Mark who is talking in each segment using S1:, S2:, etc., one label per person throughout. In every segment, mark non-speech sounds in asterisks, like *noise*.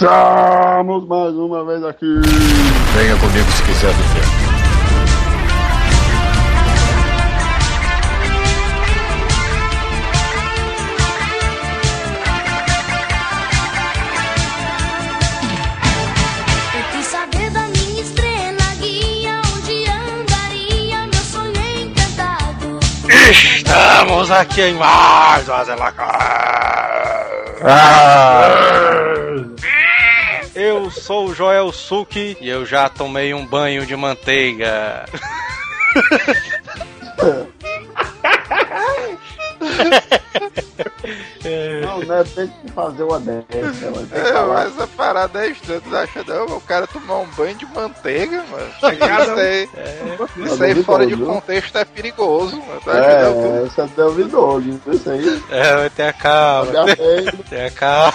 S1: Estamos mais uma vez aqui.
S2: Venha comigo se quiser viver.
S3: Eu quis saber da minha estrela guia, onde andaria meu sonho encantado.
S4: Estamos aqui em mais uma Eu sou o Joel Suki e eu já tomei um banho de manteiga.
S1: Não, né? Tem que fazer uma dessa.
S5: É, mas a parada é estranha, tu acha não? O cara tomar um banho de manteiga, mano. Isso aí, isso aí
S1: Tá
S5: fora de
S1: duvidoso,
S5: contexto é perigoso, mano. Tu acha não?
S1: É, isso é duvidoso. Isso aí.
S4: É, tenha calma,
S1: Já tem,
S4: tenha calma.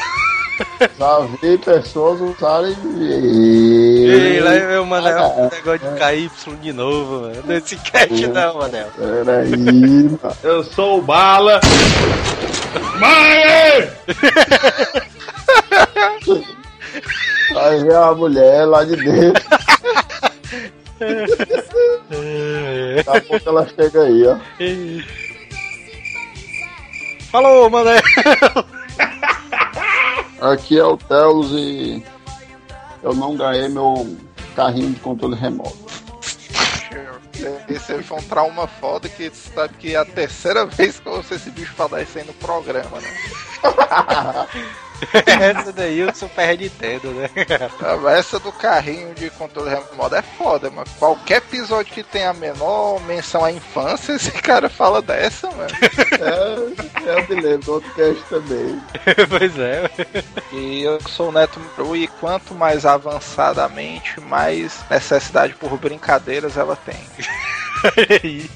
S1: Já vi pessoas usarem.
S4: Ei, lá eu, Manel,
S1: Ah,
S4: um negócio de KY de novo, mano. Nesse cast não, Manel.
S1: Peraí, mano.
S6: Eu sou o Bala. Mãe!
S1: Aí vem a mulher lá de dentro. *laughs* Daqui a pouco ela chega aí, ó.
S4: Falou, Manel. *laughs*
S1: Aqui é o Telos e eu não ganhei meu carrinho de controle remoto.
S5: Esse foi um trauma foda que tu sabe que é a terceira *laughs* vez que eu ouço esse bicho falar isso aí no programa, né? *laughs* *laughs*
S4: Essa daí o Super Nintendo, né?
S5: Ah, Essa do carrinho de controle remoto é foda, mano. Qualquer episódio que tenha a menor menção à infância, esse *laughs* cara fala dessa, mano.
S1: É, eu me lembro do outro cast também. *laughs*
S4: pois é.
S5: E eu sou o Neto Bru e quanto mais avançadamente, mais necessidade por brincadeiras ela tem. *laughs*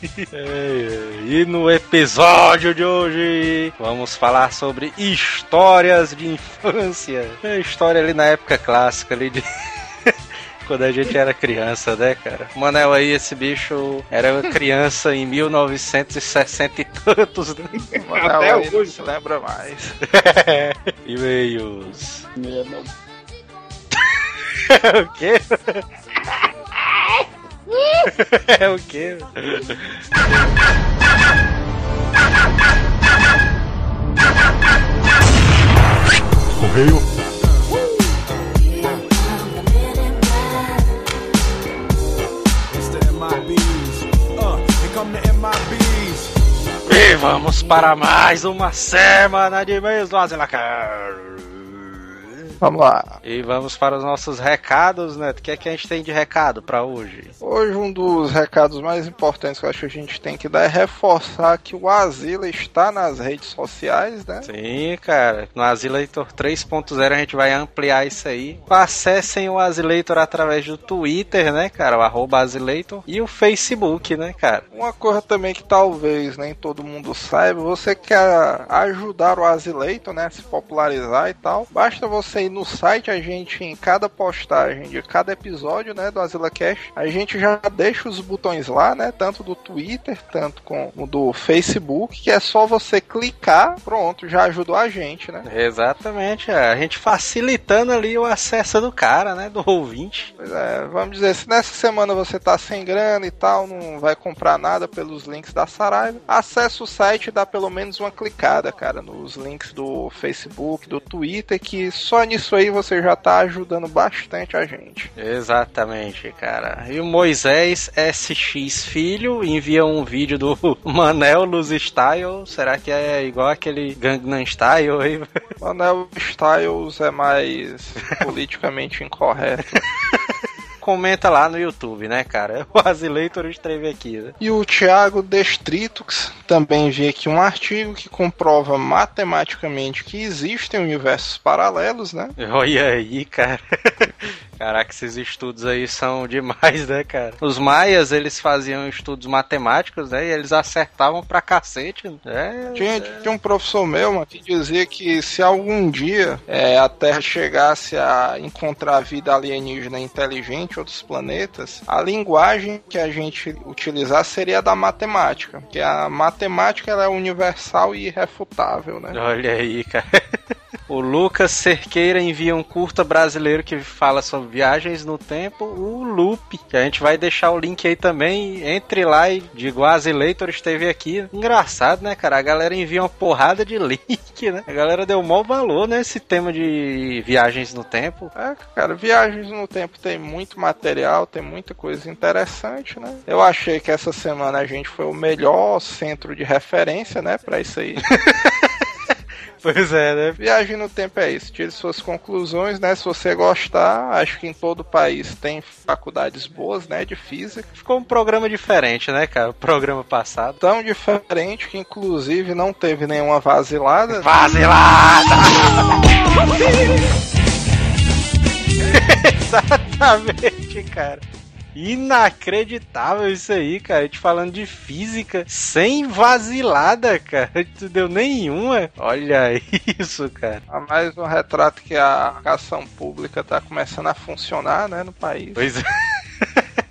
S4: E no episódio de hoje vamos falar sobre histórias de infância. É, História ali na época clássica ali de. *laughs* Quando a gente era criança, né, cara? Manel aí, esse bicho era criança em 1960 e tantos, né?
S5: Mas
S6: Até
S5: aí
S6: hoje.
S5: se lembra mais. *laughs*
S4: E-mails.
S1: Meu, meu,
S4: o quê? *laughs* é o quê?
S2: Correio.
S4: E vamos para mais uma semana de e-mails do Azilacar.
S5: Vamos lá.
S4: E vamos para os nossos recados, né? O que é que a gente tem de recado para hoje?
S5: Hoje um dos recados mais importantes que eu acho que a gente tem que dar é reforçar que o Asila está nas redes sociais, né?
S4: Sim, cara. No Azileitor 3.0 a gente vai ampliar isso aí. Acessem o Azileitor através do Twitter, né, cara? O arroba. E o Facebook, né, cara?
S5: Uma coisa também que talvez nem todo mundo saiba, você quer ajudar o Azileitor, né, a se popularizar e tal, basta você ir no site, a gente em cada postagem de cada episódio, né, do Azila Cash, a gente já deixa os botões lá, né, tanto do Twitter, tanto como do Facebook, que é só você clicar, pronto, já ajudou a gente, né?
S4: Exatamente, é. a gente facilitando ali o acesso do cara, né, do ouvinte.
S5: Pois é, vamos dizer, se nessa semana você tá sem grana e tal, não vai comprar nada pelos links da Saraiva, acessa o site e dá pelo menos uma clicada, cara, nos links do Facebook, do Twitter, que só nisso aí você já tá ajudando bastante a gente.
S4: Exatamente, cara. E o Moisés SX Filho envia um vídeo do *laughs* Manel Luz Style. Será que é igual aquele Gangnam Style aí?
S5: Manel Styles é mais *laughs* politicamente incorreto.
S4: Comenta lá no YouTube, né, cara? O Azileitor escreve aqui, né?
S5: E o Thiago Destritux também envia aqui um artigo que comprova matematicamente que existem universos paralelos, né?
S4: Olha aí, cara. *laughs* Caraca, esses estudos aí são demais, né, cara? Os maias, eles faziam estudos matemáticos, né? E eles acertavam pra cacete. É,
S5: Tinha, tinha um professor meu mano, que dizia que se algum dia é, a Terra chegasse a encontrar vida alienígena inteligente, outros planetas, a linguagem que a gente utilizar seria a da matemática, porque a matemática ela é universal e irrefutável, né?
S4: Olha aí, cara. *laughs* O Lucas Cerqueira envia um curta brasileiro que fala sobre viagens no tempo, o Loop, que a gente vai deixar o link aí também. Entre lá e digo, a Leitor esteve aqui. Engraçado, né, cara? A galera envia uma porrada de *laughs* link, né? A galera deu mau valor nesse tema de viagens no tempo.
S5: É, cara, viagens no tempo tem muito material, tem muita coisa interessante, né? Eu achei que essa semana a gente foi o melhor centro de referência, né, pra isso aí. *laughs*
S4: Pois é, né?
S5: Viagem no tempo é isso. Tire suas conclusões, né? Se você gostar, acho que em todo o país tem faculdades boas, né? De física.
S4: Ficou um programa diferente, né, cara? O programa passado.
S5: Tão diferente que, inclusive, não teve nenhuma vasilada.
S4: Vasilada! *laughs* *laughs* Exatamente, cara. Inacreditável isso aí, cara. A gente falando de física sem vasilada, cara. Não deu nenhuma. Olha *laughs* isso, cara.
S5: A mais um retrato que a educação pública tá começando a funcionar, né, no país.
S4: Pois é.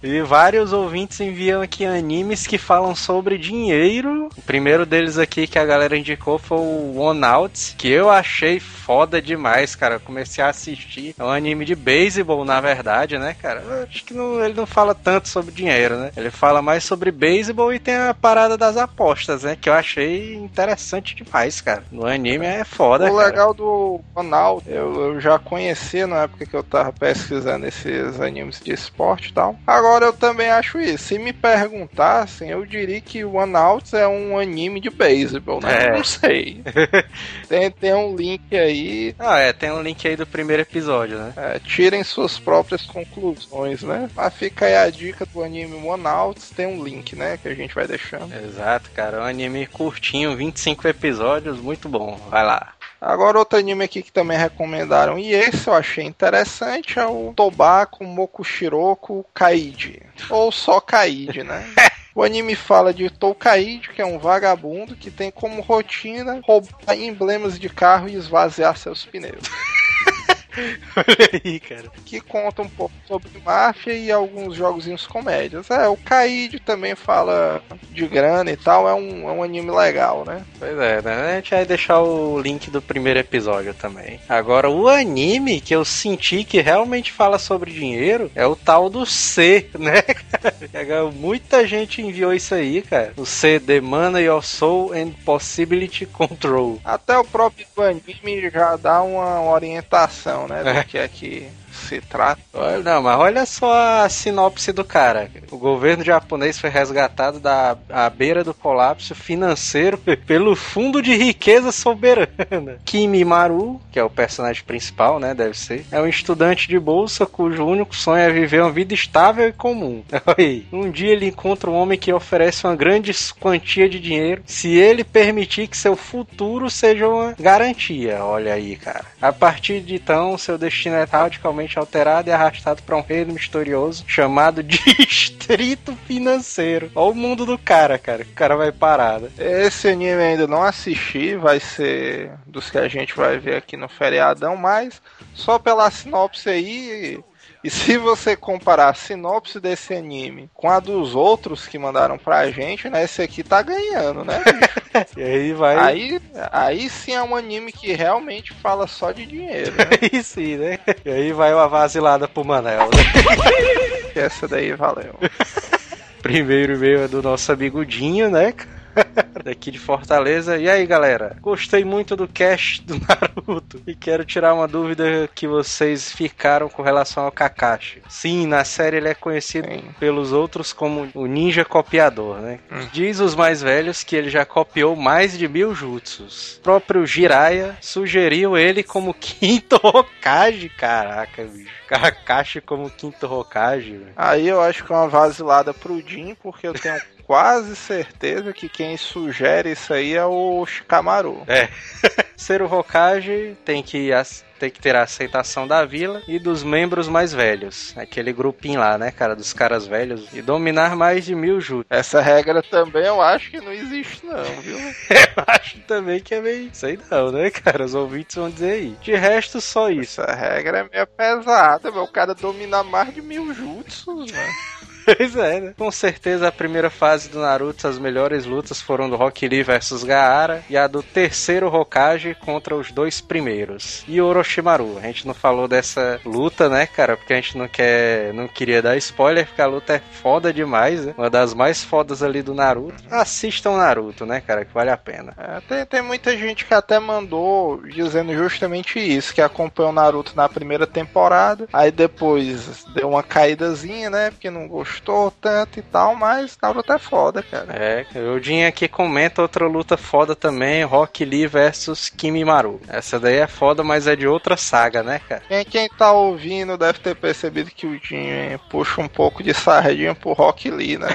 S4: E vários ouvintes enviam aqui animes que falam sobre dinheiro. O primeiro deles aqui que a galera indicou foi o One Out, que eu achei foda demais, cara. Eu comecei a assistir. É um anime de beisebol, na verdade, né, cara? Eu acho que não, ele não fala tanto sobre dinheiro, né? Ele fala mais sobre beisebol e tem a parada das apostas, né? Que eu achei interessante demais, cara. No anime é foda,
S5: O
S4: cara.
S5: legal do Ronaldo, eu, eu já conhecia na época que eu tava pesquisando esses animes de esporte e tal. Agora eu também acho isso. Se me perguntassem, eu diria que o One Out é um anime de beisebol, né?
S4: É.
S5: Não sei. *laughs* tem, tem um link aí.
S4: Ah, é, tem um link aí do primeiro episódio, né?
S5: é, tirem suas próprias conclusões, né? Mas fica aí a dica do anime One Out. Tem um link, né? Que a gente vai deixando.
S4: Exato, cara. É um anime curtinho, 25 episódios, muito bom. Vai lá.
S5: Agora outro anime aqui que também recomendaram, e esse eu achei interessante, é o Tobacco Mokushiroku Kaiji. Ou só Kaiji, né? *laughs* O anime fala de Toukaide, que é um vagabundo que tem como rotina roubar emblemas de carro e esvaziar seus pneus. *laughs*
S4: Olha aí, cara.
S5: Que conta um pouco sobre máfia e alguns jogozinhos comédias. É, o Kaide também fala de grana e tal, é um, é um anime legal, né?
S4: Pois é, né? A gente vai deixar o link do primeiro episódio também. Agora, o anime que eu senti que realmente fala sobre dinheiro é o tal do C, *laughs* né, cara? Muita gente enviou isso aí, cara. O C, The Mana Your Soul and Possibility Control.
S5: Até o próprio anime já dá uma orientação, né? Do que é que se trata.
S4: Não, mas olha só a sinopse do cara. O governo japonês foi resgatado da à beira do colapso financeiro *laughs* pelo Fundo de Riqueza Soberana. *laughs* Kimi Maru, que é o personagem principal, né, deve ser, é um estudante de bolsa cujo único sonho é viver uma vida estável e comum. *laughs* Um dia ele encontra um homem que oferece uma grande quantia de dinheiro se ele permitir que seu futuro seja uma garantia. Olha aí, cara. A partir de então, seu destino é radicalmente alterado e arrastado para um reino misterioso chamado *laughs* Distrito Financeiro. Olha o mundo do cara, cara. O cara vai parar, né?
S5: Esse anime ainda não assisti, vai ser dos que a gente vai ver aqui no feriadão, mas só pela sinopse aí. E se você comparar a sinopse desse anime com a dos outros que mandaram pra gente, né? Esse aqui tá ganhando, né? *laughs*
S4: E aí vai.
S5: Aí, aí sim é um anime que realmente fala só de dinheiro, né? *laughs*
S4: Aí sim, né? E aí vai uma vasilada pro Manel, né? *laughs*
S5: Essa daí valeu.
S4: Primeiro e-mail é do nosso amigo Dinho, né? *laughs* Daqui de Fortaleza. E aí, galera? Gostei muito do cast do *laughs* Naruto e quero tirar uma dúvida que vocês ficaram com relação ao Kakashi. Sim, na série ele é conhecido
S5: Sim.
S4: pelos outros como o ninja copiador, né? Diz os mais velhos que ele já copiou mais de mil jutsus. O próprio Jiraiya sugeriu ele como *laughs* quinto Hokage. Caraca, bicho. Kakashi como quinto Hokage.
S5: Aí eu acho que é uma vasilada pro Jin, porque eu tenho quase certeza que quem sugere isso aí é o Shikamaru.
S4: É. *laughs* Ser o Hokage tem que, tem que ter a aceitação da vila e dos membros mais velhos. Aquele grupinho lá, né, cara? Dos caras velhos. E dominar mais de mil jutsus.
S5: Essa regra também eu acho que não existe não, viu? *laughs*
S4: Eu acho também que é meio. Sei não, né, cara? Os ouvintes vão dizer aí. De resto, só isso.
S5: Essa regra é meio pesada, meu. O cara domina mais de mil jutsus, né? *laughs*
S4: Pois é, né? Com certeza a primeira fase do Naruto, as melhores lutas foram do Rock Lee versus Gaara e a do terceiro Hokage contra os dois primeiros. E Orochimaru. A gente não falou dessa luta, né, cara? Porque a gente não quer, não queria dar spoiler, porque a luta é foda demais, né? Uma das mais fodas ali do Naruto. Assistam Naruto, né, cara? Que vale a pena.
S5: É, tem, tem muita gente que até mandou dizendo justamente isso, que acompanhou o Naruto na primeira temporada, aí depois deu uma caídazinha, né? Porque não gostou tanto e tal, mas Naruto é foda, cara.
S4: É, o Jin aqui comenta outra luta foda também, Rock Lee versus Kimimaru. Essa daí é foda, mas é de outra saga, né, cara?
S5: Quem, quem tá ouvindo deve ter percebido que o Jin puxa um pouco de sardinha pro Rock Lee, né?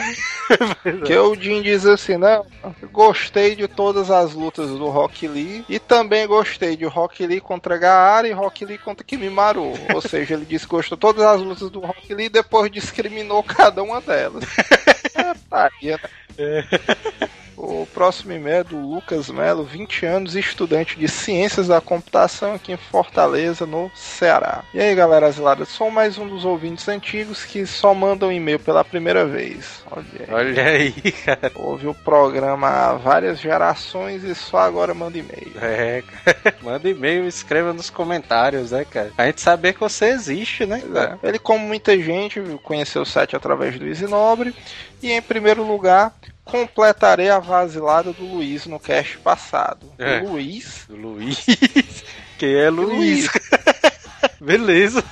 S5: *laughs* Porque o Jin diz assim, não, gostei de todas as lutas do Rock Lee e também gostei de Rock Lee contra Gaara e Rock Lee contra Kimimaru. Ou seja, ele disse que gostou de todas as lutas do Rock Lee e depois discriminou cada cada uma delas. *laughs* é. Tá né? É. O próximo e-mail é do Lucas Melo, 20 anos, estudante de Ciências da Computação aqui em Fortaleza, no Ceará. E aí, galera asilada, sou mais um dos ouvintes antigos que só mandam e-mail pela primeira vez. Olha aí.
S4: Olha aí, cara.
S5: Ouve o programa há várias gerações e só agora manda e-mail.
S4: É, cara. *laughs* Manda e-mail, escreva nos comentários, né, cara? A gente saber que você existe, né? cara?
S5: É. Ele, como muita gente, conheceu o site através do Easy Nobre. E em primeiro lugar, completarei a vasilada do Luiz no cast passado.
S4: É.
S5: O Luiz,
S4: Do Luiz. *laughs* Quem é Luiz? *laughs* Beleza.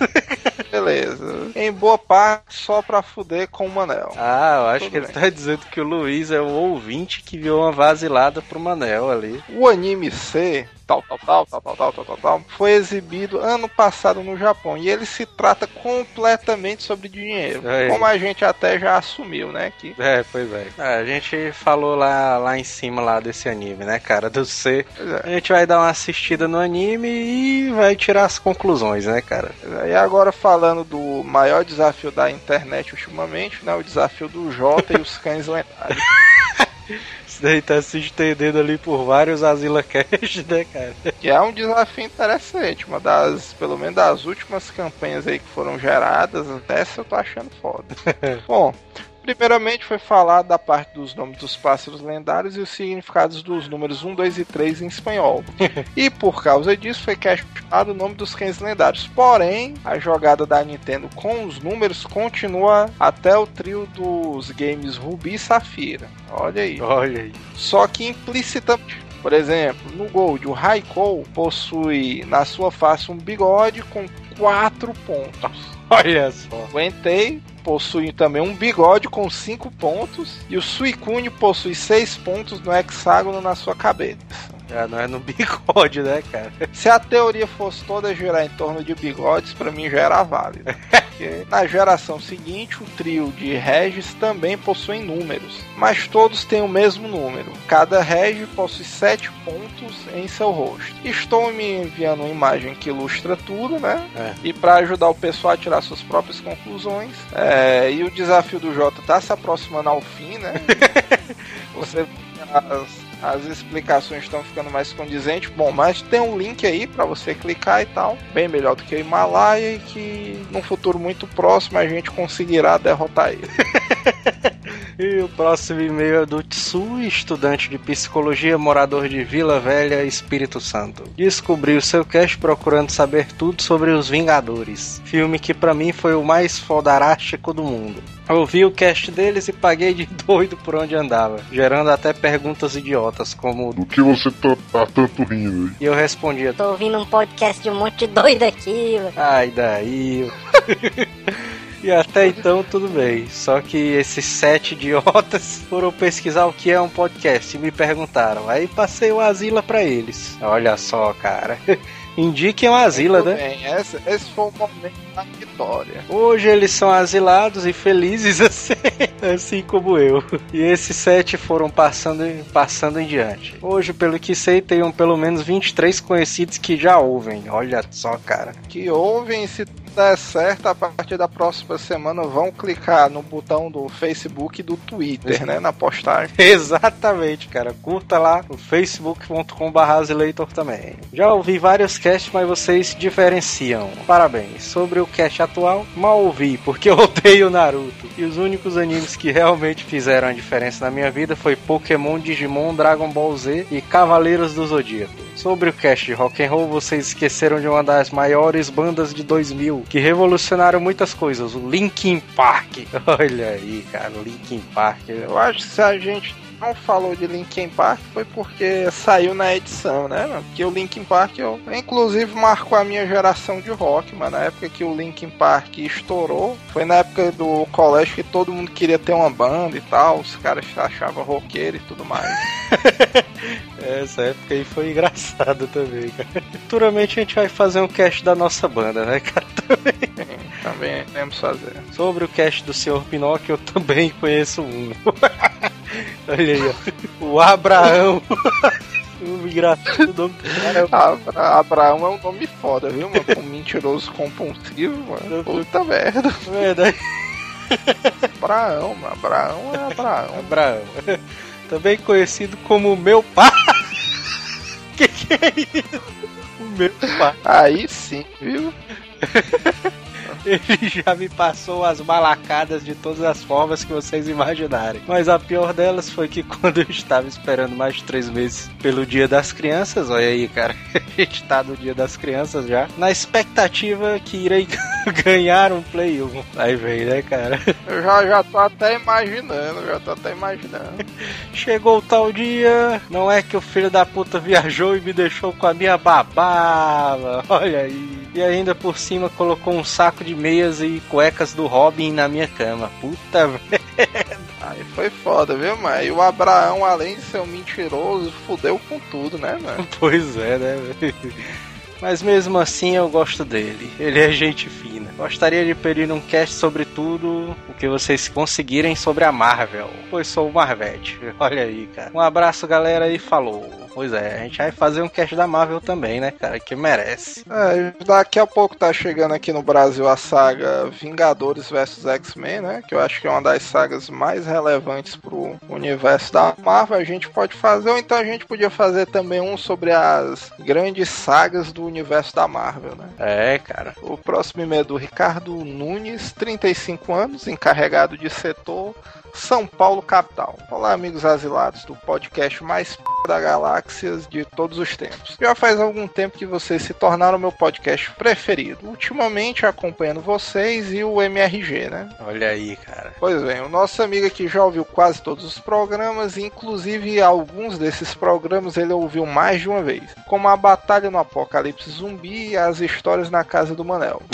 S5: beleza. Em boa parte, só pra fuder com o Manel.
S4: Ah, eu acho
S5: Tudo
S4: que ele
S5: bem.
S4: tá dizendo que o Luiz é o ouvinte que viu uma vasilada pro Manel ali.
S5: O anime C, tal, tal, tal, tal, tal, tal, tal, tal, tal, foi exibido ano passado no Japão e ele se trata completamente sobre dinheiro.
S4: Aí.
S5: Como a gente até já assumiu, né? Que
S4: É, pois é. Ah, a gente falou lá, lá em cima lá desse anime, né, cara? Do C.
S5: É.
S4: A gente vai dar uma assistida no anime e vai tirar as conclusões, né, cara?
S5: E agora falando do maior desafio da internet ultimamente, né? O desafio do Jota e os cães lendários. *laughs*
S4: Daí tá se estendendo ali por vários Asila Cash, né, cara?
S5: Que é um desafio interessante, uma das, pelo menos das últimas campanhas aí que foram geradas, essa eu tô achando foda. *laughs* Bom, primeiramente foi falado da parte dos nomes dos pássaros lendários e os significados dos números 1, 2 e 3 em espanhol. *laughs* e por causa disso foi questionado o nome dos cães lendários. Porém, a jogada da Nintendo com os números continua até o trio dos games Ruby e Safira. Olha aí.
S4: Olha aí.
S5: Só que implicitamente. Por exemplo, no Gold, o Raikou possui na sua face um bigode com 4 pontos. *laughs*
S4: Olha só.
S5: O Entei possui também um bigode com 5 pontos. E o Suicune possui 6 pontos no hexágono na sua cabeça.
S4: Já não é no *laughs* bigode, né, cara?
S5: Se a teoria fosse toda girar em torno de bigodes, pra mim já era válido. *laughs* Na geração seguinte, o trio de Regis também possui números, mas todos têm o mesmo número. Cada Regi possui 7 pontos em seu rosto. Estou me enviando uma imagem que ilustra tudo, né?
S4: É.
S5: E para ajudar o pessoal a tirar suas próprias conclusões. É, e o desafio do Jota tá se aproximando ao fim, né? *laughs* Você as, as explicações estão ficando mais condizentes. Bom, mas tem um link aí para você clicar e tal. Bem melhor do que o Himalaia e que num futuro muito próximo a gente conseguirá derrotar ele. *laughs*
S4: E o próximo e-mail é do Tsu, estudante de psicologia, morador de Vila Velha, Espírito Santo. Descobri o seu cast procurando saber tudo sobre Os Vingadores, filme que pra mim foi o mais fodarástico do mundo. Ouvi o cast deles e paguei de *laughs* doido por onde andava, gerando até perguntas idiotas, como
S2: Do que você tá, tá tanto rindo aí?
S4: e eu respondia,
S6: Tô ouvindo um podcast de um monte de doido aqui. velho.
S4: ai daí. *laughs* E até então tudo bem. Só que esses sete idiotas *laughs* foram pesquisar o que é um podcast e me perguntaram. Aí passei o Asila pra eles. Olha só, cara. *laughs* Indiquem o Asila, né?
S5: bem, esse, esse foi o momento da vitória.
S4: Hoje eles são asilados e felizes *laughs* assim, assim como eu. E esses sete foram passando, passando em diante. Hoje, pelo que sei, tenho pelo menos 23 conhecidos que já ouvem. Olha só, cara.
S5: Que ouvem esse der certo, a partir da próxima semana vão clicar no botão do Facebook e do Twitter, né? Na postagem. *laughs*
S4: Exatamente, cara. Curta lá o facebook.com.br também. Já ouvi vários casts, mas vocês diferenciam. Parabéns. Sobre o cast atual, mal ouvi, porque eu *laughs* odeio Naruto. E os únicos animes que realmente fizeram a diferença na minha vida foi Pokémon, Digimon, Dragon Ball Z e Cavaleiros do Zodíaco. Sobre o cast de rock and roll, vocês esqueceram de uma das maiores bandas de 2000 que revolucionaram muitas coisas, o Linkin Park. *laughs* Olha aí, cara, o Linkin Park.
S5: Eu acho que se a gente não falou de Linkin Park foi porque saiu na edição, né? mano? Porque o Linkin Park, eu, inclusive, marcou a minha geração de rock, mas na época que o Linkin Park estourou, foi na época do colégio que todo mundo queria ter uma banda e tal, os caras achavam roqueiro e tudo mais. *laughs*
S4: Essa época aí foi engraçado também, cara. Futuramente a gente vai fazer um cast da nossa banda, né, cara? *laughs* Também.
S5: Também temos fazer.
S4: Sobre o cast do Sr. Pinóquio, eu também conheço um. *laughs* Olha aí, ó. O Abraão. O *laughs* engraçado nome do cara
S5: Abra Abraão é um nome foda, viu, mano? Um mentiroso compulsivo, mano. Puta merda.
S4: verdade.
S5: Abraão, mano. Abraão é Abraão.
S4: Abraão. Também conhecido como meu pai. *laughs* que que é isso? O meu pai.
S5: Aí sim, viu? *laughs*
S4: Ele já me passou as malacadas de todas as formas que vocês imaginarem. Mas a pior delas foi que *laughs* quando eu estava esperando mais de três meses pelo Dia das Crianças, olha aí, cara, *laughs* a gente tá no Dia das Crianças já, na expectativa que irei ganhar um Play 1. Aí vem, né, cara?
S5: Eu já, já tô até imaginando, já tô até imaginando.
S4: Chegou o tal dia, não é que o filho da puta viajou e me deixou com a minha babá, olha aí. E ainda por cima colocou um saco de meias e cuecas do Robin na minha cama. Puta *laughs* merda.
S5: Aí foi foda, viu, mano? E o Abraão, além de ser um mentiroso, fudeu com tudo, né, mano? *laughs*
S4: Pois é, né? velho? *laughs* Mas mesmo assim eu gosto dele. Ele é gente fina. Gostaria de pedir um cast sobre tudo o que vocês conseguirem sobre a Marvel. Pois sou o Marvete. Olha aí, cara. Um abraço, galera, e falou. Pois é, a gente vai fazer um cast da Marvel também, né, cara? Que merece.
S5: É, daqui a pouco tá chegando aqui no Brasil a saga Vingadores vs X-Men, né? Que eu acho que é uma das sagas mais relevantes pro universo da Marvel. A gente pode fazer, ou então a gente podia fazer também um sobre as grandes sagas do universo da Marvel, né?
S4: É, cara.
S5: O próximo e-mail é do Ricardo Nunes, 35 anos, encarregado de setor São Paulo capital. Olá, amigos asilados do podcast mais p... da galáxias de todos os tempos. Já faz algum tempo que vocês se tornaram meu podcast preferido. Ultimamente acompanhando vocês e o MRG, né?
S4: Olha aí, cara.
S5: Pois bem, o nosso amigo aqui já ouviu quase todos os programas, inclusive alguns desses programas ele ouviu mais de uma vez, como a Batalha no Apocalipse Zumbi e as histórias na Casa do Manel. *laughs*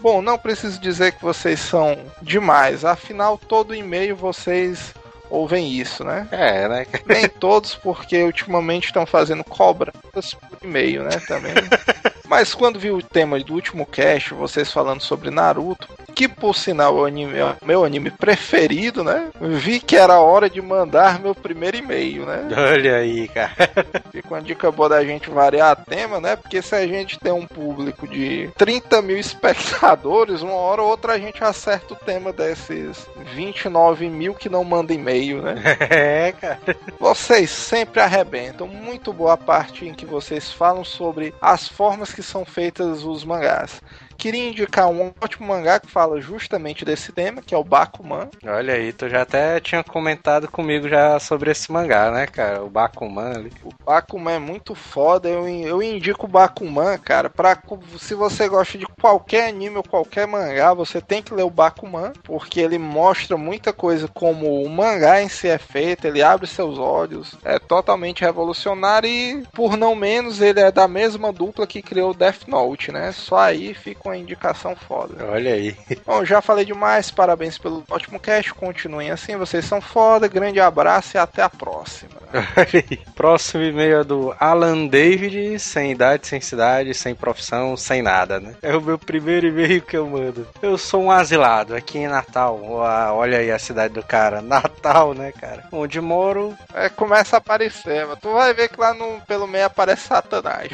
S5: Bom, não preciso dizer que vocês são demais, afinal, todo e-mail vocês ouvem isso, né?
S4: É, né? *laughs*
S5: Nem todos, porque ultimamente estão fazendo cobras por e-mail, né? Também. *laughs* Mas quando vi o tema do último cast, vocês falando sobre Naruto, que por sinal é o anime- é o meu anime preferido, né? Vi que era hora de mandar meu primeiro e-mail, né? *laughs*
S4: Olha aí, cara. *laughs*
S5: Fica uma dica boa da gente variar tema, né? Porque se a gente tem um público de 30 mil espectadores, uma hora ou outra a gente acerta o tema desses 29 mil que não mandam e-mail, né? *laughs*
S4: É, cara.
S5: Vocês sempre arrebentam. Muito boa a parte em que vocês falam sobre as formas que são feitas os mangás. Queria indicar um ótimo mangá que fala justamente desse tema, que é o Bakuman.
S4: Olha aí, tu já até tinha comentado comigo já sobre esse mangá, né, cara? O Bakuman ali.
S5: O Bakuman é muito foda. Eu, eu indico o Bakuman, cara, pra, se você gosta de qualquer anime ou qualquer mangá, você tem que ler o Bakuman, porque ele mostra muita coisa como o mangá em si é feito, ele abre seus olhos, é totalmente revolucionário e, por não menos, ele é da mesma dupla que criou o Death Note, né? Só aí fica uma indicação foda.
S4: Olha aí. *laughs*
S5: Bom, já falei demais, parabéns pelo ótimo cast, continuem assim, vocês são foda, grande abraço e até a próxima. *laughs*
S4: Olha aí. Próximo e-mail é do Alan David, sem idade, sem cidade, sem profissão, sem nada, né? É o meu primeiro e-mail que eu mando. Eu sou um asilado aqui em Natal. Uau, Olha aí a cidade do cara. *laughs* Natal, né, cara? Onde moro.
S5: É, começa a aparecer, mas tu vai ver que lá no, pelo meio aparece Satanás.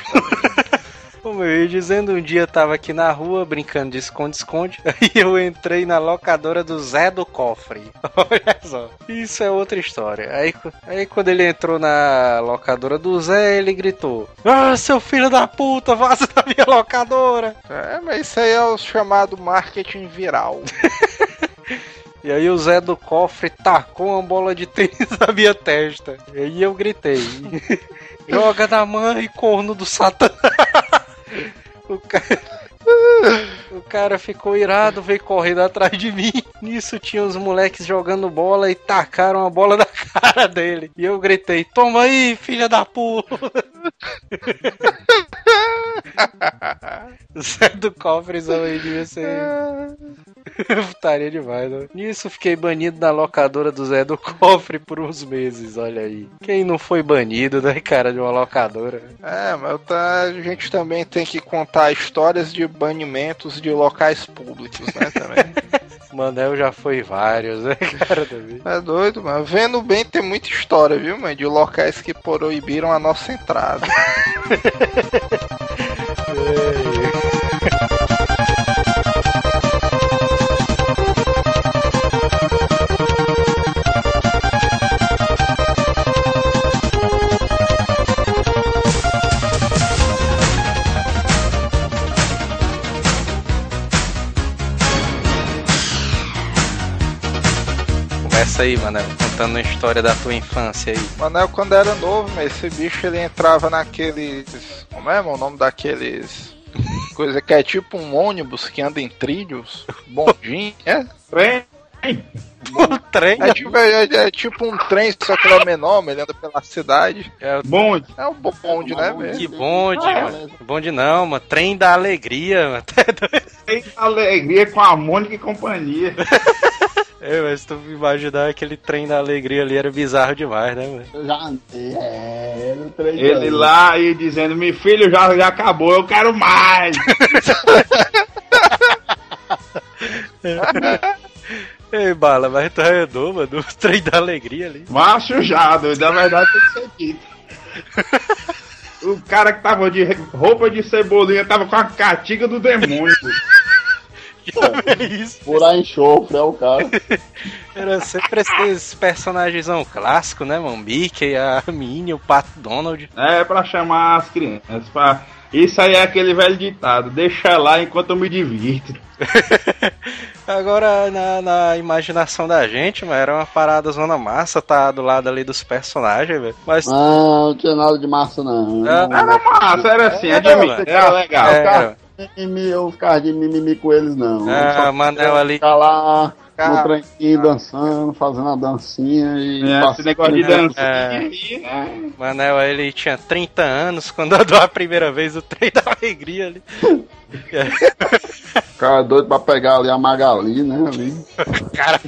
S4: Como eu ia dizendo, um dia eu tava aqui na rua brincando de esconde-esconde. Aí *laughs* eu entrei na locadora do Zé do Cofre. *laughs* Olha só. Isso é outra história. Aí, aí quando ele entrou na locadora do Zé, ele gritou: Ah, seu filho da puta, vaza da minha locadora!
S5: É, mas isso aí é o chamado marketing viral. *laughs*
S4: E aí o Zé do cofre tacou uma bola de tênis na minha testa. E aí eu gritei. Joga na mãe, corno do satanás. O cara... *laughs* cara ficou irado, veio correndo atrás de mim. *laughs* Nisso tinha os moleques jogando bola e tacaram a bola *laughs* na cara dele. E eu gritei: Toma aí, filha da puta! *laughs* Zé do cofrezão aí devia ser. Putaria demais, né? Nisso fiquei banido na locadora do Zé do Cofre por uns meses, olha aí. Quem não foi banido, né, cara, de uma locadora?
S5: É, mas tá, a gente também tem que contar histórias de banimentos de locais públicos, né, também. *laughs*
S4: Manel já foi vários, né, *laughs* cara, também.
S5: É doido, mano. Vendo bem, tem muita história, viu, mano? De locais que proibiram a nossa entrada. *laughs*
S4: Começa aí, Manel, contando a história da tua infância aí.
S5: Manel, quando era novo, mas esse bicho ele entrava naqueles. Como é, mano, o nome daqueles. *laughs* Coisa que é tipo um ônibus que anda em trilhos. Bondinho, é?
S7: Trem.
S4: O trem
S5: É tipo, é, é tipo um trem, só que ele é menor, mas ele anda pela cidade.
S4: é o
S7: Bonde.
S5: É um bonde, né, velho?
S4: que bonde, mano. Bonde não, mano. Trem da alegria, mano. *laughs*
S7: Tem alegria com a Mônica e companhia. *laughs*
S4: É, mas se tu imaginar aquele trem da alegria ali era bizarro demais, né, mano?
S1: Eu já é, no trem
S7: Ele lá aí dizendo, meu filho já, já acabou, eu quero mais. *laughs*
S4: Ei, bala, mas tu arredou, mano. O trem da alegria ali.
S7: Macho já, doido, na verdade tem que ser dito. O cara que tava de roupa de cebolinha tava com a catiga do demônio.
S4: É isso.
S1: Furar enxofre, é o cara. *laughs*
S4: Era sempre esses personagens clássicos, né, mano? Mickey, a Minnie, o Pato Donald.
S7: É pra chamar as crianças. Pra... Isso aí é aquele velho ditado. Deixa lá enquanto eu me divirto. *laughs*
S4: Agora, na, na imaginação da gente, mano, era uma parada zona massa, tá do lado ali dos personagens, velho. Mas.
S1: Não, não tinha nada de massa, não.
S4: Ah,
S1: Não,
S7: Era massa, era assim,
S4: É,
S7: admito,
S4: mano.
S7: era legal.
S4: é,
S1: mimimi, eu ficava de mimimi com eles, não.
S4: Ah, Manel ali.
S1: Ficar lá no trenzinho dançando, fazendo a dancinha e.
S7: É, esse
S1: passando-
S7: negócio de dancinha
S4: É.
S7: aí, né?
S4: Manel, ele tinha 30 anos quando andou a primeira vez o trem da alegria ali.
S1: Ficava doido pra pegar ali a Magali, né? Ali.
S4: Cara.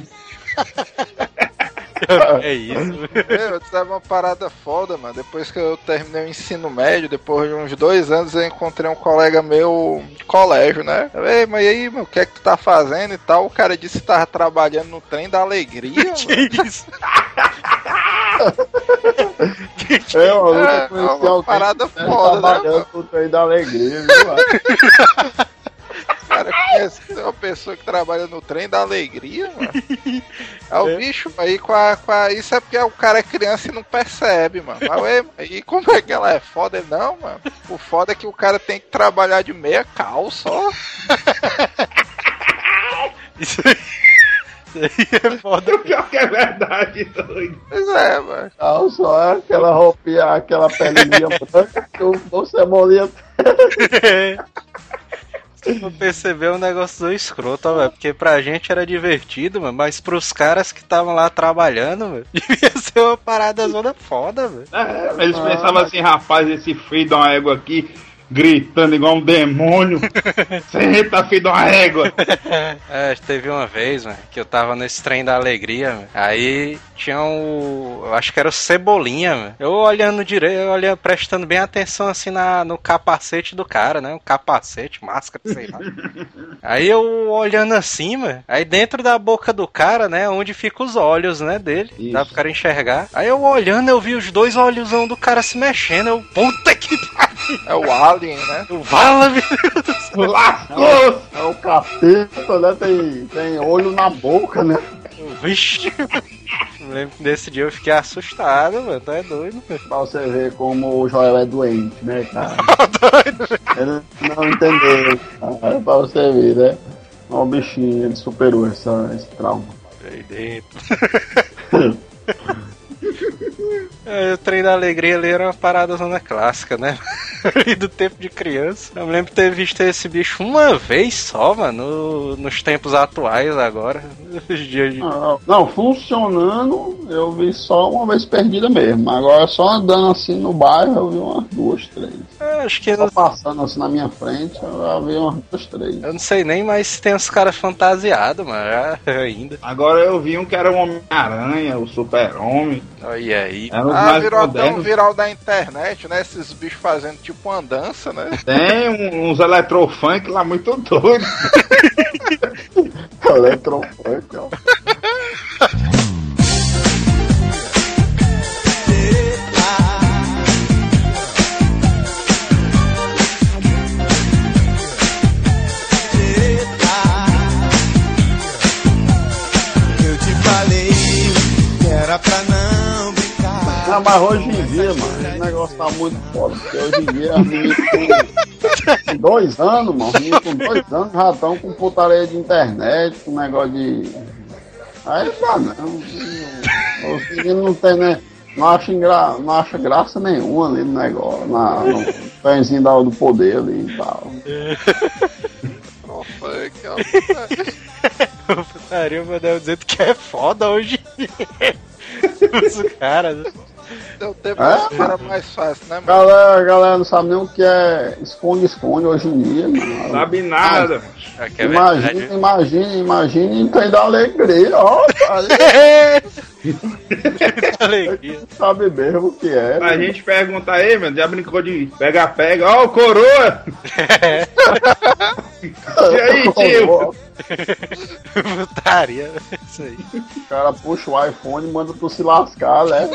S4: *laughs* é isso.
S5: Eu tava uma parada foda, mano. Depois que eu terminei o ensino médio, depois de uns dois anos, eu encontrei um colega meu de colégio, né? Eu, Ei, mas e aí, mano, o que é que tu tá fazendo e tal? O cara disse que tava trabalhando no trem da alegria, *laughs* mano. *laughs*
S4: Que isso?
S1: É, eu nunca
S5: É,
S1: conheci
S5: uma
S1: alguém
S5: parada
S1: que
S5: foda, né,
S1: trabalhando
S5: mano?
S1: pro trem da alegria, viu?
S5: O cara conhece uma pessoa que trabalha no trem da alegria, mano. É o *laughs* bicho, aí com a, com a. Isso é porque o cara é criança e não percebe, mano. Mas ué, e como é que ela é foda? Não, mano. O foda é que o cara tem que trabalhar de meia calça, ó. *laughs*
S4: Isso aí isso aí é foda.
S7: O *laughs* pior que é verdade, doido.
S5: Pois é, mano.
S1: Não, só é aquela roupinha, aquela pelinha branca que o o cebolinha
S4: Se não percebeu, um negócio do escroto, velho. Porque pra gente era divertido, mano. Mas pros caras que estavam lá trabalhando, velho, *laughs* devia ser uma parada zona foda, velho.
S7: É, eles pensavam assim, rapaz, esse filho de uma égua aqui, gritando igual um demônio. *laughs* Senta, filho de uma égua. *laughs*
S4: É, teve uma vez, mano, que eu tava nesse trem da alegria, mano. Aí tinha um. Eu acho que era o Cebolinha, mano. Eu olhando direito, eu olhando, prestando bem atenção assim na, no capacete do cara, né? Um capacete, máscara, sei lá. *laughs* Aí eu olhando assim, mano. Aí dentro da boca do cara, né? Onde ficam os olhos, né? Dele.
S7: Isso.
S4: Dá pro cara enxergar. Aí eu olhando, eu vi os dois olhosão do cara se mexendo. Eu, puta que pariu.
S5: É o Alien, né?
S4: O Vala, meu
S7: Lascou!
S1: É o capeta, né? Tem, tem olho na boca, né?
S4: Vixe. Eu lembro que nesse dia eu fiquei assustado, mano. Tu é doido, mano.
S1: Pra você ver como o Joel é doente, né, cara? *laughs* Ele não entendeu. É pra você ver, né? Ó, o bichinho, ele superou essa, esse trauma.
S4: Aí dentro. *laughs* É, o trem da alegria ali era uma parada zona clássica, né? *laughs* Ali do tempo de criança. Eu me lembro de ter visto esse bicho uma vez só, mano, no- nos tempos atuais agora. Os dias de.
S1: Não, não, funcionando, eu vi só uma vez perdida mesmo. Agora só andando assim no bairro, eu vi umas duas, três.
S4: Eu acho que
S1: Só
S4: não,
S1: passando assim na minha frente, eu vi umas duas, três.
S4: eu não sei nem mais se tem os caras fantasiados, mano, *laughs* ainda.
S7: Agora eu vi um que era o Homem-Aranha, o Super-Homem.
S4: Olha aí.
S7: Era
S5: Ah,
S7: mais
S5: virou até um
S7: modernos.
S5: viral da internet, né? Esses bichos fazendo tipo uma dança, né?
S7: Tem um- uns eletrofunk lá muito doidos. *laughs*
S1: Eletrofunk, ó. *laughs*
S8: Não,
S1: mas hoje em dia, mano, esse negócio tá muito foda. Porque hoje em dia, as meninas com, dois anos, mano, os meninos com dois anos já estão com putaria de internet, com negócio de. Aí dá não. Os meninos não tem, né? Não acha graça nenhuma ali no negócio, na, no pãezinho da- do poder ali e tal.
S5: Funk, ó. *laughs*
S4: Putaria, meu Deus, dizendo que é foda hoje. *laughs* Os caras.
S5: Deu tempo
S1: É?
S5: que era mais fácil, né, mano?
S1: Galera, galera não sabe nem o que é esconde-esconde hoje em dia, mano.
S7: Sabe nada.
S4: Aqui é
S1: imagina, imagina, imagina e tem da alegria, ó, *laughs* cara, *laughs*
S4: Alegria.
S1: sabe mesmo o que é.
S7: A gente pergunta aí, meu, já brincou de pega-pega. Ó, o coroa! *laughs* E aí, tio? *laughs*
S4: Putaria. Isso aí.
S1: O cara puxa o iPhone e manda tu se lascar, né?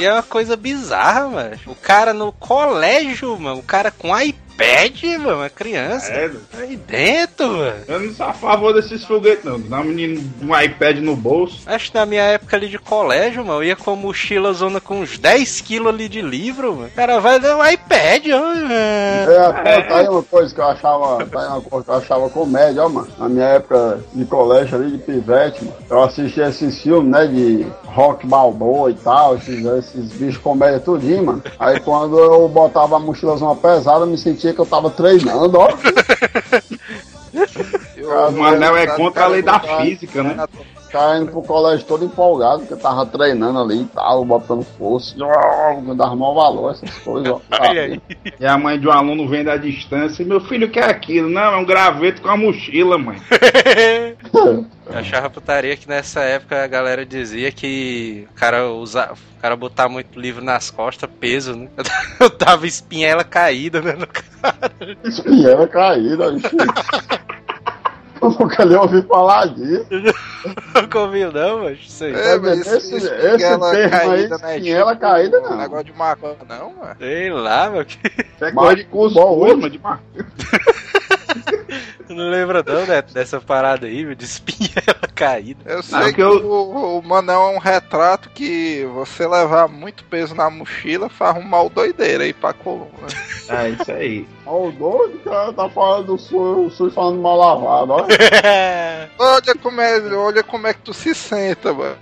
S4: E é uma coisa bizarra, mano. O cara no colégio, mano. O cara com iPad, mano. Uma criança.
S7: É,
S4: Aí dentro, mano.
S7: eu não sou a favor desses foguetes, não. Dá um menino um iPad no bolso.
S4: Acho que na minha época ali de colégio, mano, eu ia com a mochila zona com uns 10 quilos ali de livro, mano. O cara vai dar um iPad, ó. mano.
S1: É, até, tá aí uma coisa que eu achava, tá aí uma coisa que eu achava comédia, ó, mano. Na minha época de colégio ali, de pivete, mano, eu assistia esses filmes, né, de rock balboa e tal, esses, esses bichos comédia tudinho, mano. Aí quando eu botava a mochilazona pesada, eu me sentia que eu tava treinando, ó. *laughs*
S7: O Manel é contra a lei da física, né?
S1: Ficava indo pro colégio todo empolgado, porque eu tava treinando ali e tal, botando força, ó, dava maior valor, essas coisas.
S7: E a mãe de um aluno vem da distância e meu filho quer aquilo. Não, é um graveto com a mochila, mãe. *laughs*
S4: Eu achava putaria que nessa época a galera dizia que o cara usa, o cara botar muito livro nas costas, peso, né? *laughs* Eu tava espinhela caída, né? no cara.
S1: Espinhela caída, bicho. *laughs* Eu nunca nem ouvi falar disso. *laughs*
S4: Nunca ouviu, não, mas aí.
S5: É, mas
S1: Esse-
S5: esse,
S1: esse
S5: espinhela
S1: termo aí,
S5: caída, né?
S1: espinhela caída, não.
S5: Negócio de maconha, não, mano.
S4: Sei lá, meu. que-
S7: Isso é coisa de curso,
S1: hoje-
S7: mano, de mar... *laughs* *laughs*
S4: Tu não lembra não, né? Dessa parada aí, meu, de espinhela *laughs* caída.
S5: Eu sei
S7: Não,
S5: que,
S7: eu-
S5: o, o Manel é um retrato que você levar muito peso na mochila faz um mal doideira aí pra coluna.
S7: É *laughs* isso aí.
S1: Ó, o doido, cara, tá falando do sul, o sul falando mal lavado, ó.
S5: Olha como é, olha como é que tu se senta, mano.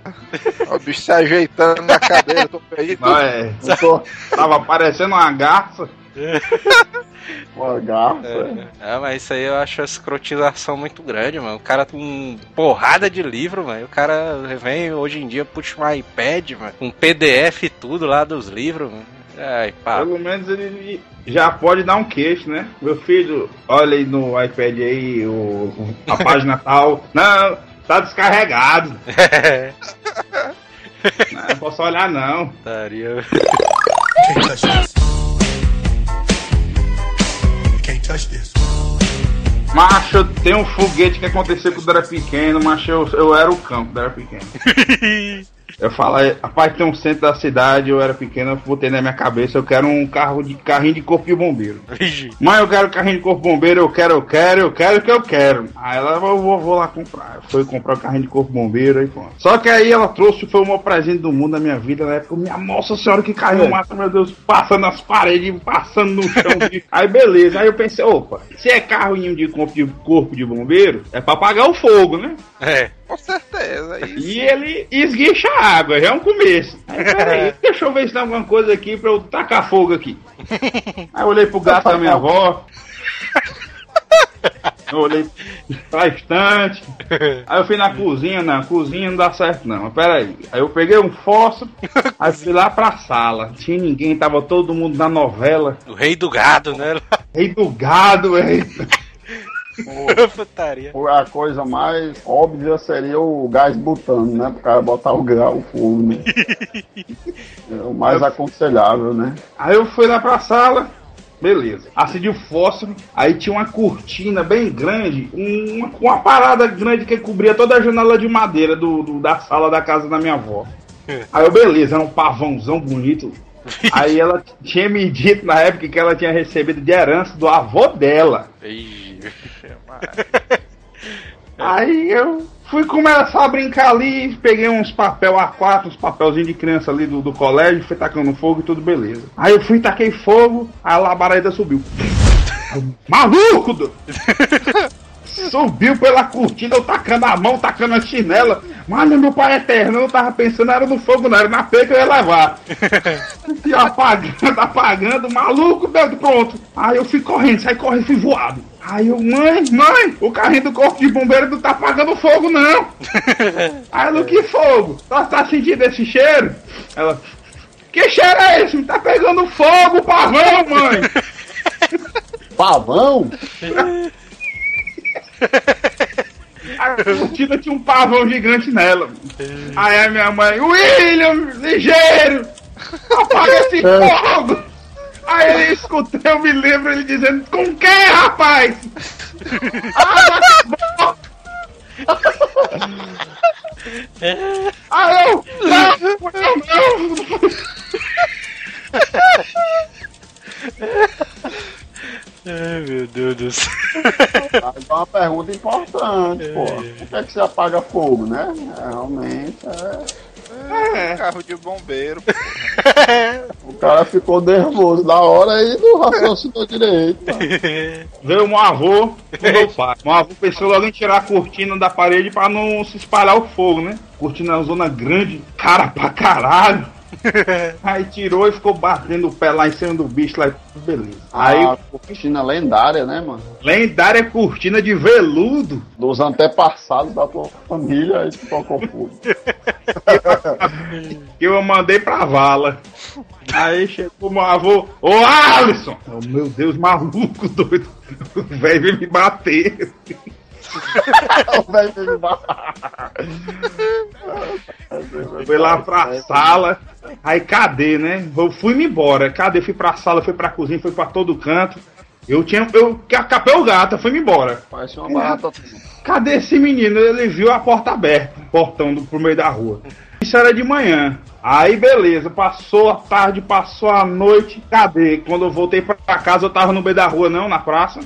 S5: O bicho se ajeitando na cadeira, tô perdido.
S7: Não, é,
S1: tô
S7: tava parecendo uma garça. *laughs*
S1: uma garça.
S4: É. Ah, mas isso aí eu acho a escrotização muito grande, mano. O cara com porrada de livro, mano. O cara vem hoje em dia, puxa um iPad, mano. Um PDF e tudo lá dos livros, mano. Ai, pá.
S7: Pelo menos ele já pode dar um queixo, né? Meu filho, olha aí no iPad aí, o, a página *laughs* tal. Não, tá descarregado. *laughs* Não, posso olhar não.
S4: Putaria.
S8: Touch this.
S7: Macho, tem um foguete que aconteceu quando eu era pequeno, macho, eu, eu era o campo quando eu era pequeno. *laughs* Eu falei, rapaz, tem um centro da cidade, eu era pequeno, eu botei na minha cabeça, eu quero um carro de carrinho de corpo de bombeiro. Mãe, eu quero carrinho de corpo bombeiro, eu quero, eu quero, eu quero o que eu quero. Aí ela, eu vou, vou lá comprar. Eu fui comprar o carrinho de corpo bombeiro aí pronto. Só que aí ela trouxe, foi o maior presente do mundo na minha vida na época. Minha nossa senhora, que carrinho massa, meu Deus, passando nas paredes, passando no chão. *laughs* aí beleza, aí eu pensei, opa, se é carrinho de corpo de, corpo de bombeiro, é pra apagar o fogo, né?
S4: É.
S5: Com certeza, é isso.
S7: E ele esguicha a água, já é um começo. Aí, *laughs* peraí, deixa eu ver se tem alguma coisa aqui pra eu tacar fogo aqui. *laughs* Aí eu olhei pro gato da minha avó. Eu olhei pra estante. Aí eu fui na cozinha, na cozinha não dá certo não, mas peraí. Aí eu peguei um fósforo, aí fui lá pra sala. Tinha ninguém, tava todo mundo na novela.
S4: O rei do gado, né?
S7: Rei do gado, rei. *laughs*
S1: A coisa mais óbvia seria o gás butano, né? Pro cara botar o grau, o fogo, né? É o mais aconselhável, né?
S7: Aí eu fui lá pra sala, beleza. Acendi o fósforo, aí tinha uma cortina bem grande, uma, uma parada grande que cobria toda a janela de madeira do, do- da sala da casa da minha avó. *laughs* Aí eu, beleza, era um pavãozão bonito. Aí ela tinha me dito na época que ela tinha recebido de herança do avô dela. *laughs* Aí eu fui começar a brincar ali, peguei uns papel A4, uns papelzinhos de criança ali do, do colégio, fui tacando fogo e tudo beleza. Aí eu fui, taquei fogo, a labareda subiu. *laughs* Maluco! do- Subiu pela cortina, eu tacando a mão, tacando a chinela. Mano, meu pai eterno, eu tava pensando, era no fogo, não, era na peia que eu ia levar. *laughs* E apagando, apagando, maluco, Deus, pronto. Aí eu fui correndo, saí correndo, fui voado. Aí eu, mãe, mãe, o carrinho do corpo de bombeiro não tá apagando fogo, não. *laughs* Aí ela, que fogo? Tá, tá sentindo esse cheiro? Ela, que cheiro é esse? Tá pegando fogo, pavão, mãe. *laughs*
S1: Pavão?
S7: A cortina tinha um pavão gigante nela. Aí a minha mãe, William, ligeiro, apaga esse fogo. Aí ele escutei, eu me lembro ele dizendo, com quem, rapaz? Ah, *laughs* Aí eu, não, não, não.
S4: Ai, meu Deus do céu.
S1: É uma pergunta importante, pô. Por que, é que você apaga fogo, né? É, realmente, é...
S5: Carro de bombeiro. *laughs*
S1: o cara ficou nervoso da hora e não raciocinou direito. *laughs*
S7: Veio o meu avô meu pai. Meu avô pensou logo em tirar a cortina da parede pra não se espalhar o fogo, né? Cortina na zona grande, cara pra caralho. *laughs* Aí tirou e ficou batendo o pé lá em cima do bicho lá, beleza. Aí,
S1: A cortina lendária, né, mano?
S7: lendária cortina de veludo.
S1: Dos antepassados da tua família, aí tu tocou fogo.
S7: que *laughs* eu mandei pra vala. Aí chegou meu avô, ô Alisson! Oh, meu Deus, maluco, doido. O velho veio me bater. *laughs*
S1: o velho
S7: Fui lá pra sala. Aí cadê, né? Eu fui-me embora. Cadê? Fui pra sala, fui pra cozinha, fui pra todo canto. Eu tinha. Eu capei o gato, fui-me embora.
S1: Parece uma barata.
S7: Cadê esse menino? Ele viu a porta aberta, o portão do, pro meio da rua. Isso era de manhã. Aí beleza, passou a tarde, passou a noite. Cadê? Quando eu voltei pra casa, eu tava no meio da rua, não, na praça.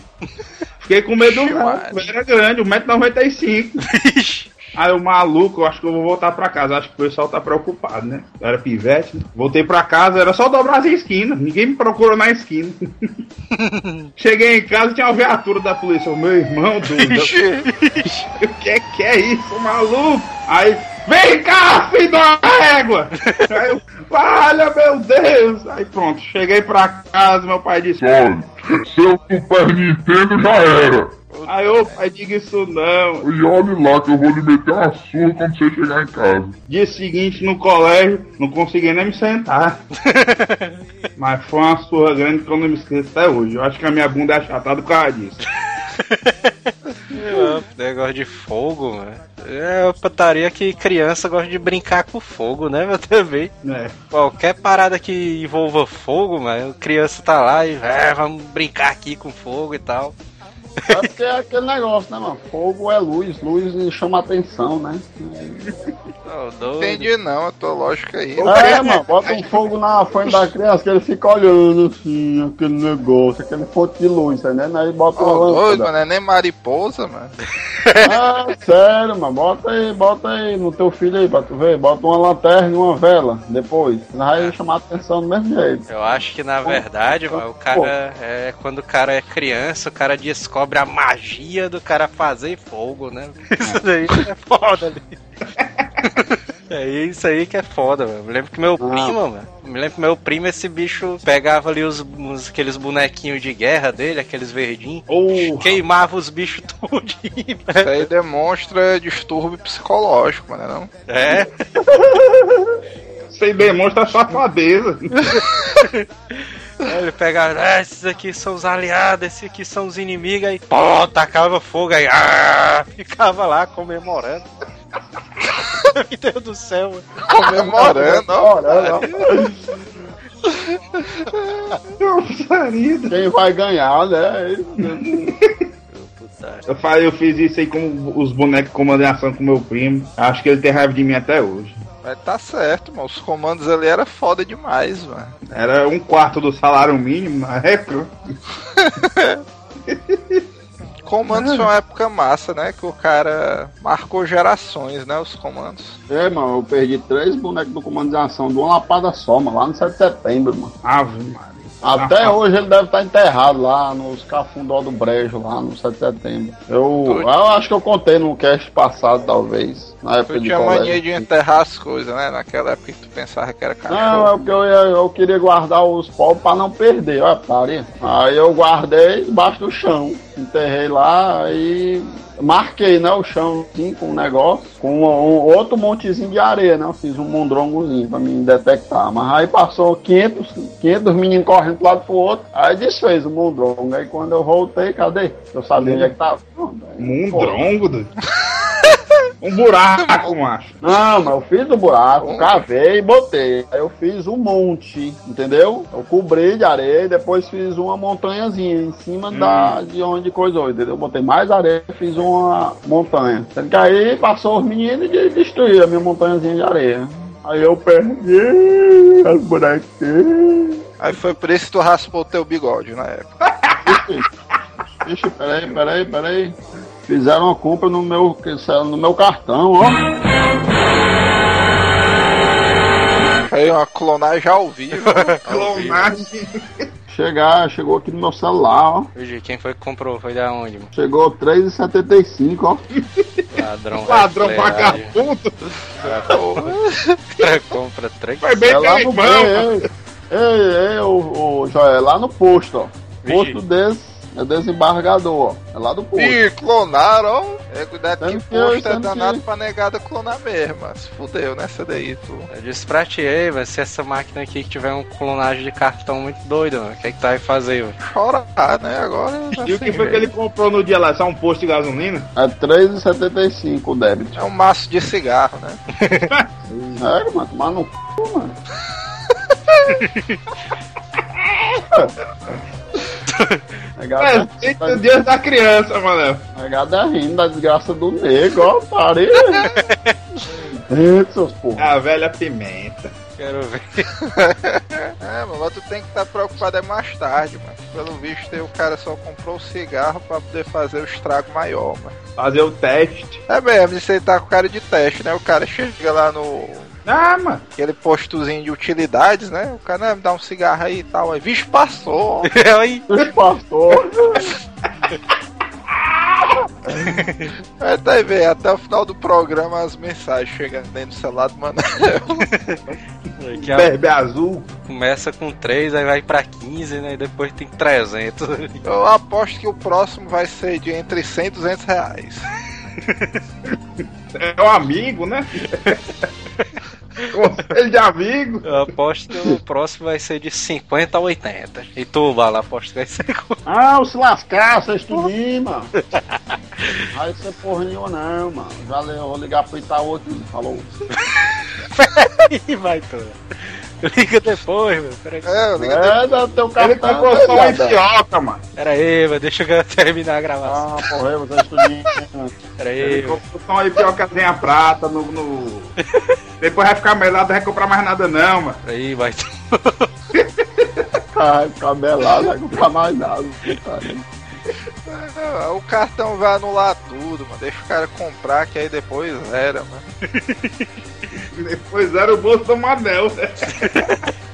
S7: Fiquei com medo do era grande, 1,95m. Aí o maluco, eu acho que eu vou voltar pra casa. Acho que o pessoal tá preocupado, né? Eu era pivete, né? Voltei pra casa, era só dobrar as esquinas. Ninguém me procurou na esquina. *laughs* Cheguei em casa tinha uma viatura da polícia. O meu irmão, doido. o que é que é isso, maluco? Aí, vem cá, filho da régua! Aí *laughs* eu, olha, meu Deus! Aí pronto, cheguei pra casa, meu pai disse.
S2: Olha, seu Super Nintendo já era.
S7: Aí, ô pai, diga isso não.
S2: E olhe lá que eu vou lhe meter uma surra quando você chegar em casa.
S7: Dia seguinte no colégio, não consegui nem me sentar. *laughs* Mas foi uma surra grande que eu não me esqueço até hoje. Eu acho que a minha bunda é achatada por causa disso. *laughs*
S4: É, Negócio de fogo, mano. É uma putaria que criança gosta de brincar com fogo, né, *laughs* meu também.
S7: É.
S4: Qualquer parada que envolva fogo, mano, criança tá lá e é, vamos brincar aqui com fogo e tal.
S1: É porque é aquele negócio, né, mano? Fogo é luz, luz chama atenção, né?
S4: Doido.
S5: Entendi não, a tua lógica aí.
S1: É, mano, bota um fogo na frente da criança que ele fica olhando assim, aquele negócio, aquele fonte de luz, entendeu? Aí bota
S5: Ô,
S1: uma
S5: doido, mano, é nem mariposa, mano.
S1: Ah, sério, mano, bota aí, bota aí no teu filho aí pra tu ver, bota uma lanterna e uma vela depois. Vai chamar atenção do mesmo jeito.
S4: Eu acho que na verdade, mano, o cara é quando o cara é criança, o cara descobre a magia do cara fazer fogo, né? *laughs* Isso daí é foda ali. É isso aí que é foda, mano. Me lembro que meu primo, mano. Me lembro que meu primo, esse bicho pegava ali os, os- aqueles bonequinhos de guerra dele, aqueles verdinhos,
S7: Ou
S4: queimava os bichos *laughs* tudinho.
S5: Isso aí demonstra distúrbio psicológico, mano, não?
S4: É,
S7: você demonstra safadeza. *laughs*
S4: Aí ele pegava, ah, esses aqui são os aliados, esses aqui são os inimigos, aí pô, tacava fogo, aí ah, ficava lá comemorando. *laughs* Meu Deus do céu, mano.
S5: Comemorando,
S1: olha. Quem vai ganhar, né?
S7: Eu, fa- eu fiz isso aí com os bonecos em ação com meu primo. Acho que ele tem raiva de mim até hoje.
S5: Mas tá certo, mano. Os comandos ali era foda demais, mano.
S7: Era um quarto do salário mínimo *laughs* na época.
S5: Comandos foi uma época massa, né? Que o cara marcou gerações, né? Os comandos.
S1: É, mano, eu perdi três bonecos do comando de ação de uma lapada só, mano, lá no 7 de setembro, mano.
S7: Ave Maria.
S1: Até
S7: Ah,
S1: hoje ele deve estar enterrado lá nos cafundó do brejo, lá no 7 de setembro. Eu, eu acho que eu contei no cast passado, talvez. Na época
S5: Tu tinha
S1: colégio.
S5: mania de enterrar as coisas, né? Naquela época que tu pensava que era
S1: Não,
S5: cachorro.
S1: é porque eu, ia- eu queria guardar os povos pra não perder, olha, pare. Aí eu guardei debaixo do chão, enterrei lá e marquei, né, o chão assim, com um negócio, com um, um outro montezinho de areia, né, eu fiz um mondrongozinho pra me detectar. Mas aí passou 500, 500 meninos correndo pro lado pro outro, aí desfez o mondrongo. Aí quando eu voltei, cadê? Eu sabia onde é que tava. Não, *laughs*
S7: Um. Um buraco, *laughs* macho.
S1: Não, mas eu fiz o buraco, cavei e botei. Aí eu fiz um monte, entendeu? Eu cobri de areia e depois fiz uma montanhazinha em cima da, de onde coisou, entendeu? Eu botei mais areia e fiz uma montanha. Sendo que aí passou os meninos e destruíram a minha montanhazinha de areia. Aí eu perdi as bonequinhas.
S5: Aí foi por isso que tu raspou teu bigode na época.
S1: Ixi, peraí, peraí, peraí. Fizeram uma compra no meu, no meu cartão, ó.
S5: Aí uma clonagem *laughs* ao vivo.
S7: Clonagem.
S1: Chegar, chegou aqui no meu celular, ó.
S4: Hoje, quem foi que comprou? Foi da onde, mano?
S1: Chegou 3,75, ó.
S4: Ladrão. *laughs*
S7: Ladrão vagabundo.
S4: Cara, compra três.
S7: Foi bem
S1: É lá no
S7: irmão.
S1: ei, ei, ei, ô, ô, Joel, é lá no posto, ó. Posto desse é desembargador, ó. É lá do posto.
S5: Ih, clonaram. É cuidado que
S1: Sendo que-
S5: posto é danado
S1: que-
S5: pra negada clonar mesmo. mas Se fudeu nessa daí, tu.
S4: Eu disse pra ti, ei, mas se essa máquina aqui que tiver um clonagem de cartão muito doido, mano, o que é que tu vai fazer, velho?
S5: Chorar, né? Agora.
S7: E o que foi que ele comprou no dia lá? Só um posto de gasolina?
S1: É 3,75 o débito.
S5: É um maço de cigarro, né? *laughs*
S1: Sério, mano, tomar no c, mano. *laughs* *laughs*
S7: É, 30 dias da criança, mano.
S1: negada rindo da desgraça do nego, ó, seus *laughs* porra.
S7: A velha pimenta.
S4: Quero ver. *laughs*
S5: É, mas tu tem que estar preocupado é mais tarde, mano. Pelo visto, aí o cara só comprou o cigarro pra poder fazer o estrago maior, mano.
S7: Fazer o teste.
S5: É mesmo, isso aí tá com cara de teste, né? O cara chega lá no.
S7: Ah, mano.
S5: Aquele postozinho de utilidades, né? O cara "Não, me dá um cigarro aí e tal. Aí, vixe, passou.
S4: Aí,
S1: Esse pastor.
S5: Aí tá aí, velho, até o final do programa as mensagens chegando dentro do celular do Manel.
S4: aqui, ó, *laughs*
S7: Berbe azul.
S4: começa com 3, aí vai pra 15, né? E depois tem 300.
S5: Eu aposto que o próximo vai ser de entre 100 e 200 reais.
S7: É um amigo, né? *laughs* Conselho de amigo.
S4: Eu aposto que o próximo vai ser de 50 a 80. E tu, Bala, aposto que vai ser
S1: Ah, se lascar, vocês tudinho, mano. *laughs* Vai ser porra nenhuma não, mano. Já li- eu vou ligar pro Itaú aqui, falou. *laughs*
S4: E vai tu. *laughs* Liga depois, meu. Pera aí,
S5: É, liga
S1: É, dá teu
S7: Ele
S1: cartão.
S7: pegou só uma
S1: viado.
S7: enfioca, mano.
S4: Pera aí, mano. Deixa eu terminar a gravação.
S1: Ah, porra, você é estudinho.
S4: Pera aí,
S7: Ele colocou só uma enfiocazinha prata no, no... *laughs* Depois vai ficar melado, não vai comprar mais nada não, mano.
S4: Pera aí, vai. *laughs*
S1: Ai, cabelado, vai comprar mais nada. puta.
S5: É, O cartão vai anular tudo, mano. Deixa o cara comprar, que aí depois era, mano.
S7: Depois era o bolso do Manel. né?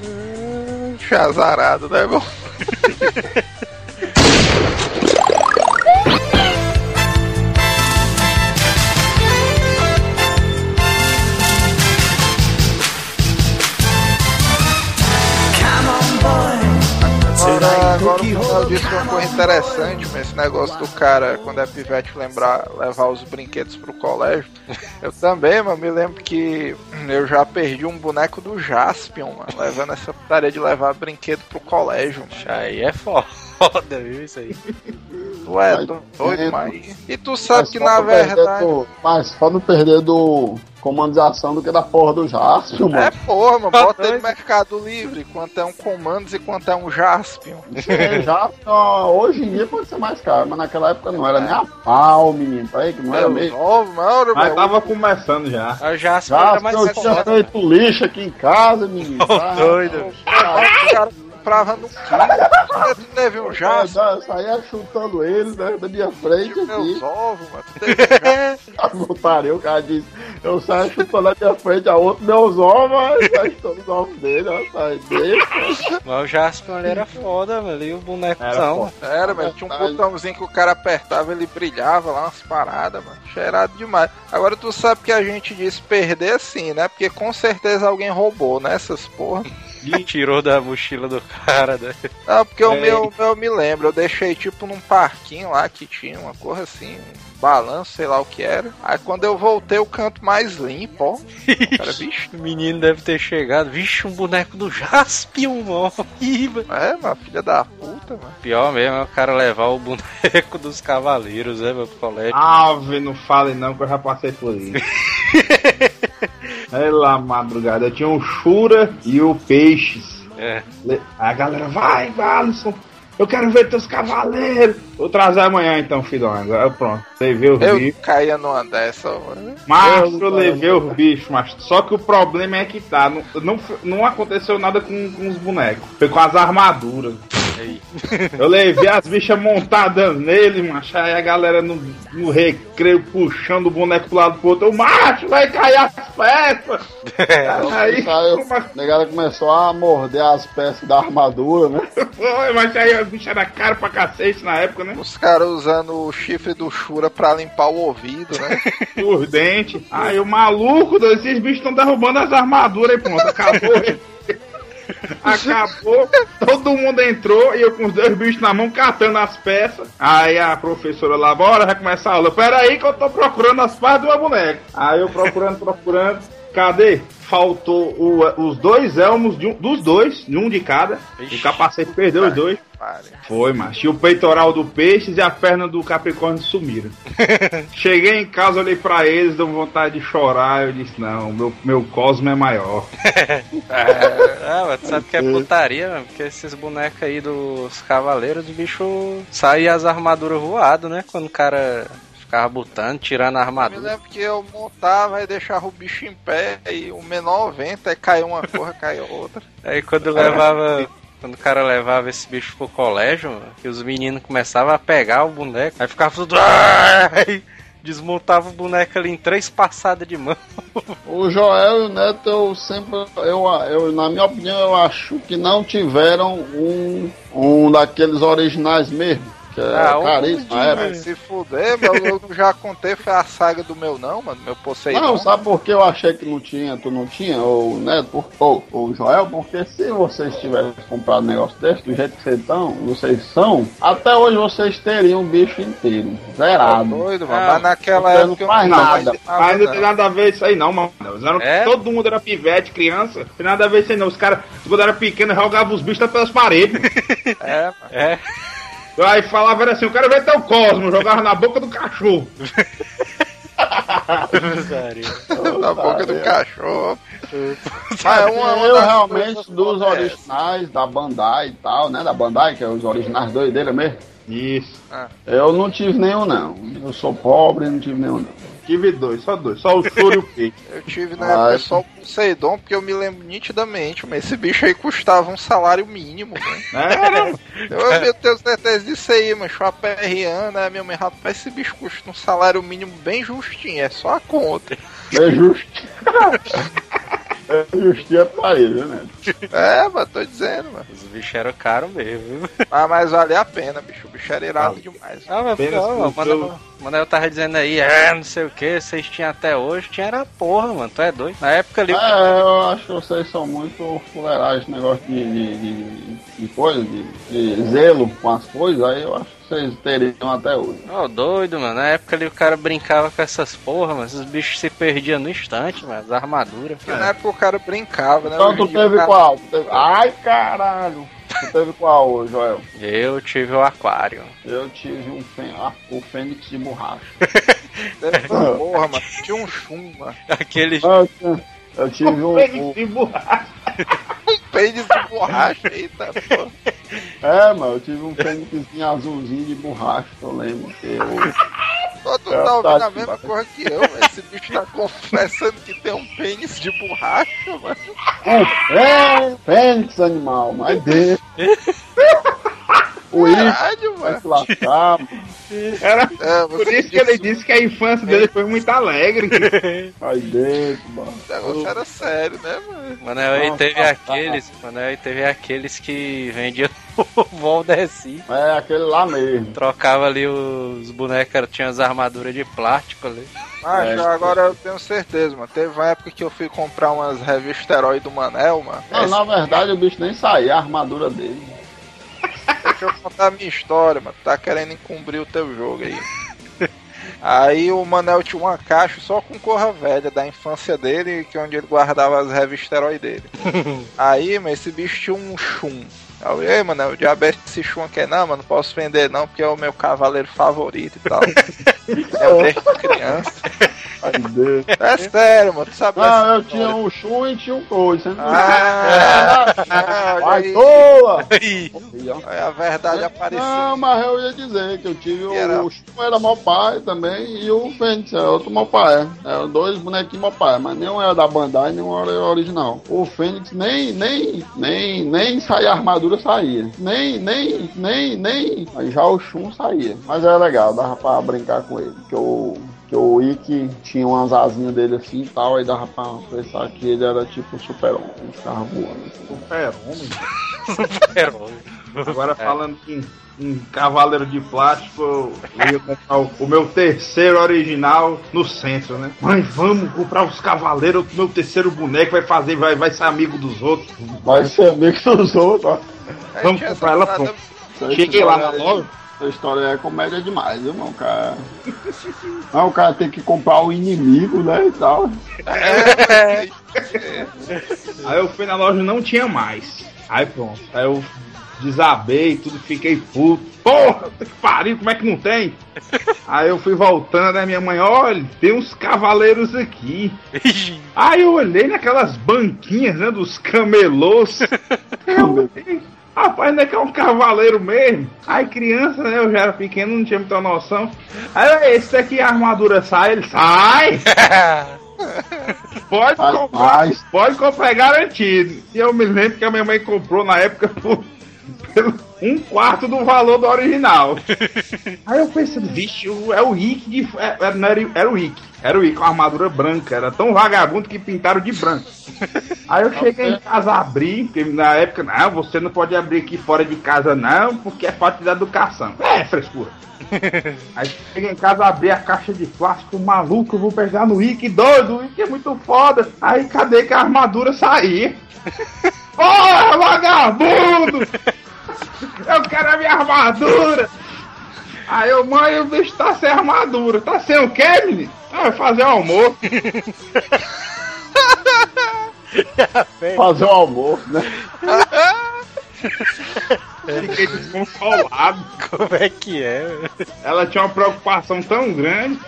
S5: Hum, Chazarado, né, bom? *laughs* Manuel disse uma coisa interessante, mas esse negócio do cara, quando é pivete, lembrar, levar os brinquedos pro colégio. *laughs* Eu também, mano, me lembro que eu já perdi um boneco do Jaspion, mano, levando essa putaria de levar brinquedo pro colégio, mano.
S4: Aí é foda, viu? Isso aí. *laughs*
S5: Tu é doido, mas. E tu sabe
S1: Mas
S5: que na verdade.
S1: do- Mas só não perder do comandização do que da porra do Jaspion, mano.
S5: É porra, mano, bota aí no Mercado Livre, quanto é um Comandos e quanto é um Jaspion. *laughs*
S1: É, Jaspion, hoje em dia pode ser mais caro, mas naquela época não era nem a pau, menino. Aí que não era
S5: Meus
S1: mesmo.
S5: ovos, mano,
S7: Mas
S5: meu.
S7: tava começando já.
S4: A Jasper era mais
S1: Jaspion tinha feito lixo aqui em casa, menino. Ah,
S4: doido.
S5: O cara comprava no quilo. Tu *laughs* teve um Jaspion.
S1: Eu saía chutando ele né, da minha frente
S5: Meus
S1: aqui.
S5: ovos, mano. Tu teve um Jaspion. *laughs*
S1: A putaria, o cara disse, eu saio chutando na minha frente, a outro meus ovos, sai chutando os ovos dele, ó, sai dele.
S4: Mas o Jasper ele era foda, velho. E o boneco
S7: Era
S4: não.
S5: Era, mas tinha um botãozinho que o cara apertava, ele brilhava lá, umas paradas, mano. Cheirado demais. Agora tu sabe que a gente disse perder assim, né? Porque com certeza alguém roubou, né? Essas porra.
S4: Tirou da mochila do cara, né?
S5: Não, porque o
S7: É.
S5: meu, o meu eu me lembro, eu deixei tipo num parquinho lá que tinha uma coisa assim, um balanço, sei lá o que era. Aí quando eu voltei, o canto mais limpo, ó. O cara, bicho,
S4: O menino deve ter chegado. Vixe, um boneco do Jaspion, mano. Ih, mano.
S5: é, uma filha da puta, mano.
S4: Pior mesmo é o cara levar o boneco dos cavaleiros, né, meu, colégio.
S7: Ave, não fale não que eu já passei por isso. *laughs* *laughs* Pela madrugada, eu tinha o Shura e o Peixes.
S4: É.
S7: A galera, vai, vai, Alisson, eu quero ver teus cavaleiros. Vou trazer amanhã então, filhão. Agora pronto. Levei os
S5: Eu
S7: bichos.
S5: caía numa dessa, mano.
S7: Mas eu levei os bichos, mas só que o problema é que tá. Não, não, não aconteceu nada com, com os bonecos. Foi com as armaduras.
S4: Aí.
S7: Eu levei as bichas montadas nele, macho. Aí a galera no, no recreio puxando o boneco pro lado pro outro. O macho vai cair as peças. Aí,
S1: Aí,
S7: como
S1: a negada começou a morder as peças da armadura, né?
S7: foi, mas aí a bicha era cara pra cacete na época, né?
S5: Os caras usando o chifre do Shura pra limpar o ouvido, né?
S7: Os dentes. Aí o maluco, esses bichos estão derrubando as armaduras e pronto, acabou. *laughs* Acabou, todo mundo entrou e eu com os dois bichos na mão catando as peças. Aí a professora lá, bora, vai começar a aula. Pera aí que eu tô procurando as partes do meu boneco. Aí eu procurando, procurando. Cadê? Faltou o- os dois elmos de um- dos dois, um de cada.
S4: Ixi.
S7: O capacete perdeu os dois.
S5: Pare.
S7: Foi, macho. E o peitoral do peixe e a perna do Capricórnio sumiram. *laughs* Cheguei em casa, olhei pra eles, deu vontade de chorar. Eu disse: Não, meu, meu cosmo é maior.
S4: Ah, *laughs* mas tu sabe que é putaria, mano, porque esses bonecos aí dos cavaleiros, o bicho saía as armaduras voadas, né? Quando o cara ficava botando, tirando a
S5: Eu me
S4: armadura.
S5: lembro que eu montava e deixava o bicho em pé e o menor vento, aí caiu uma porra, caiu outra. *laughs*
S4: Aí quando levava. Quando o cara levava esse bicho pro colégio, mano, que os meninos começavam a pegar o boneco, aí ficava tudo. Ai! Desmontava o boneco ali em três passadas de mão. *laughs*
S1: O Joel e o Neto, eu sempre, eu, eu, na minha opinião, eu acho que não tiveram um, um daqueles originais mesmo. Que é
S4: Ah, um
S1: caríssimo época.
S5: Mas se fuder, meu, eu já contei, foi a saga do meu não, mano, meu Poseidon.
S1: Não, sabe por que eu achei que não tinha, tu não tinha, ou Neto, por, ou, ou Joel? Porque se vocês tivessem comprado um negócio desse, do jeito que vocês estão, vocês são, até hoje vocês teriam um bicho inteiro,
S5: Tá
S1: zerado.
S5: doido, mano.
S4: Ah,
S5: mas naquela época
S1: não
S5: eu
S1: faz
S5: não
S1: nada.
S7: Mas não
S5: não.
S7: tem nada a ver isso aí, não, mano. Eram-
S4: É?
S7: Todo mundo era pivete, criança. Não tem nada a ver isso aí, não. Os caras, quando era pequeno, jogavam os bichos até pelas paredes. *laughs*
S5: É, mano.
S4: É.
S7: Aí falava era assim: eu quero ver teu cosmo. Jogava na boca do cachorro.
S5: Na boca do cachorro.
S1: Ah,
S5: é uma- das
S1: realmente, dos originais da Bandai e tal, né? Da Bandai, que é os originais doideiras mesmo.
S7: Isso.
S1: Eu não tive nenhum, não. Eu sou pobre, não tive nenhum, não.
S7: Tive dois, só dois. Só o Shuri e o Peito. *laughs*
S5: Eu tive na época
S1: é.
S5: só o Poseidon, porque eu me lembro nitidamente, mas esse bicho aí custava um salário mínimo, né?
S7: Era?
S5: Eu, eu tenho certeza disso aí, mas o aperreando, né? Minha mãe, rapaz, esse bicho custa um salário mínimo bem justinho, é só a conta.
S1: É justo. *laughs* é justinha pra ele, né?
S5: É, mas tô dizendo, mano.
S4: Os bichos eram caros mesmo, viu?
S5: Ah, mas vale a pena, bicho. O bicho era irado demais.
S4: Ah, mas
S7: Apenas
S4: pô, mano, mano, eu tava dizendo aí, é, não sei o que, vocês tinham até hoje, tinha era porra, mano, tu é doido. Na época ali,
S1: É, eu acho que vocês são muito fuleiragem, esse negócio de, de, de, de coisa, de, de zelo com as coisas, aí eu acho vocês teriam até hoje.
S4: ó, doido, mano, na época ali o cara brincava com essas porra, mas os bichos se perdiam no instante, mano, as armaduras.
S5: Porque na época o cara brincava, né?
S1: Então tu
S5: o
S1: teve
S5: cara-
S1: qual? Teve- Ai, caralho! Tu teve qual, Joel?
S4: Eu tive o aquário.
S1: Eu tive um fê- ah, o Fênix de borracha. *laughs*
S5: Porra, mano. Tinha um chum, mano.
S4: Aquele.
S1: Eu, tinha- eu tive um, um-
S7: de borracha.
S5: Um peixe de borracha, eita, pô.
S1: É, mano, eu tive um Fênixzinho azulzinho de borracha, eu lembro. que Eu, *laughs*
S5: Pô, tu
S1: É,
S5: tá ouvindo
S1: tá
S5: a mesma coisa que eu, velho. Esse bicho tá confessando que tem um pênis de borracha, mano.
S1: é, Fênix animal, mas dentro. *laughs*
S5: Caralho,
S1: vai
S5: mano.
S1: se lascar, mano.
S7: Era
S5: É,
S7: por isso que ele disse que a infância dele foi muito alegre.
S1: Vai dentro, mano.
S5: O negócio era sério, né, mano?
S4: Mano, aí teve
S1: tá.
S4: aqueles. Mano, aí teve aqueles que vendiam *laughs* o Voldeci.
S1: É aquele lá mesmo.
S4: Trocava ali os bonecos, tinha as armaduras de plástico ali.
S5: Mas
S1: É,
S5: agora eu tenho certeza, mano. Teve uma época que eu fui comprar umas revistas herói do Manel, mano.
S1: Não, na verdade o bicho nem saía, a armadura dele.
S5: Deixa eu contar a minha história, mano. Tá querendo encumbrir o teu jogo aí. Aí o Manel tinha uma caixa só com corra velha da infância dele, que é onde ele guardava as revistas herói dele. *laughs* Aí, mas esse bicho tinha um chum. Aí eu, ei, Manel, o diabo é esse chum aqui? Não, mano, não posso vender não, porque é o meu cavaleiro favorito e tal. *laughs* eu desde criança. É sério, mano, tu sabe
S1: Não,
S5: dessa
S1: eu tinha um chum e tinha um coisa. Você não
S5: Ah, ah,
S1: Vai!
S5: Aí a verdade apareceu.
S1: Não, mas eu ia dizer que eu tive o,
S5: Era-
S1: o Chum era meu pai também e o Fênix era outro meu pai. Eram dois bonequinhos meu pai, mas nenhum era da Bandai, nenhum era original. O Fênix nem, nem, nem, nem saía, a armadura saía. Nem, nem, nem, nem. Aí já o Chum saía. Mas era legal, dava pra brincar com ele. Que o, que o Ikki tinha umas asinhas dele assim e tal, aí dava pra pensar que ele era tipo super-homem, ficava voando. assim.
S7: Super homem. Agora falando em, em Cavaleiro de Plástico, eu ia comprar o, o meu terceiro original no centro, né? Mãe, vamos comprar os Cavaleiros, o meu terceiro boneco vai fazer, vai, vai ser amigo dos outros.
S1: Vai ser amigo dos outros, ó.
S7: Vamos comprar ela pronto. Cheguei lá na
S1: história
S7: loja.
S1: Essa história é comédia demais, viu, irmão? O cara. Não, o cara tem que comprar o inimigo, né? E tal.
S5: É,
S7: Aí eu fui na loja e não tinha mais. Aí pronto. Aí eu desabei, tudo, fiquei puto. Porra, que pariu, como é que não tem? Aí eu fui voltando, aí minha mãe, olha, tem uns cavaleiros aqui. Aí eu olhei naquelas banquinhas, né, dos camelôs. *laughs* Eu olhei, Rapaz, não é que é um cavaleiro mesmo? Aí criança, né, eu já era pequeno, não tinha muita noção. Aí esse daqui a armadura sai, ele sai! *laughs* Pode comprar, pode comprar é garantido. E eu me lembro que a minha mãe comprou na época por, pelo *laughs* um quarto do valor do original. *laughs* Aí eu pensei, vixe, é o Rick de. é- Era, não era, era o Rick. Era o Rick com a armadura branca. Era tão vagabundo que pintaram de branco. *laughs* Aí eu cheguei em casa, abri, porque na época, não, você não pode abrir aqui fora de casa, não, porque é falta de educação. É, frescura. Aí cheguei em casa, abri a caixa de plástico, maluco, vou pegar no Rick, doido, o Rick é muito foda. Aí cadê que a armadura saía? Porra, vagabundo! Eu quero a minha armadura! Aí eu, mãe, o bicho tá sem armadura. Tá sem o quê, menino? Ah, vai fazer o almoço. *laughs*
S1: Fazer o almoço, né? *laughs*
S7: Fiquei desconsolado.
S4: Como é que é?
S7: Ela tinha uma preocupação tão grande.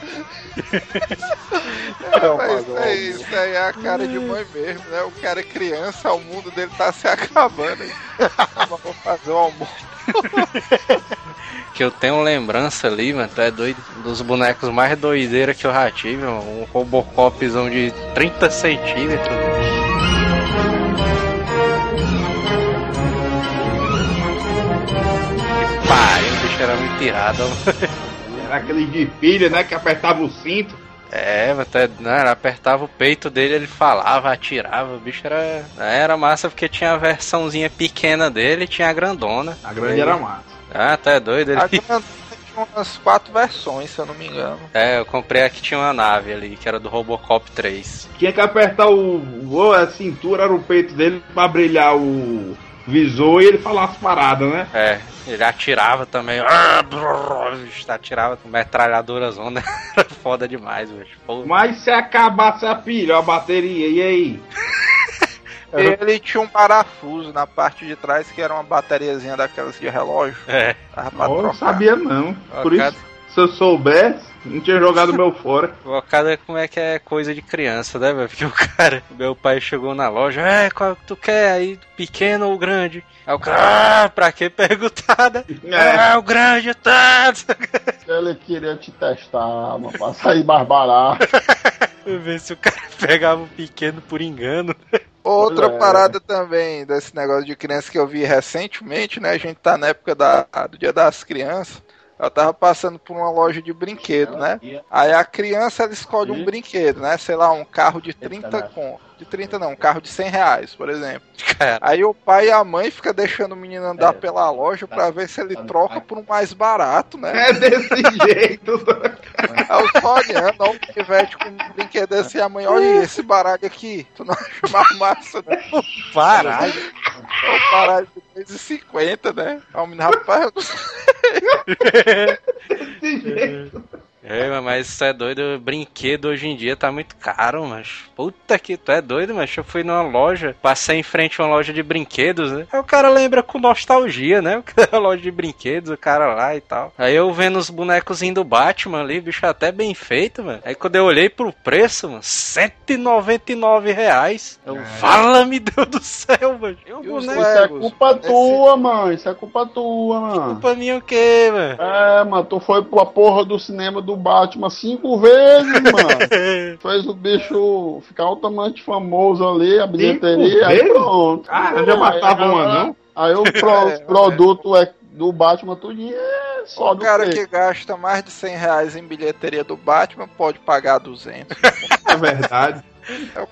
S5: Mas isso aí, isso aí é a cara de mãe mesmo, né? O cara é criança, o mundo dele tá se acabando. *laughs* Vou fazer o almoço. *laughs*
S4: Que eu tenho lembrança ali, mano, tu é doido. Dos bonecos mais doideira que eu já tive, mano. Um Robocopzão de 30 centímetros. Pariu, o bicho era muito irado. *laughs*
S7: Era aquele de pilha, né? Que apertava o cinto.
S4: É, mas tu é- não, era, apertava o peito dele, ele falava, atirava. O bicho era. Era massa porque tinha a versãozinha pequena dele e tinha a grandona.
S7: A grande era massa.
S4: Ah, tá é doido. Ele...
S5: A Grandona tinha umas quatro versões, se eu não me engano.
S4: É, eu comprei a que tinha uma nave ali, que era do Robocop 3.
S7: Tinha que apertar o, o- a cintura, era o peito dele pra brilhar o visor e ele falar as paradas, né?
S4: É, ele atirava também. Ah, atirava com metralhadora zona. *laughs* Era foda demais, bicho. Pô,
S7: Mas se acabasse a pilha, a bateria, e aí? *laughs*
S5: Ele tinha um parafuso na parte de trás que era uma bateriazinha daquelas de relógio.
S4: É,
S7: não sabia não. Por isso, se eu soubesse, não tinha jogado o meu fora. *laughs*
S4: Pô, cada como é que é coisa de criança, né, velho? *laughs* Porque o cara, meu pai chegou na loja, é, qual que tu quer aí, pequeno ou grande? Aí o cara, ah, pra que *laughs* perguntar, né?
S7: É.
S4: Ah, o grande, tá.
S1: Ele queria te testar, mano, pra sair mais barato.
S4: Ver se o cara pegava o pequeno por engano.
S5: Outra
S1: Olha.
S5: parada também desse negócio de criança que eu vi recentemente, né? A gente tá na época da, do Dia das Crianças. Eu tava passando por uma loja de brinquedo, né? Aí a criança ela escolhe um brinquedo, né? Sei lá, um carro de 30 com. De 30 não, um carro de 100 reais, por exemplo.
S4: Cara,
S5: Aí o pai e a mãe ficam deixando o menino andar pela loja pra ver se ele troca por um mais barato, né?
S7: É desse *laughs* jeito.
S5: Aí eu só olhando, ó, o pivete com um brinquedo desse e a mãe, olha esse baralho aqui, tu não acha mais massa, né?
S4: paralho.
S5: É o baralho de 2,50, né? Aí o menino, rapaz, eu não
S7: Desse jeito.
S4: É, mas isso é doido, brinquedo hoje em dia tá muito caro, mas puta que tu é doido, mas eu fui numa loja, passei em frente a uma loja de brinquedos, né? Aí o cara lembra com nostalgia, né? *laughs* O cara, a loja de brinquedos, o cara lá e tal. Aí eu vendo os bonecos do Batman ali, bicho até bem feito, mano. Aí quando eu olhei pro preço, mano, 199 reais. Eu, fala-me Deus do céu, mano. E
S5: E os
S4: boneco,
S1: Isso é culpa
S5: Esse-
S1: tua, mano. Isso é culpa tua, mano.
S4: culpa minha o quê, mano?
S1: É, mano, tu foi pra porra do cinema do Batman cinco vezes, *laughs* mano. Fez o bicho ficar altamente famoso ali, a bilheteria, aí pronto.
S7: Ah, eu já matava não?
S1: Aí o *laughs* pro-
S5: É,
S1: produto é do Batman tudinho é só
S5: O
S1: do
S5: cara
S1: preço.
S5: que gasta mais de 100 reais em bilheteria do Batman pode pagar 200. *laughs*
S7: É verdade.
S5: Eu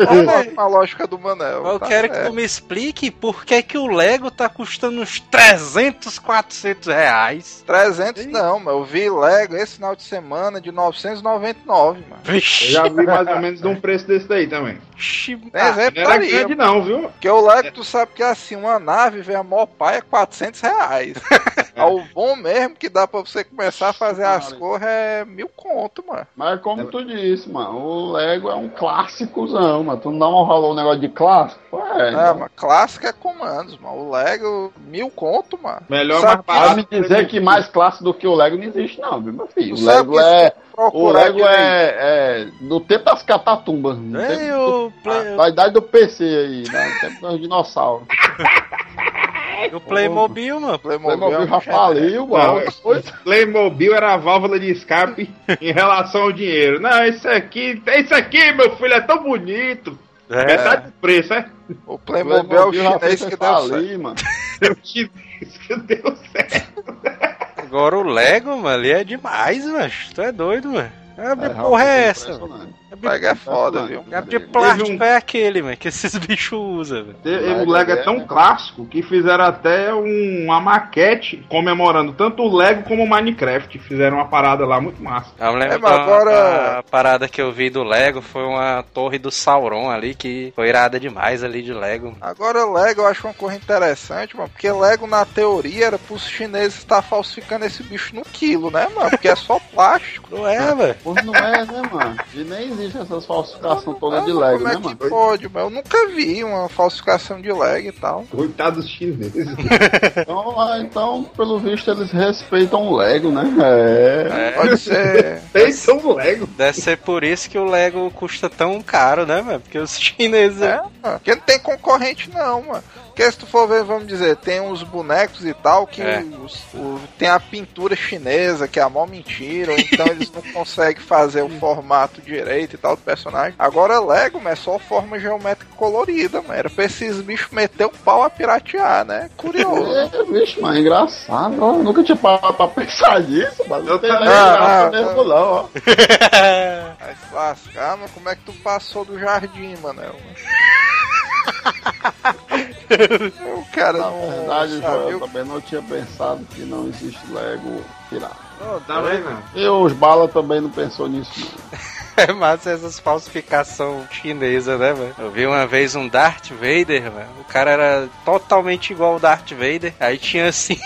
S5: com a lógica do Manel.
S4: Eu
S5: tá
S4: quero que
S5: certo.
S4: tu me explique por que, que o Lego tá custando uns 300, 400 reais.
S5: 300 não, mas eu vi Lego esse final de semana de 999, mano.
S7: Eu
S4: Vixe,
S7: já vi mais ou menos de um preço desse daí também.
S4: Vixe,
S5: É
S7: Não era grande não, viu?
S5: Porque o Lego, tu sabe que é assim, uma nave vem a maior pai é 400 reais. *laughs* Aí o bom mesmo que dá pra você começar a fazer as
S1: Cara.
S5: cores é mil conto, mano.
S1: Mas como tu disse, mano, o Lego é um clássicozão, mano. Tu não dá um rolou um negócio de clássico? É,
S5: É, mas clássico é comandos, mano. O Lego, mil conto, mano.
S7: Melhor
S5: Sabe
S7: mais barato.
S1: me dizer que mais clássico do que o Lego não existe, não, viu, meu filho? O Lego
S5: que
S1: é.
S5: tu
S1: O Lego é, é do tempo das catatumbas. do
S4: Ei,
S1: tempo
S4: o,
S1: do-
S4: Play-
S1: Da idade do PC aí, né? Do tempo dos dinossauros.
S4: o Playmobil, mano.
S5: Playmobil,
S1: Playmobil
S5: é
S1: já faliu, mano.
S7: Não,
S1: Coisa-
S7: Playmobil era a válvula de escape em relação ao dinheiro. Não, isso aqui, isso aqui, meu filho, é tão bonito.
S4: É.
S7: Metade do preço, é?
S5: O Playmobil é o
S1: já
S5: chinês que deu certo.
S1: mano.
S7: Eu te disse que deu certo.
S4: Agora o Lego, mano, ali é demais, mano. Tu é doido, mano. É, que
S1: É,
S4: porra é
S1: realmente
S4: essa? mano?
S1: Impressionante.
S5: Lego é foda, viu?
S4: É de plástico
S7: Teve um-
S4: é aquele, mano, que esses *laughs* bichos usam, velho.
S7: O Lego é tão clássico que fizeram até um- uma maquete comemorando tanto o Lego como o Minecraft. Fizeram uma parada lá muito massa.
S4: Eu lembro
S5: É, mas agora-
S4: a parada que eu vi do Lego foi uma torre do Sauron ali, que foi irada demais ali de Lego.
S5: Agora, Lego eu acho uma coisa interessante, mano, porque Lego, na teoria, era pros chineses estar falsificando esse bicho no quilo, né, mano? Porque é só plástico.
S4: Não é, velho?
S1: Não é, né, mano? E nem existe essas falsificações todas de Lego,
S5: Como é
S1: né,
S5: que
S1: mano?
S5: pode, mas eu nunca vi uma falsificação de leg e tal.
S7: Coitados chineses. *laughs*
S1: Então, ah, então, pelo visto, eles respeitam o Lego, né? É.
S5: Pode ser. *laughs*
S7: Eles são Lego.
S4: Deve ser por isso que o Lego custa tão caro, né, mano? Porque os chineses.
S5: É, mano. porque não tem concorrente não, mano. Porque se tu for ver, vamos dizer, tem uns bonecos e tal que
S4: É.
S5: os- o- tem a pintura chinesa, que é a mó mentira, então eles não *laughs* conseguem fazer o formato direito e tal do personagem. Agora Lego, mas é só forma geométrica colorida, mano. Era pra esses bichos meter o pau a piratear, né? Curioso. *laughs*
S1: É, bicho, mas é engraçado. Eu nunca tinha parado pra pensar nisso, mas
S7: Eu também
S1: nem
S5: não. Ah,
S1: mesmo, não, ó.
S5: Se lascar, mas como é que tu passou do jardim, Manel? *laughs* o cara
S1: Na verdade, eu
S5: o
S1: também não tinha pensado que não existe Lego pirata.
S7: Tá vendo? não?
S1: E os Bala também não pensou nisso, não.
S4: É massa essas falsificação chinesa, né, mano? Eu vi uma vez um Darth Vader, mano. O cara era totalmente igual ao Darth Vader. Aí tinha assim.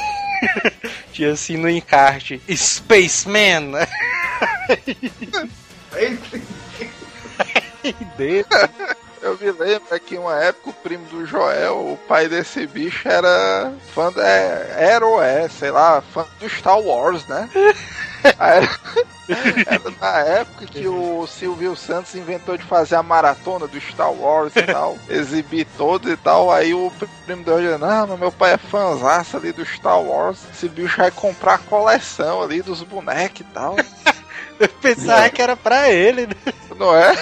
S4: *laughs* tinha assim no encarte: Spaceman! *laughs* dele.
S5: Eu me lembro que uma época o primo do Joel, o pai desse bicho, era fã da. Era ou é, sei lá, fã do Star Wars, né? *laughs* Era, era na época que o Silvio Santos inventou de fazer a maratona do Star Wars e tal, *laughs* exibir todos e tal. Aí o primo do Joel, não, mas meu pai é fãzaço ali do Star Wars. Esse bicho vai comprar a coleção ali dos bonecos e tal. *laughs*
S4: Eu pensava que era pra ele, né?
S5: Não é?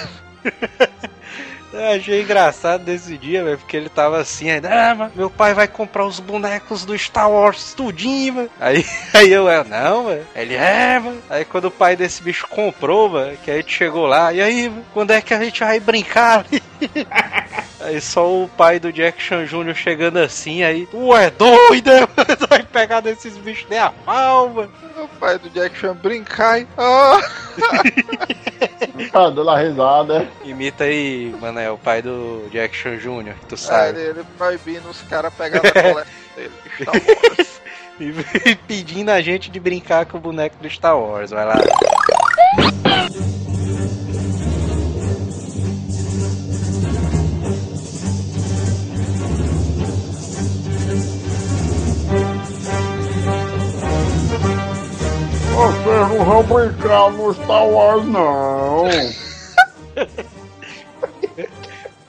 S4: Eu achei engraçado desse dia, velho, porque ele tava assim, aí, ah, mas meu pai vai comprar os bonecos do Star Wars tudinho, mano. Aí, *laughs* aí eu, eu, não, mano. Ele, é, mano. Aí quando o pai desse bicho comprou, mano, que a gente chegou lá, e aí, mano, quando é que a gente vai brincar? *laughs* Aí só o pai do Jack Chan Jr. chegando assim, aí, tu é doido, é, *laughs* vai pegar desses bichos nem a pau, mano.
S5: O pai do Jack Chan brincar e. Ah! *laughs*
S1: Tá dando a risada, é.
S4: Imita aí, mano, é o pai do Jack Chan Jr., que tu
S5: Aí
S4: sabe.
S5: ele, ele proibindo os caras pegarem a coleção dele de Star Wars. *laughs*
S4: E pedindo a gente de brincar com o boneco do Star Wars, vai lá. *laughs*
S1: não vão brincar no Star Wars, não.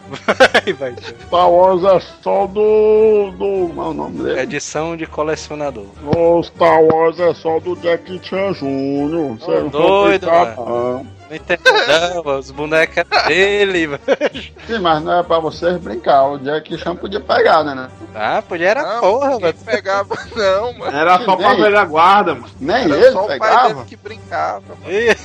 S4: Vai, vai.
S1: Star Wars é só do. do. Como é o nome dele?
S4: Edição de colecionador.
S1: O Star Wars é só do Jack Chan Jr. Vocês não
S4: doido,
S1: brincar, não.
S4: Não entendo não, os bonecos é dele, mano.
S1: Sim, mas não é pra vocês brincar. O Jack Chan podia pegar, né? né?
S4: Ah, podia era
S5: Não,
S4: porra, mano.
S5: pegava, não, mano.
S7: Era só pra velha guarda, mano.
S1: Nem
S5: Era
S1: ele
S5: só o pai
S1: pegava.
S5: dele que brincava. mano.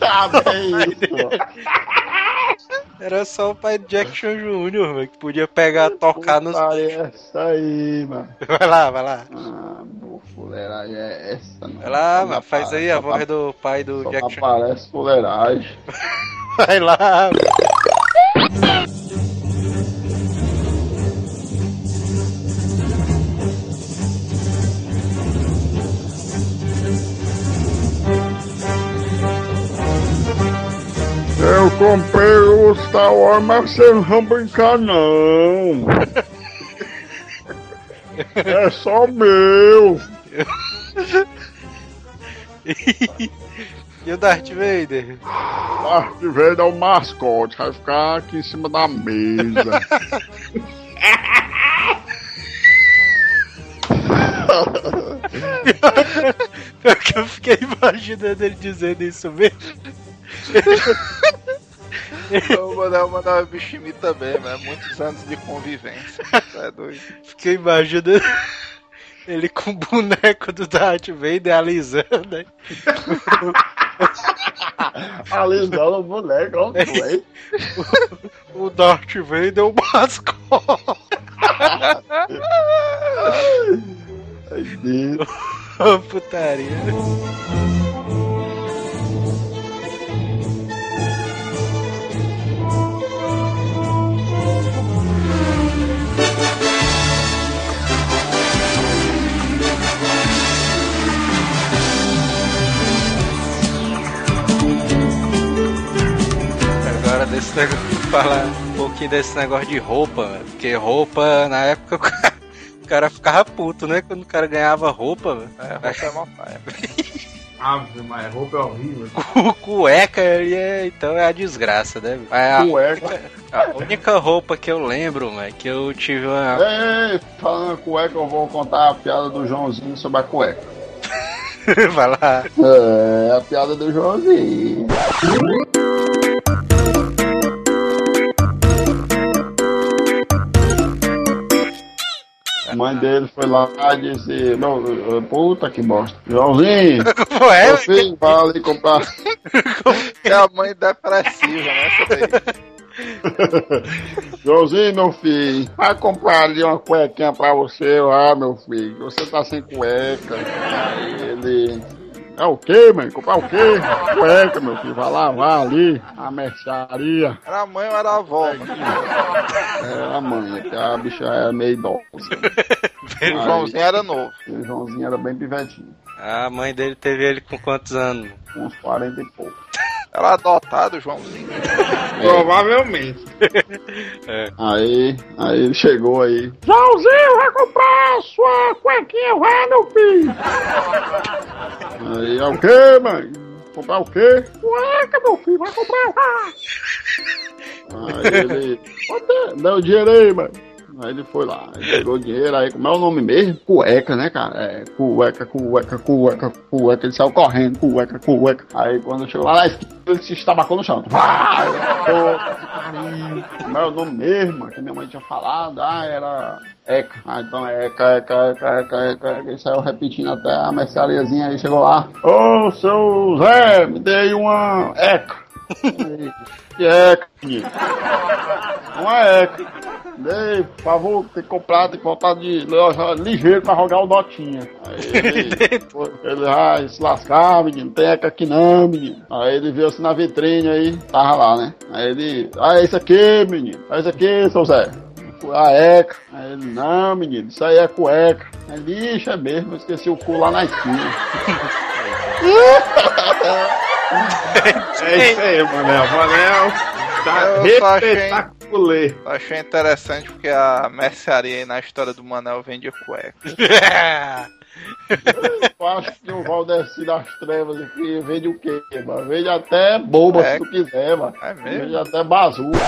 S1: Ah, bem *laughs* isso.
S4: Era só o pai do Jack Chan Jr., mano, que podia pegar, tocar nos.
S1: Putaria é essa aí, mano.
S4: Vai lá, vai lá.
S1: Ah, fuleiragem é essa,
S4: mano,
S1: não
S4: faz aí a voz do pai do
S1: Só
S4: Jack Chan.
S1: aparece fuleiragem. *laughs*
S4: Vai lá.
S1: Eu comprei o Star Wars, mas vocês não vão brincar, não. *laughs* É só meu.
S4: E o Darth Vader?
S1: Darth Vader é o mascote, vai ficar aqui em cima da mesa.
S4: Pior que eu fiquei imaginando ele dizendo isso mesmo.
S5: Eu mandava, mandava bicho em mim também, mano. Muitos anos de convivência. É doido.
S4: Fiquei imaginando ele com o boneco do Darth Vader alisando. né? *laughs*
S1: Alisando o boneco, ó, foi.
S4: O Darth Vader é o mascote. *laughs*
S1: Ai, Deus. *laughs*
S4: Putaria. Desse negócio, falar um pouquinho desse negócio de roupa, porque roupa, na época, *laughs* o cara, ficava puto, né? Quando o cara ganhava roupa, velho.
S5: É, roupa é mó paia. *laughs*
S7: Ave, mas roupa é horrível. *laughs*
S4: Cueca ali é, então é a desgraça, né? velho? É a,
S1: Cueca.
S4: a única roupa que eu lembro, velho, que eu tive uma.
S1: Ei, falando cueca, eu vou contar a piada do Joãozinho sobre a cueca. *laughs*
S4: Vai lá.
S1: É, a piada do Joãozinho. A mãe dele foi lá e disse: Não, puta que bosta. Joãozinho, *laughs*
S4: Ué,
S1: filho, vai ali comprar. *laughs*
S5: É a mãe depressiva, né?
S1: Joãozinho, meu filho, vai comprar ali uma cuequinha pra você, ah, meu filho. Você tá sem cueca. Aí ele. É o quê, mãe? Comprar o quê? Cueca, meu filho. Vai lá, vai ali, a mercearia.
S5: Era a mãe ou era a avó?
S1: É a mãe, é que a bicha era meio idosa. *laughs*
S5: O Joãozinho era novo.
S1: O Joãozinho era bem pivetinho,
S4: A mãe dele teve ele com quantos anos?
S1: uns 40 e pouco.
S5: Era adotado o Joãozinho. *laughs*
S7: Provavelmente. *laughs*
S1: Aí, aí ele chegou aí. Joãozinho, vai comprar sua cuequinha, vai, meu filho. Aí, é o quê, mãe? Comprar o quê? Cueca, meu filho, vai comprar. Aí ele, "Ô, dá o dinheiro aí, mãe. Aí ele foi lá, pegou dinheiro, aí como é o nome mesmo? Cueca, né, cara? É, cueca, cueca, cueca, cueca. Ele saiu correndo, cueca, cueca. Aí quando chegou lá, ele se estabacou no chão. Vai! Como é o nome mesmo? Que minha mãe tinha falado, ah, era Eca. Ah, então é Eca, Eca, Eca, Eca, Eca. Ele saiu repetindo até a merceariazinha, aí chegou lá. Ô, seu Zé, me dei uma Eca. Que Eca? Uma Eca. Dei, por favor, tem que comprar, tem que voltar de loja ligeiro pra rogar o notinha. Aí ele, ele vai se lascar, menino, tem eca aqui não, menino. Aí ele viu assim na vitrine aí, tava lá, né? Aí ele, ah, é isso aqui, menino, é isso aqui, seu Zé. A eca. Aí ele, não, menino, isso aí é cueca. Aí ele, ixi, é mesmo, esqueci o cu lá na esquina. *laughs*
S7: É isso aí, Manel. Manel tá
S5: Eu só achei- interessante porque a mercearia aí na história do Manel vende cueca. *laughs*
S1: Eu acho que o Valdeci das Trevas aqui vende o quê, mano? Vende até boba
S5: É.
S1: se tu quiser, mano.
S5: É mesmo?
S1: Vende até bazuca.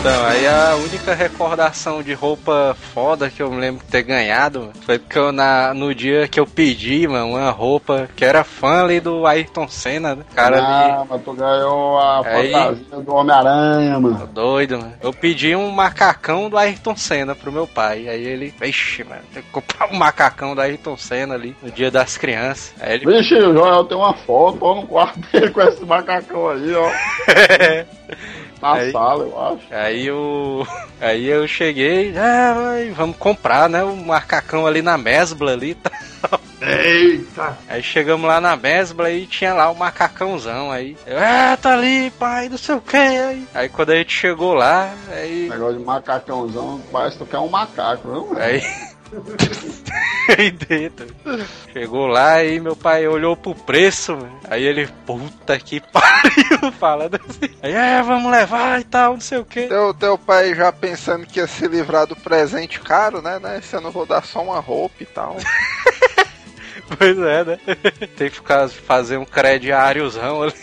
S4: Então, aí a única recordação de roupa foda que eu me lembro de ter ganhado foi porque eu, na, no dia que eu pedi, mano, uma roupa que era fã ali do Ayrton Senna, né? Cara ali.
S1: ah, mas tu ganhou a
S4: Aí.
S1: fantasia do Homem-Aranha, mano.
S4: Doido, mano. Eu pedi um macacão do Ayrton Senna pro meu pai. Aí ele, vixe, mano, tem que comprar um macacão do Ayrton Senna ali no dia das crianças. Aí ele,
S1: Vixe, o Joel tem uma foto ó, no quarto dele com esse macacão aí, ó. *laughs* Na
S4: Aí.
S1: sala, eu acho.
S4: Aí eu. *laughs* Aí eu cheguei, ah, vamos comprar, né? O macacão ali na Mesbla ali. tá?
S7: Eita.
S4: Aí chegamos lá na Mesbla e tinha lá o macacãozão. Aí, eu, ah, tá ali, pai, não sei o que. Aí, aí quando a gente chegou lá, aí.
S1: Negócio de macacãozão, parece que tu quer um macaco, viu? mano?
S4: Aí. *laughs* aí dentro. Chegou lá e meu pai olhou pro preço, mano. aí ele, puta que *laughs* pariu, falando assim. Aí, é, vamos levar e tal, não sei o que.
S5: Teu, teu pai já pensando que ia se livrar do presente caro, né? né? Se eu não vou dar só uma roupa e tal. *laughs*
S4: Pois é, né? Tem que ficar, fazer um crediáriozão ali.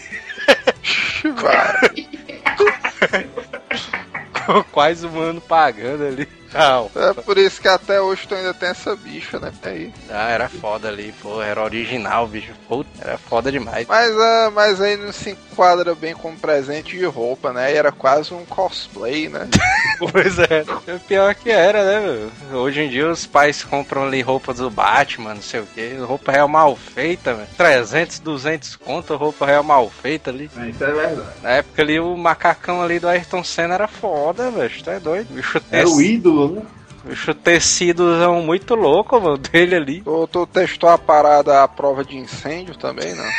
S4: Quase um ano pagando ali. Não.
S5: É por isso que até hoje tu ainda tem essa bicha, né? Aí.
S4: Ah, era foda ali, pô, era original, bicho. Puta, era foda demais.
S5: Mas, ah, mas aí não se enquadra bem como presente de roupa, né? E era quase um cosplay, né? *laughs*
S4: Pois é. O pior que era, né, meu? Hoje em dia os pais compram ali roupas do Batman, não sei o que. Roupa real mal feita, velho. 300, 200 conto, roupa real mal feita ali.
S7: É, Isso é verdade.
S4: Na época ali o macacão ali do Ayrton Senna era foda, velho. Tu é doido. Bicho
S7: Era o ídolo, né?
S4: Bicho tecidos muito louco, mano, dele ali.
S5: Tu, tu testou a parada à prova de incêndio também, não? *laughs*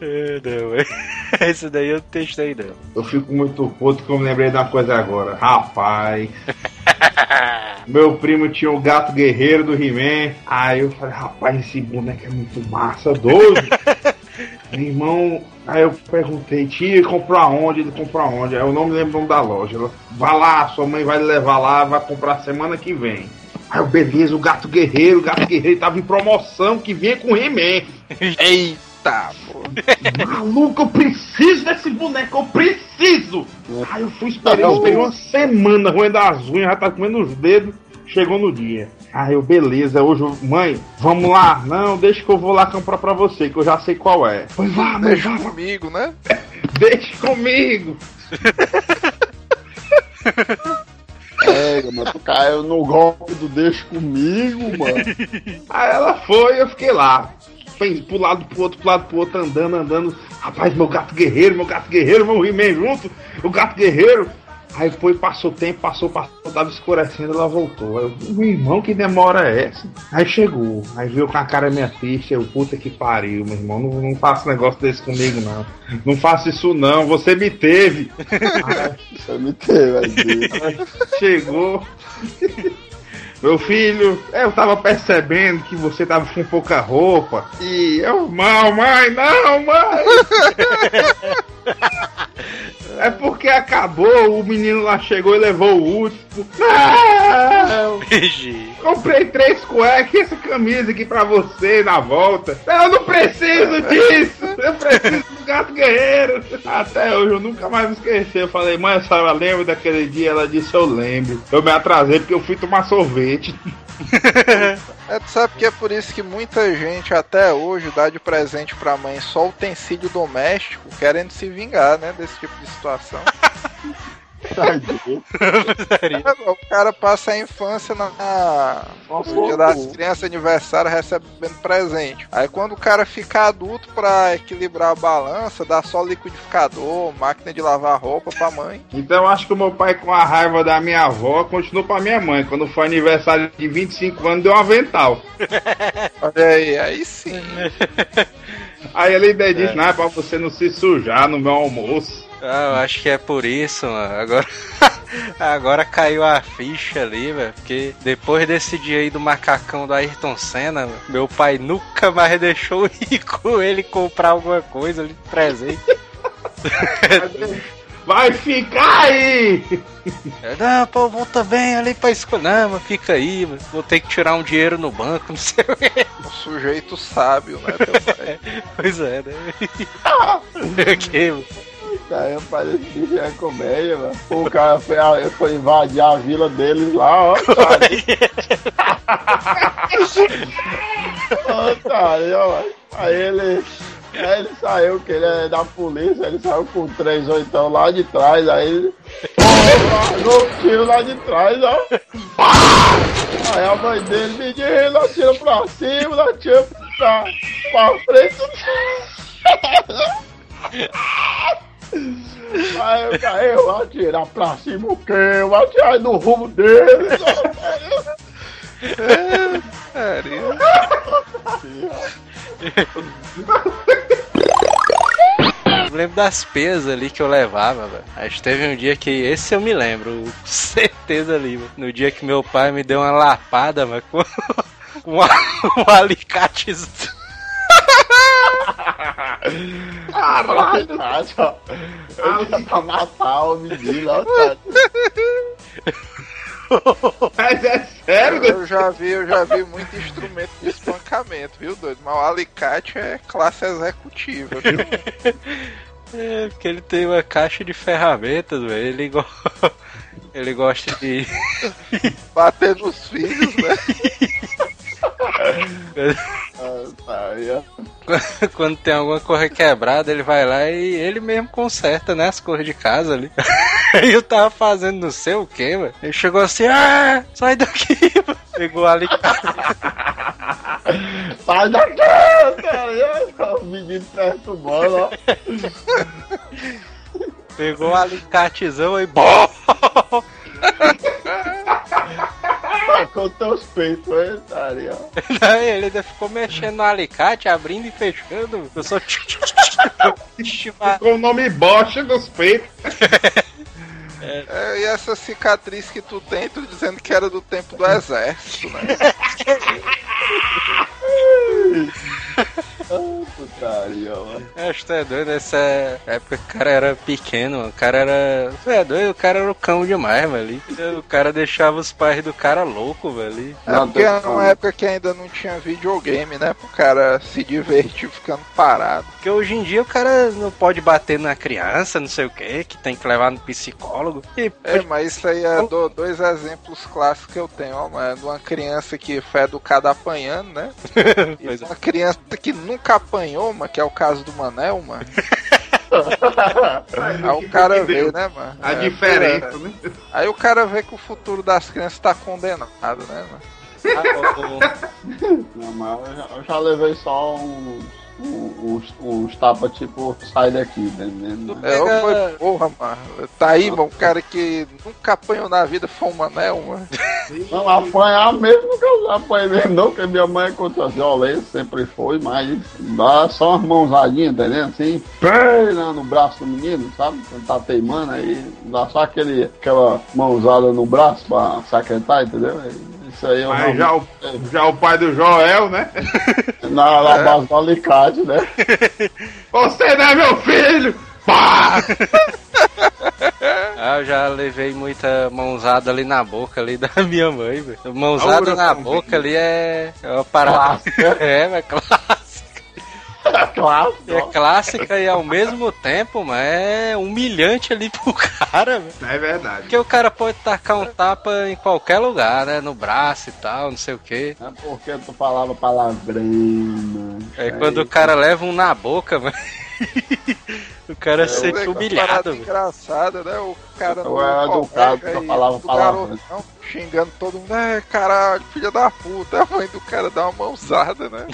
S4: É, não, velho. *laughs* Esse daí eu testei, não.
S7: Eu fico muito puto que eu me lembrei de uma coisa agora. Rapaz. *laughs* Meu primo tinha o gato guerreiro do He-Man. Aí eu falei, rapaz, esse boneco é muito massa, doido. Meu irmão, aí eu perguntei, tia, comprou aonde? Ele comprou aonde? Aí eu não me lembro o nome da loja. Ela, vai lá, sua mãe vai levar lá, vai comprar semana que vem. Aí eu, beleza, o gato guerreiro, o gato guerreiro tava em promoção que vinha com He-Man. *laughs*
S5: Eita, pô.
S7: Maluco, eu preciso desse boneco, eu preciso! Aí eu fui esperar, eu esperei uma semana roendo as unhas, já tá comendo os dedos, chegou no dia. Aí eu, beleza, hoje, eu- mãe, vamos lá. Não, deixa que eu vou lá comprar pra você, que eu já sei qual é. Pois vá, mãe,
S5: Deixa
S7: vá,
S5: comigo, né? *laughs*
S7: deixa comigo. *laughs*
S1: É, mano, tu caiu no golpe do deixa comigo, mano.
S7: Aí ela foi, eu fiquei lá. Fez pro lado, pro outro, pro lado, pro outro, andando, andando. Rapaz, meu gato guerreiro, meu gato guerreiro, vamos rir junto, o gato guerreiro. Aí foi, passou tempo, passou, passou, tava escurecendo, ela voltou. Aí eu, meu irmão, que demora é essa? Aí chegou, aí viu com a cara minha ficha, eu, puta que pariu, meu irmão, não, não faça negócio desse comigo, não. Não faça isso não, você me teve. Aí, *laughs*
S1: Você me teve aí.
S7: Aí chegou. *laughs* Meu filho, eu tava percebendo que você tava com pouca roupa. E eu, mal, mãe, não, mãe! *laughs* É porque acabou, o menino lá chegou e levou o último. Não! Comprei três cuecas e essa camisa aqui pra você na volta. Eu não preciso disso! Eu preciso do gato guerreiro! Até hoje eu nunca mais me esqueci. Eu falei, mãe, a senhora lembra daquele dia? Ela disse, eu lembro. Eu me atrasei porque eu fui tomar sorvete. *laughs*
S5: É, tu sabe que é por isso que muita gente até hoje dá de presente pra mãe só utensílio doméstico, querendo se vingar, né, desse tipo de situação. *laughs* *laughs* o cara passa a infância na,
S1: Nossa,
S5: no dia das crianças aniversário recebendo presente. Aí quando o cara fica adulto pra equilibrar a balança, dá só liquidificador, máquina de lavar roupa pra mãe.
S7: Então eu acho que o meu pai, com a raiva da minha avó, continuou pra minha mãe. Quando foi aniversário de 25 anos, deu um avental. *laughs*
S5: Olha aí, aí sim.
S7: Aí ele ainda disse, não, é pra você não se sujar no meu almoço.
S4: Ah, eu acho que é por isso, mano. Agora, *laughs* agora caiu a ficha ali, velho. Porque depois desse dia aí do macacão do Ayrton Senna, meu pai nunca mais deixou *laughs* com ele comprar alguma coisa ali de presente. *laughs*
S7: Vai ficar aí!
S4: Eu, Não, pô, eu vou também ali pra escola. Não, mas fica aí, mano. vou ter que tirar um dinheiro no banco, não sei o quê.
S5: Um sujeito sábio, né, teu pai?
S4: Pois é, né? que, mano?
S1: Aí parece que é comédia, mano. O cara foi, foi invadir a vila deles lá, ó. *laughs* Ó, cara, ó, aí ele. Aí ele saiu, que ele é da polícia, ele saiu com três oitão lá de trás, aí ele. Ó, largou o tiro lá de trás, ó. Aí a mãe dele, menino, atira pra cima, atira pra, pra frente. *laughs* Aí eu caí, eu atirar pra cima o quê? Eu atirar no rumo dele.
S4: Eu lembro das pesas ali que eu levava, velho. Acho que teve um dia que. Esse eu me lembro, *laughs* com certeza ali, velho. No dia que meu pai me deu uma lapada, velho, com, *laughs* uma- um alicate.
S1: Caralho, ó. Eu ia pra matar o menino, ó, cara.
S7: Mas é sério?
S5: Eu já vi, eu já vi muito instrumento de espancamento, viu, doido? Mas o alicate é classe executiva, viu?
S4: É, porque ele tem uma caixa de ferramentas, velho. Ele, go... *laughs* ele gosta de.
S5: Bater nos filhos, né? *laughs*
S1: Tá. *laughs*
S4: Quando tem alguma coisa quebrada, ele vai lá e ele mesmo conserta, né? As coisas de casa ali. Aí *laughs* eu tava fazendo não sei o que, velho. Ele chegou assim, ah, sai daqui, mano. Pegou o alicate. *laughs*
S1: Sai daqui, cara. Ó, O menino perturbando, ó.
S4: Pegou o alicatezão e. Bom!
S1: Tacou teus peitos. Aí
S4: ele ainda ficou mexendo no alicate, abrindo e fechando. Eu só.
S7: Com o nome Bocha dos peitos. *laughs*
S5: É, e essa cicatriz que tu tem, tu dizendo que era do tempo do exército, né? *laughs*
S1: Putaria, mano.
S4: Acho que tu é doido, nessa época o cara era pequeno, o cara era. Tu é doido, o cara era o cão demais, velho. O cara deixava os pais do cara louco, velho.
S5: É porque era uma época que ainda não tinha videogame, né? Pro cara se divertir ficando parado.
S4: Porque hoje em dia o cara não pode bater na criança, não sei o que, que tem que levar no psicólogo. E
S5: É, mas isso aí é do- dois exemplos clássicos que eu tenho, ó, mano. De uma criança que foi educada apanhando, né? *laughs*
S4: É.
S5: uma criança que nunca apanhou, mano, que é o caso do Manel, mano. *laughs* Aí o cara vê, né, mano?
S7: A
S5: É,
S7: diferença,
S5: é.
S7: né?
S5: Aí o cara vê que o futuro das crianças tá condenado, né, mano?
S4: Ah, *laughs*
S1: Não, mas eu já, eu já levei só uns, uns, uns tapas tipo, sai daqui, entendeu?
S5: É, eu
S4: Pega-
S5: foi, porra, mano. Tá aí, mano, um cara que nunca apanhou na vida foi um Manel, mano.
S1: Não, apanhar mesmo nunca eu apanhei mesmo, não, porque minha mãe é contra a violência, sempre foi, mas dá só umas mãosadinhas, entendeu? Assim, pé, né, no braço do menino, sabe? Quando tá teimando, aí dá só aquele, aquela mãozada no braço pra saquentar, entendeu? Isso aí eu
S7: Mas já
S1: realmente-
S7: o, já o pai do Joel, né? *laughs*
S1: na, na base do alicate, né? *laughs*
S7: Você não é meu filho! Pá! *laughs*
S4: Ah, eu já levei muita mãozada ali na boca ali da minha mãe, velho. Mãozada
S7: Aura
S4: na boca ali é, é uma parada. é, mas clássica. *laughs*
S1: claro.
S4: É clássica e ao mesmo tempo, mas é humilhante ali pro cara, velho.
S7: É verdade.
S4: Porque o cara pode tacar um tapa em qualquer lugar, né? No braço e tal, não sei o quê.
S1: É porque tu falava palavrão.
S4: Aí quando o cara leva um na boca, mano. *laughs* o cara se sente
S5: Uma
S4: humilhado,
S5: engraçada, né? O cara
S1: Eu era educado, só falava palavrão.
S5: xingando todo mundo. É, caralho, filha da puta. *laughs* A mãe do cara dá uma mãozada, né?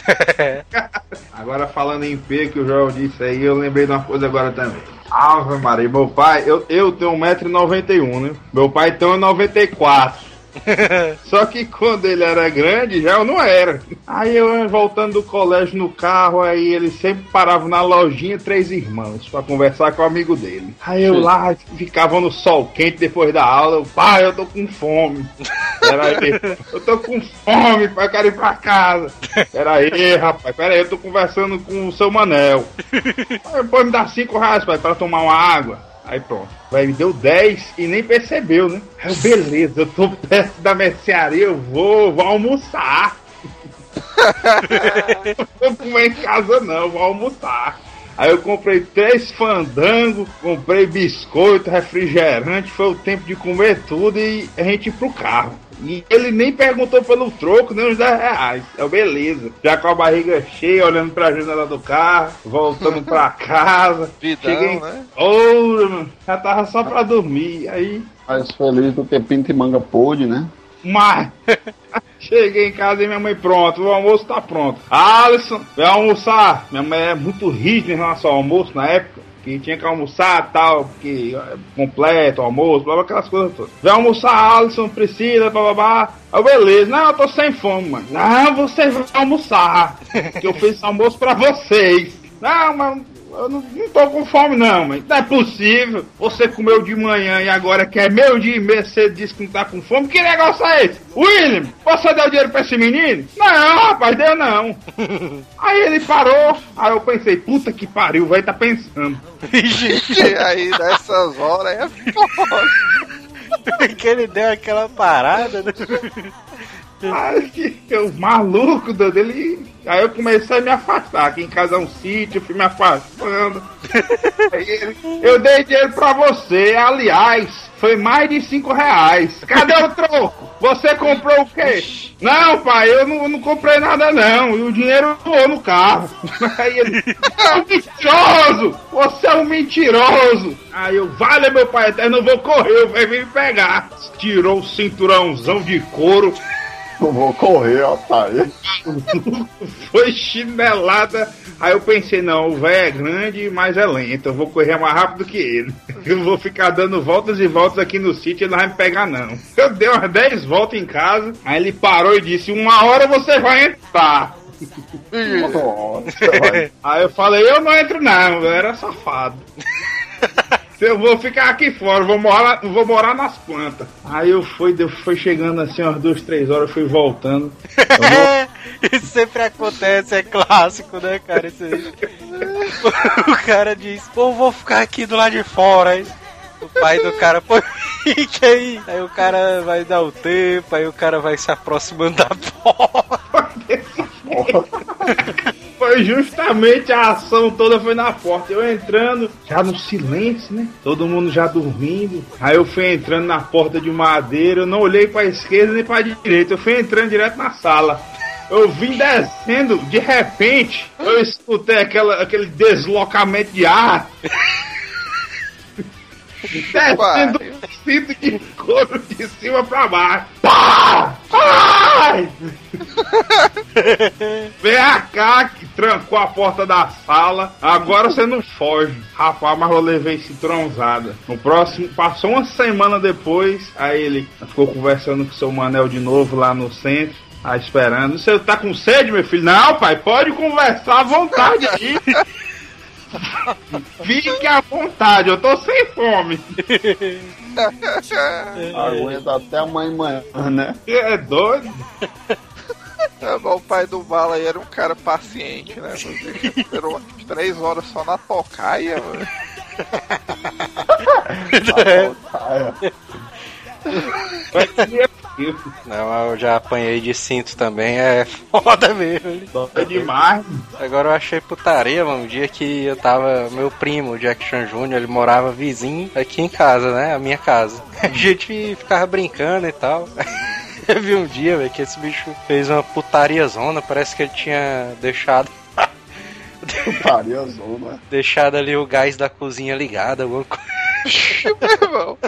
S5: *laughs*
S7: Agora falando em P, que o Joel disse aí, eu lembrei de uma coisa agora também. Ave Maria, meu pai, eu, eu tenho 1,91m, né? Meu pai tem 1,94m. *laughs* Só que quando ele era grande, já eu não era. Aí eu voltando do colégio no carro, aí ele sempre parava na lojinha Três Irmãos pra conversar com o amigo dele. Aí eu lá ficava no sol quente depois da aula, eu, pai, eu tô com fome. Pera aí, eu tô com fome, pai, eu quero ir pra casa. Pera aí, rapaz, pera aí, eu tô conversando com o seu Manel. Aí, pô, me dá cinco reais, pai, pra tomar uma água. Aí pronto. Vai, me deu 10 e nem percebeu, né? Aí beleza, eu tô perto da mercearia, eu vou, vou almoçar. *laughs* não vou comer em casa não, vou almoçar. Aí eu comprei três fandangos, comprei biscoito, refrigerante, foi o tempo de comer tudo e a gente ir pro carro. E ele nem perguntou pelo troco, nem os 10 reais. É beleza. Já com a barriga cheia, olhando pra janela do carro, voltando *laughs* pra casa.
S5: Vidão,
S7: Cheguei em
S5: né?
S7: Ô, mano, já tava só pra dormir. Aí,
S1: Mais feliz do que pinto e manga pôde, né?
S7: mas. *laughs* Cheguei em casa e minha mãe, pronto, o almoço tá pronto. Alisson, vai almoçar. Minha mãe é muito rígida em relação ao almoço na época. Que tinha que almoçar tal, porque é completo, almoço, blá, blá, aquelas coisas todas. Vai almoçar, Alisson, precisa, blá blá blá. Aí, beleza, não, eu tô sem fome, mano. Não, vocês vão almoçar. *laughs* Que eu fiz almoço pra vocês. Não, mas eu não, não tô com fome, não, mas não é possível. Você comeu de manhã e agora que é meio dia e meio, você disse que não tá com fome. Que negócio é esse? William, você deu dinheiro pra esse menino? Não, rapaz, deu não. *laughs* Aí ele parou, aí eu pensei, puta que pariu, vai tá pensando.
S5: E aí, nessas horas, é foda. *laughs*
S4: que ele deu aquela parada, né?
S7: Aí que eu, maluco doido, ele. Aí eu comecei a me afastar. Aqui em casa é um sítio, fui me afastando. *laughs* Ele, eu dei dinheiro pra você, aliás, foi mais de cinco reais. Cadê o troco? Você comprou o quê? Não, pai, eu não, não comprei nada não. E o dinheiro voou no carro. *laughs* Aí ele, é um mentiroso! Você é um mentiroso! Aí eu, vale meu pai, até não vou correr, vai vir me pegar. Tirou o cinturãozão de couro.
S1: Eu vou correr, otário. *laughs*
S7: Foi chinelada. Aí eu pensei, não, o velho é grande, mas é lento. Eu vou correr mais rápido que ele. *laughs* Eu vou ficar dando voltas e voltas aqui no sítio e ele não vai me pegar, não. Eu dei umas 10 voltas em casa. Aí ele parou e disse: Uma hora você vai entrar.
S1: Nossa, *laughs* vai.
S7: Aí eu falei: Eu não entro, não. Eu era safado. Eu vou ficar aqui fora, vou morar, vou morar nas plantas. Aí eu fui, eu fui chegando assim, umas duas, três horas, eu fui voltando. *laughs*
S4: Isso sempre acontece, é clássico, né, cara? Isso aí. *laughs* O cara diz, pô, vou ficar aqui do lado de fora. Aí o pai do cara, pô, *laughs* fica aí. Aí o cara vai dar o tempo, aí o cara vai se aproximando da porta. *laughs*
S7: Foi justamente a ação toda foi na porta. Eu entrando, já no silêncio, né? Todo mundo já dormindo. Aí eu fui entrando na porta de madeira, eu não olhei pra esquerda nem pra direita. Eu fui entrando direto na sala. Eu vim descendo, de repente, eu escutei aquela, aquele deslocamento de ar. Descendo o cinto de couro de cima pra baixo. Pá! Ai! Vem cá que trancou a porta da sala. Agora você não foge. Rapaz, mas eu levei citronzada. No próximo, passou uma semana depois. Aí ele ficou conversando com o seu Manel de novo lá no centro. Ah, esperando. Você tá com sede, meu filho? Não, pai, pode conversar à vontade aí. Fique à vontade, eu tô sem fome. *laughs*
S1: Aguenta até a mãe manhã, né?
S7: É doido?
S5: É, o pai do Bala aí era um cara paciente, né? Esperou três horas só na tocaia, mano. *laughs*
S4: Não, eu já apanhei de cinto também, é *laughs* foda mesmo.
S7: É demais.
S4: Agora eu achei putaria, mano. Um dia que eu tava. Meu primo, o Jack Chan Jr., ele morava vizinho aqui em casa, né? A minha casa. *laughs* A gente ficava brincando e tal. *laughs* Eu vi um dia, velho, que esse bicho fez uma putaria zona. Parece que ele tinha deixado.
S1: Putaria zona.
S4: deixado ali o gás da cozinha ligado, alguma coisa.
S5: Meu irmão,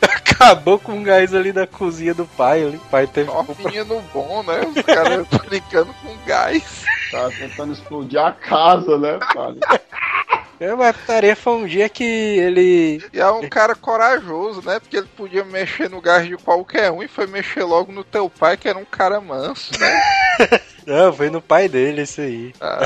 S4: Acabou com o gás ali da cozinha do pai. Ali. O pai teve comprar.
S5: menino bom, né? Os caras brincando com gás.
S1: Tá tentando explodir a casa, né, pai?
S4: É, mas a putaria foi um dia que ele.
S5: E é um cara corajoso, né? Porque ele podia mexer no gás de qualquer um e foi mexer logo no teu pai, que era um cara manso, né? *laughs*
S4: Não, foi no pai dele isso aí.
S5: Ah,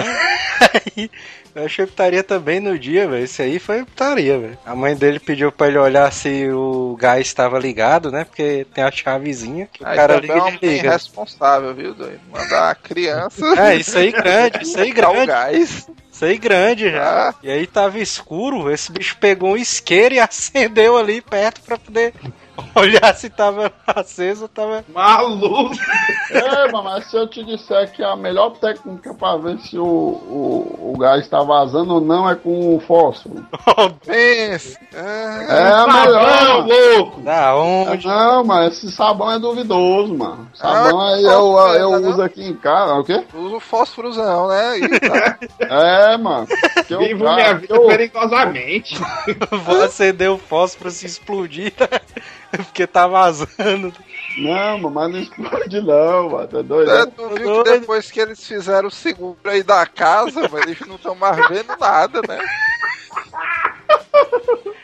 S4: Aí, *laughs* eu achei putaria também no dia, velho. Esse aí foi putaria, velho. A mãe dele pediu pra ele olhar se o gás estava ligado, né? Porque tem a chavezinha que o
S5: aí
S4: cara liga
S5: é
S4: e desliga.
S5: irresponsável, viu, doido? Mandar a criança
S4: É, isso aí grande, isso aí *laughs*
S5: ligar o
S4: grande.
S5: gás.
S4: Aí grande já.
S5: Ah.
S4: E aí tava escuro, esse bicho pegou um isqueiro e *laughs* acendeu ali perto pra poder *laughs* olhar se tava aceso ou tava.
S7: Maluco.
S1: É, mas se eu te disser que a melhor técnica pra ver se o, o, o gás tá vazando ou não é com o fósforo.
S5: Pense.
S1: É
S5: Ah,
S1: a melhor.
S7: Louco.
S4: Da onde?
S1: Não, mas esse sabão é duvidoso, mano. Sabão
S5: Ah,
S1: aí eu,
S5: fósforo,
S1: eu
S5: né?
S1: uso aqui em casa. O quê?
S5: usa o fósforozão, né? E tá. *laughs*
S1: É, mano. Que eu-
S7: Vivo
S1: ah,
S7: minha vida
S1: eu-
S7: perigosamente.
S4: Vou acender o fósforo se explodir, né? *laughs* porque tá vazando.
S1: Não, mano, mas não explode não, mano. Tá doido?
S5: É, tu viu que depois que eles fizeram o seguro aí da casa, mas eles não estão mais vendo nada, né? *laughs*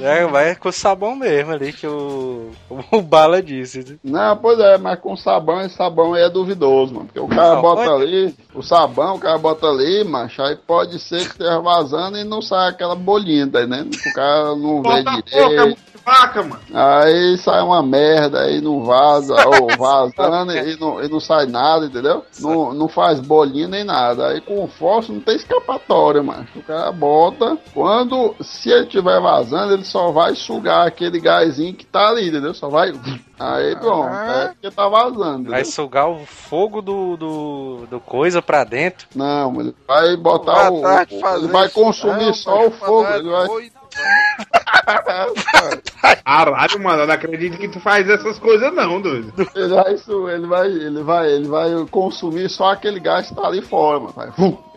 S4: É, vai com sabão mesmo ali que o, o Bala disse. né?
S1: Não, pois é, mas com sabão, esse sabão aí é duvidoso, mano. Porque o cara
S4: Sabão
S1: bota
S4: é-
S1: ali, o sabão, o cara bota ali, macho, aí pode ser que esteja vazando e não sai aquela bolinha, tá entendendo? O cara não vê
S7: Bota
S1: direito.
S7: Vaca, mano.
S1: Aí sai uma merda, aí não vaza, *laughs* ou vazando e não, e não sai nada, entendeu? Não, não faz bolinha nem nada. Aí com o fósforo não tem escapatória, mano. O cara bota, quando, se ele tiver vazando, ele só vai sugar aquele gásinho que tá ali, entendeu? Só vai. Aí pronto,
S5: Ah.
S1: é porque tá vazando,
S4: Vai
S1: entendeu?
S4: sugar o fogo do, do, do coisa pra dentro.
S1: Não, ele vai botar
S5: Vai
S1: o. Ele vai consumir
S5: não,
S1: só o fogo. Ele vai.
S5: Doido, *laughs*
S7: Caralho, mano, eu não acredito que tu faz essas coisas não, doido.
S1: Ele vai, isso- ele vai, ele vai, ele vai consumir só aquele gás que tá ali fora, mano. Vai.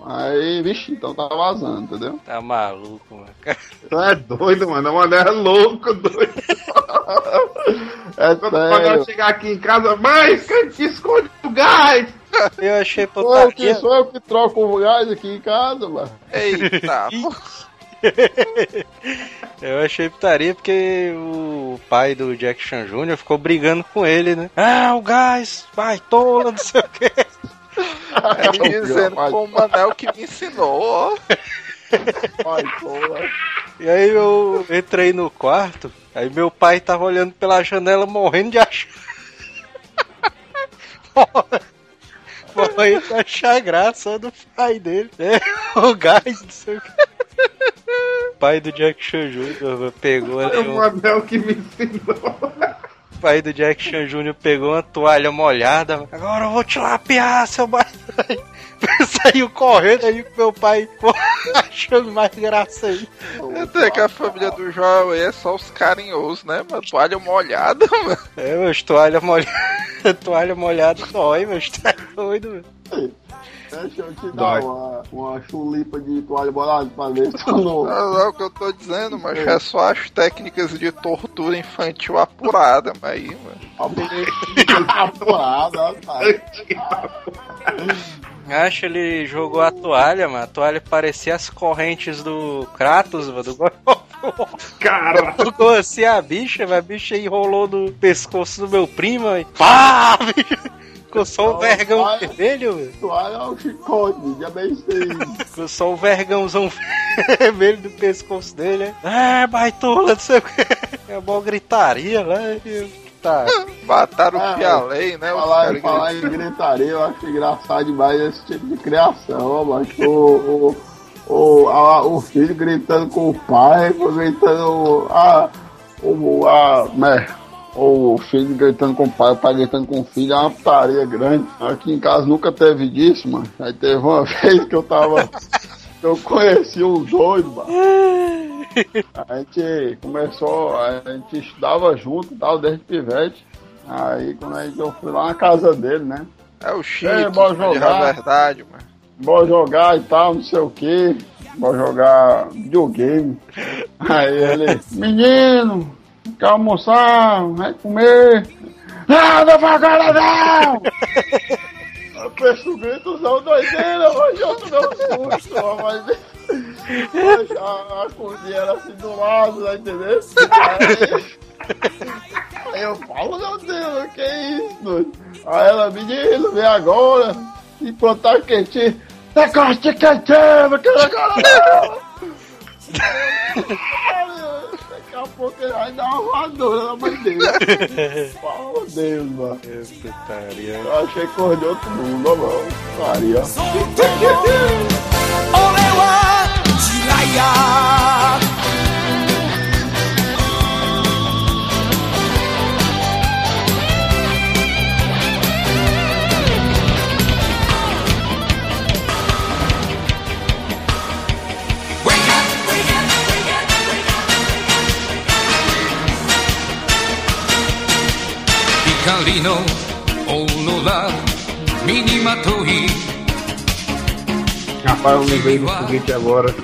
S1: Aí, vixe, então tá vazando, entendeu?
S4: Tá maluco, mano. *laughs*
S7: Tu é doido, mano. Mano, é louco, doido.
S1: É *laughs*
S7: Quando, eu chegar aqui em casa, mãe, que esconde o gás.
S4: Eu achei
S1: Sou eu, que, sou eu que troco o gás aqui em casa, mano.
S5: Eita, *laughs*
S4: Eu achei putaria porque o pai do Jack Chan Jr. ficou brigando com ele, né? Ah, o gás, vai, tola, não sei o quê.
S5: aí dizendo
S1: Vai,
S5: foi o Manel que me ensinou,
S1: vai, porra.
S4: E aí eu entrei no quarto, aí meu pai tava olhando pela janela morrendo de achar. *laughs* Morrendo de achar graça do pai dele. É, o gás, não sei o que. *laughs* Pai do Jack Chan Jr. pegou ali
S7: Foi o
S4: um
S7: Manel que me ensinou.
S4: O pai do Jack Chan Jr. pegou uma toalha molhada. Agora eu vou te lapear, seu pai. *laughs* Saiu correndo aí com meu pai *laughs* achando mais graça aí.
S5: Até que a família do João aí é só os carinhosos, né, mano? Toalha molhada, mano.
S4: É, meus toalha molhada. toalha molhada dói, mas tá doido, velho.
S1: Deixa eu te dar uma, uma chulipa de toalha bolada pra ver se tu não.
S5: Não, não, é o que eu tô dizendo, mas é só as técnicas de tortura infantil apurada, mas aí, mano.
S1: Apurada, tá.
S4: Acho ele jogou a toalha, mano. A toalha parecia as correntes do Kratos, mano. Do.
S7: Cara,
S4: Jogou assim a bicha, mas a bicha enrolou no pescoço do meu primo e pá! bicho. Ficou só um vergão vermelho.
S1: Toalha é um chicote, já bem sei.
S4: Ficou só um vergãozão *laughs* vermelho do pescoço dele. É, baitola, não sei o que. É mó gritaria e- Tá.
S5: Mataram
S1: Ah,
S5: o Pialei, né?
S1: Falar, falar em gritaria, eu acho engraçado demais esse tipo de criação, mas o, o, o, a- o filho gritando com o pai, gritando a, o, a, né, o filho gritando com o pai, o pai gritando com o filho, é uma putaria grande. Aqui em casa nunca teve disso, mano. Aí teve uma *laughs* vez que eu tava. eu conheci um doido, mano. A gente começou, a gente estudava junto e tal, desde pivete. Aí quando a gente, eu fui lá na casa dele, né?
S5: É o Chico,
S1: É, bora
S5: de
S1: jogar.
S5: verdade, mano.
S1: Bora jogar e tal, não sei o que. Bora jogar videogame. Aí ele, menino, quer almoçar, vai comer. Não, não vai agora não! Eu penso o gritozão doideira, mas eu um susto, mas... a, a cozinha era assim do lado, tá entendendo? Aí, aí eu falo, meu Deus, que é isso, doido? Aí ela, menino, vem agora, enquanto tá quentinho. Negócio de quentinho, não quero agora não! *laughs* Daqui a pouco ele vai dar uma voadora na mãe dele. Oh, Deus, mano.
S4: Putaria.
S1: Eu achei que correu outro mundo, ó, mano. Putaria.
S8: 俺は
S9: 光のオーロラ身にまとい
S7: rapaz, eu lembrei do foguete agora.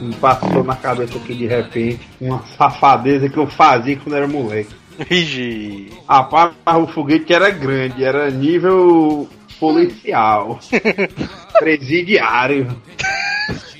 S7: Me passou na cabeça aqui de repente uma safadeza que eu fazia quando era moleque.
S4: Igi.
S7: Rapaz, o foguete era grande, era nível policial, *laughs* presidiário.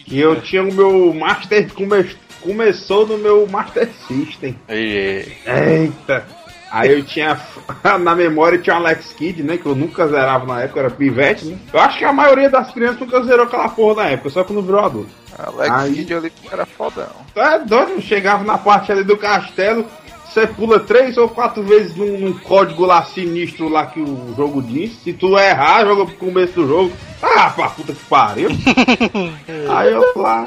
S7: E eu tinha o meu Master. Come, começou no meu Master System.
S4: Igi.
S7: Eita! Aí eu tinha. *laughs* Na memória tinha Alex Kidd, né? Que eu nunca zerava na época, era pivete, né? Eu acho que a maioria das crianças nunca zerou aquela porra na época, só que não virou adulto.
S5: Alex
S7: Aí-
S5: Kidd ali era fodão.
S7: É doido? Chegava na parte ali do castelo, você pula três ou quatro vezes num, num código lá sinistro lá que o jogo diz. Se tu errar, joga pro começo do jogo. Ah, pra puta que pariu. *laughs* Aí eu lá,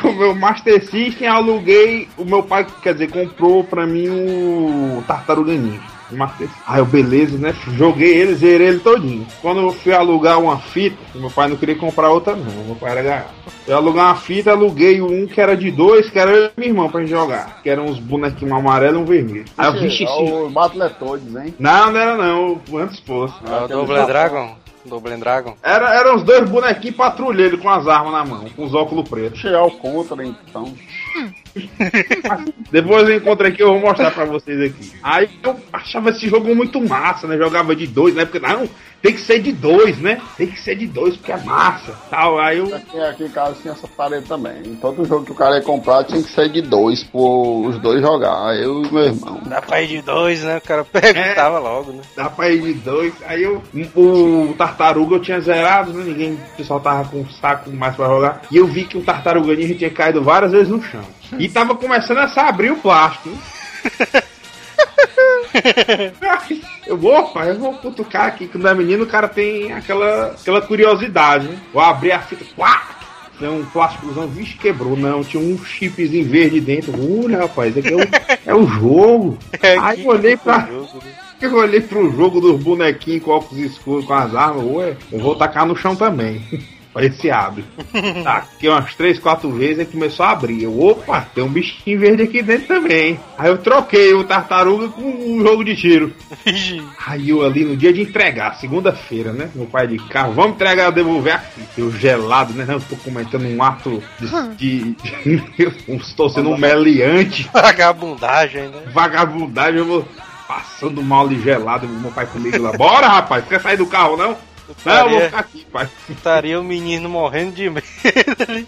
S7: com o meu Master System, aluguei. O meu pai, quer dizer, comprou pra mim o Tartaruga Ninja. o Master System. Aí eu, beleza, né? Joguei ele, zerei ele todinho. Quando eu fui alugar uma fita, meu pai não queria comprar outra, não. Meu pai era ganhar. Eu aluguei uma fita, aluguei um que era de dois, que era eu e minha irmã pra gente jogar. Que eram uns bonequinhos um amarelo e um vermelho. Aí eu, vixe,
S1: é o Battletoads, hein?
S7: Não, não era não, o antes fosse.
S4: É o Double Dragon? Double Dragon?
S7: Era, eram os dois bonequinhos patrulheiros com as armas na mão, com os óculos pretos.
S1: Chegar o contra, então. *laughs*
S7: Depois eu encontro aqui, eu vou mostrar pra vocês aqui. Aí eu achava esse jogo muito massa, né? Jogava de dois, né? Porque não, tem que ser de dois, né? Tem que ser de dois porque é massa. Tal. Aí eu.
S1: Aqui, aqui em casa tinha essa parede também. Em todo jogo que o cara ia comprar tinha que ser de dois, por os dois jogar. Eu e meu irmão.
S4: Dá pra ir de dois, né? O cara *laughs* perguntava logo, né?
S7: Dá pra ir de dois. Aí eu. O tartaruga eu tinha zerado, né? Ninguém. O pessoal tava com um saco mais pra jogar. E eu vi que o tartaruga ninja tinha caído várias vezes no chão. E tava começando a abrir o plástico. *laughs* Eu vou, opa, eu vou cutucar aqui. Quando é menino, o cara tem aquela, aquela curiosidade, né? Vou abrir a fita, quá! Tem um plásticozão, vixe, quebrou. Não, tinha um chipzinho verde dentro. Olha, rapaz, esse aqui é o, é o jogo. *laughs* Aí eu olhei pra. Eu olhei pro jogo dos bonequinhos com óculos escuros com as armas, ué, eu vou tacar no chão também. *laughs* Ver se abre. *laughs* Tá, aqui umas três, quatro vezes e começou a abrir. Eu, opa, tem um bichinho verde aqui dentro também. Aí eu troquei o tartaruga com um jogo de tiro. Aí eu ali no dia de entregar, segunda-feira, né? Meu pai de carro, vamos entregar, devolver aqui. Eu gelado, né? Não, eu tô cometendo um ato de. de estou *laughs* sendo um meliante.
S4: Vagabundagem, né?
S7: Vagabundagem, eu vou passando mal e gelado, meu pai comigo lá. Bora, rapaz, quer sair do carro não? Não, eu vou ficar aqui, pai.
S4: Estaria o menino morrendo de *laughs* medo.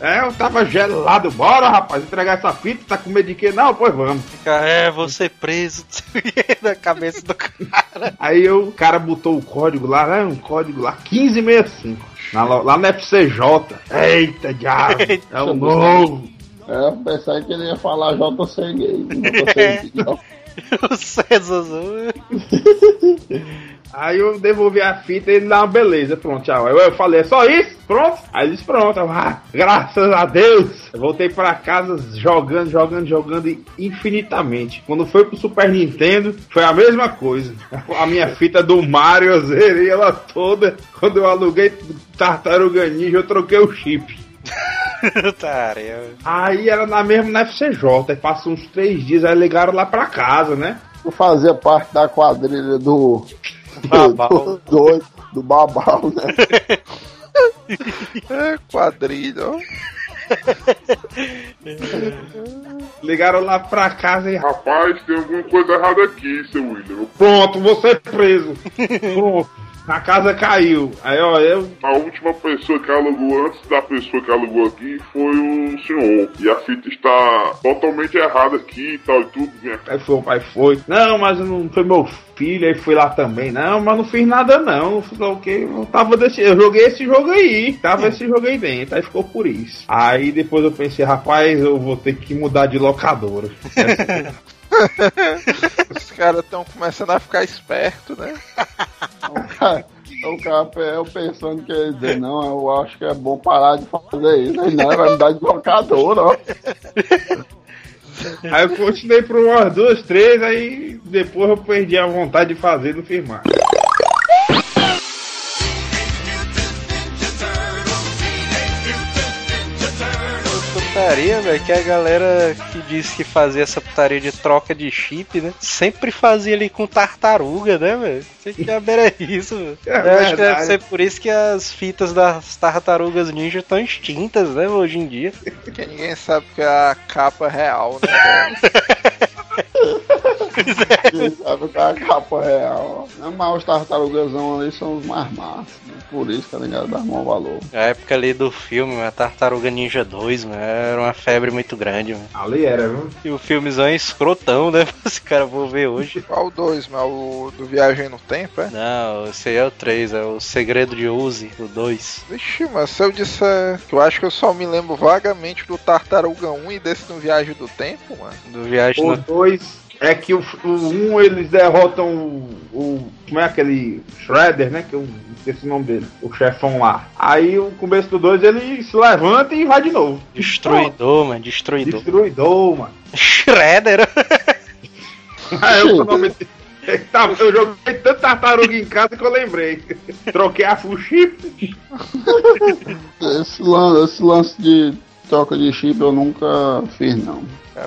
S7: É, eu tava gelado. Bora, rapaz, entregar essa fita. Tá com medo de quê? Não, pois vamos.
S4: É, você preso *laughs* na cabeça do cara.
S7: Aí eu, o cara botou o código lá, né? Um código lá, 1565. Na lá no FCJ. Eita, diabo. *laughs* É o novo.
S1: É, eu pensei que ele ia falar JC gay. JC gay.
S4: O César.
S7: Aí eu devolvi a fita e ele dá uma beleza. Pronto, tchau. Aí eu falei, é só isso? Pronto? Aí ele disse, pronto. Eu, ah, graças a Deus. Eu voltei pra casa jogando, jogando, jogando infinitamente. Quando foi pro Super Nintendo, foi a mesma coisa. A minha fita do Mario, eu zerei ela toda. Quando eu aluguei Tartaruga Ninja, eu troquei o chip. *laughs*
S4: Tarefa.
S7: Aí era na mesma na FCJ. Aí passou uns três dias, aí ligaram lá pra casa, né?
S1: Eu fazia parte da quadrilha do.
S4: Babau.
S1: Do, do, do Babau, né? *laughs*
S5: É, quadrilha, *laughs* ó.
S7: Ligaram lá pra casa e.
S2: Rapaz, tem alguma coisa errada aqui, seu William.
S7: Pronto, você é preso. Pronto. *laughs* A casa caiu. Aí, ó, eu.
S2: A última pessoa que alugou antes da pessoa que alugou aqui foi o senhor. E a fita está totalmente errada aqui e tal e tudo. Minha
S7: Aí foi, o pai foi. Não, mas não foi meu filho, aí fui lá também. Não, mas não fiz nada não. Não fiz o quê? Eu tava desse. Eu joguei esse jogo aí. Tava esse jogo aí dentro. Aí ficou por isso. Aí depois eu pensei, rapaz, eu vou ter que mudar de locadora. *laughs* *laughs*
S5: Os caras estão começando a ficar espertos, né?
S1: O eu pensando que ia dizer, não, eu acho que é bom parar de fazer isso. Aí não, vai me dar de locadora, ó. *laughs*
S7: Aí eu continuei por umas duas, três, aí depois eu perdi a vontade de fazer no firmar.
S4: Putaria, velho, que a galera que disse que fazia essa putaria de troca de chip, né? Sempre fazia ali com tartaruga, né, velho? Que diabo era isso, velho.
S7: É
S4: Eu acho que deve ser por isso que as fitas das tartarugas ninja estão extintas, né, hoje em dia.
S5: Porque ninguém sabe que é a capa real, né? *laughs*
S1: Quem sabe que é a capa real. Não, mas os tartarugazão ali são os mais massas. Né? Por isso que a negada dá maior valor.
S4: A época ali do filme, a Tartaruga Ninja 2, mano, era uma febre muito grande, mano.
S7: Ali era, viu?
S4: E o filmezão é escrotão, né? *laughs* Esse cara vou ver hoje.
S5: Qual o dois, mas o do Viagem no Tempo, é?
S4: Não, esse aí é o 3, é o Segredo de Uzi, o 2.
S5: Vixe, mas se eu disser que eu acho que eu só me lembro vagamente do Tartaruga 1 e desse no Viagem do Tempo, mano.
S4: Do Viagem
S7: O
S4: no
S7: dois é que o, o um eles derrotam o, o. Como é aquele. Shredder, né? Que eu esqueci o nome dele. O chefão lá. Aí o começo do dois ele se levanta e vai de novo.
S4: Destruidor, mano, destruidor.
S7: Destruidor, mano.
S4: Shredder! *laughs*
S7: Aí eu, o nome dele. Eu joguei tanto tartaruga em casa que eu lembrei. Troquei a full chip.
S1: Esse, lan esse lance de troca de chip eu nunca fiz, não.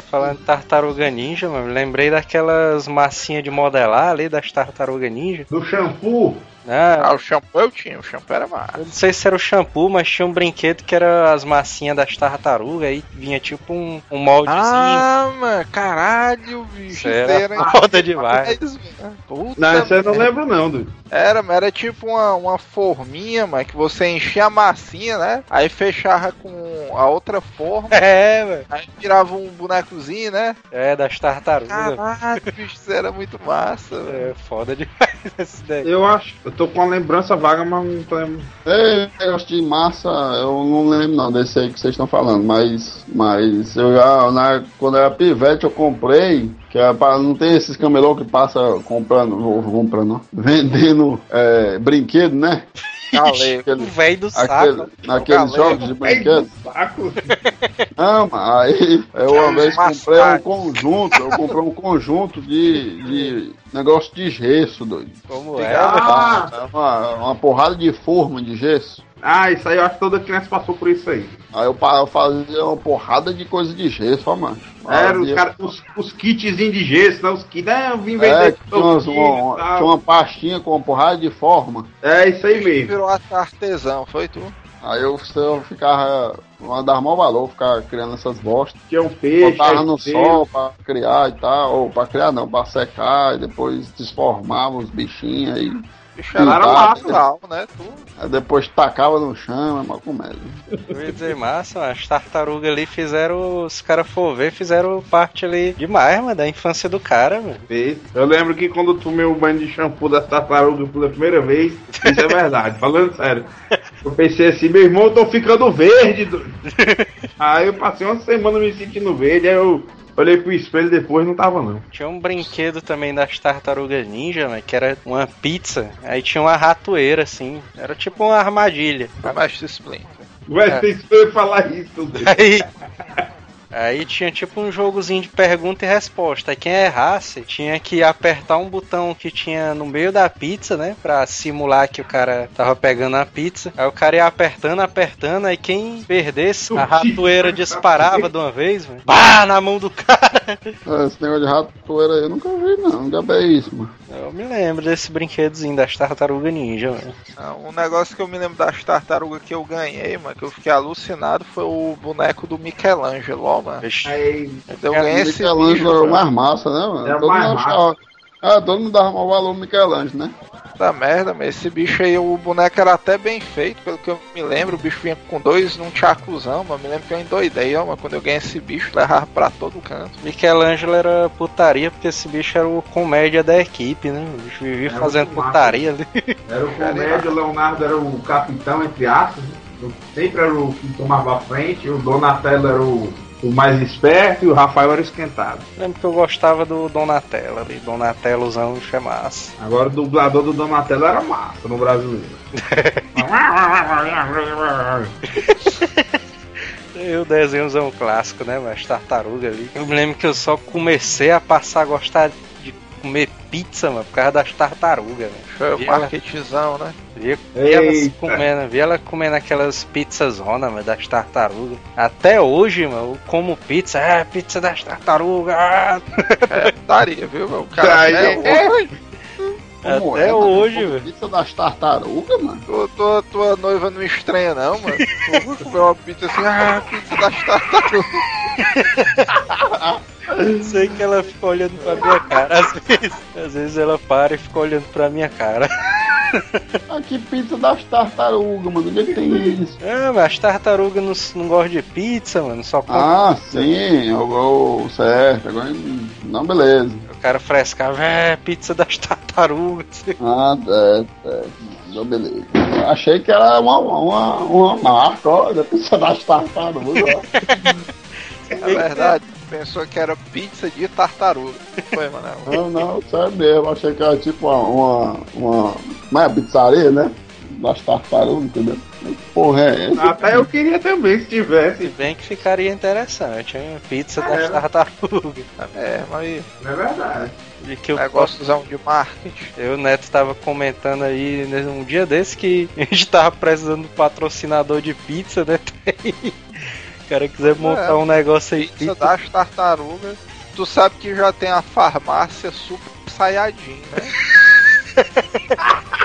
S4: Falando de tartaruga ninja, mano, lembrei daquelas massinhas de modelar ali das tartaruga ninja.
S7: Do shampoo.
S5: Ah,
S4: Ah,
S5: o shampoo eu tinha, o shampoo era massa.
S4: eu não sei se era o shampoo, mas tinha um brinquedo que era as massinhas das tartarugas, aí vinha tipo um, um moldezinho.
S5: Ah, mano, caralho, bicho.
S4: Isso era foda demais. *laughs*
S5: Puta
S7: Não, isso eu não lembro não, dude.
S5: Era, mas era tipo uma, uma forminha, mano, que você enchia a massinha, né? Aí fechava com a outra forma. *laughs*
S4: É, velho.
S5: Aí virava um bonecozinho, né?
S4: É, das tartarugas.
S5: Caralho, bicho, isso era muito massa, velho.
S4: É foda demais *laughs* esse daí.
S7: Eu acho. Eu tô com uma lembrança vaga, mas não tô lembrando.
S1: Ei, negócio de massa, eu não lembro não desse aí que vocês estão falando, mas, mas eu já, na, quando eu era pivete, eu comprei, que é pra, não tem esses camelô que passa comprando, comprando, *laughs* vendendo é, brinquedo, né?
S5: Galego. *laughs*
S4: O velho do saco.
S1: aquele, naqueles jogos de brinquedo.
S7: Saco. *laughs*
S1: Não, mas aí eu uma vez comprei um conjunto, eu comprei um conjunto de, de negócio de gesso, doido.
S4: Como é,
S7: Ah,
S1: É Uma, uma porrada de forma de gesso.
S7: Ah, isso aí eu acho que toda criança passou por isso aí.
S1: Aí eu, fazia uma porrada de coisa de gesso, ó, macho.
S7: Era os, cara, os, os kitzinhos de gesso, né? Os kits, né? Eu vim
S1: É,
S7: vender
S1: que tinha, umas-
S7: kit
S1: uma, tinha uma pastinha com uma porrada de forma.
S7: É isso aí mesmo.
S5: Virou artesão, foi tu?
S1: Aí eu, eu ficava. Dar maior valor, ficar criando essas bostas.
S7: Tinha um peixe.
S1: Botava
S7: aí
S1: no
S7: peixe.
S1: sol pra criar e tal. Ou pra criar não, pra secar. E depois desformava os bichinhos aí.
S5: Bicho, era
S1: Pintar,
S5: natural, né? Tu
S1: Aí depois tacava no chão, é mal comédia.
S4: Eu ia dizer, massa, as tartarugas ali fizeram, os caras for ver, fizeram parte ali demais, mano, da infância do cara, mano.
S7: Eu lembro que quando eu tomei o banho de shampoo das tartarugas pela primeira vez, isso é verdade, falando sério. Eu pensei assim, meu irmão, eu tô ficando verde. *laughs* Aí eu passei uma semana me sentindo verde, aí eu olhei pro espelho depois não tava não.
S4: Tinha um brinquedo também das tartarugas ninja, mano, que era uma pizza, aí tinha uma ratoeira, assim, era tipo uma armadilha.
S5: mas tu explica.
S7: Vai
S4: É.
S7: ter que falar isso. doido.
S4: Aí. *laughs* Aí tinha tipo um jogozinho de pergunta e resposta. Aí quem errasse tinha que apertar um botão que tinha no meio da pizza, né? Pra simular que o cara tava pegando a pizza. Aí o cara ia apertando, apertando. Aí quem perdesse, a ratoeira disparava de uma vez, mano. Bah, na mão do cara.
S1: É, *laughs* Esse negócio de ratoeira aí eu nunca vi, não. Nunca vi isso, mano.
S4: Eu me lembro desse brinquedozinho das tartarugas ninja, mano.
S5: Ah, Um negócio que eu me lembro das tartarugas que eu ganhei, mano, que eu fiquei alucinado, foi o boneco do Michelangelo, ó, mano.
S7: Aí,
S5: ganhei esse
S1: Michelangelo
S5: bicho,
S1: era o
S5: mano.
S1: mais massa, né, mano?
S7: É o
S1: todo,
S7: mais
S1: mundo achava, ah, todo mundo dava mau valor no Michelangelo, né?
S5: da merda, mas esse bicho aí, o boneco era até bem feito, pelo que eu me lembro, o bicho vinha com dois num tchacuzão, mano, me lembro que eu endoidei, ó, mano, quando eu ganhei esse bicho, levava pra todo canto.
S4: Michelangelo era putaria porque esse bicho era o comédia da equipe, né? O bicho vivia
S7: Era
S4: fazendo putaria ali.
S7: era o comédio, o Leonardo era o capitão, entre aspas. né? Sempre era o que tomava a frente, o Donatello era o, o mais esperto e o Rafael era o esquentado.
S4: Lembro que eu gostava do Donatello ali. Donatellozão, bicho é massa.
S7: Agora o dublador do Donatello era massa no brasileiro. *laughs*
S4: E o desenhozão clássico, né? Mas tartaruga ali. Eu me lembro que eu só comecei a passar a gostar de comer pizza, mano, por causa das tartarugas, velho.
S5: Foi o
S4: E ela-
S5: marketzão, né?
S4: Via, via elas comendo, via ela comendo aquelas pizzas rona, mano, das tartarugas. Até hoje, mano, eu como pizza, é pizza das tartarugas. ah.
S5: É, daria, viu, meu? O cara até
S7: é.
S1: Como
S4: Até
S1: é,
S4: hoje,
S1: Como
S4: velho.
S1: Pizza das tartarugas, mano.
S5: tua, tua, tua noiva não estranha, não, mano. Tu comer uma pizza assim, ah, pizza das tartarugas. *laughs*
S4: Sei que ela fica olhando pra minha cara, às vezes. Às vezes ela para e fica olhando pra minha cara. *laughs*
S1: Aqui, pizza das tartarugas, mano. Onde é que tem isso?
S4: Ah, mas as tartarugas não, não gostam de pizza, mano, só
S1: Ah, sim, eu, eu, certo. Agora, não, beleza.
S4: O cara frescava, é pizza das tartarugas. *laughs*
S1: Ah, é, é. Não, beleza. Eu achei que era uma, uma, uma marca, ó, da pizza das tartarugas.
S5: Na verdade, pensou que era pizza de tartaruga. Foi, mano.
S1: Não, não, sério mesmo. Achei que era tipo uma. uma, uma não é pizzaria, né? Das tartarugas, entendeu? Porra, é?
S7: Até eu queria também, se
S4: Se
S7: tivesse.
S4: bem que ficaria interessante, hein? Pizza
S7: Ah,
S4: das
S7: é,
S4: tartarugas.
S5: É, mas
S7: Não é verdade.
S4: E que eu
S5: negóciozão de marketing.
S4: Eu o Neto tava comentando aí né, um dia desse que *laughs* a gente tava precisando de um patrocinador de pizza, né? *laughs* Se o cara quiser montar
S5: É.
S4: um negócio aí,
S5: Pizza das tartarugas. Tu sabe que já tem a farmácia Super Saiyajin, né? *laughs*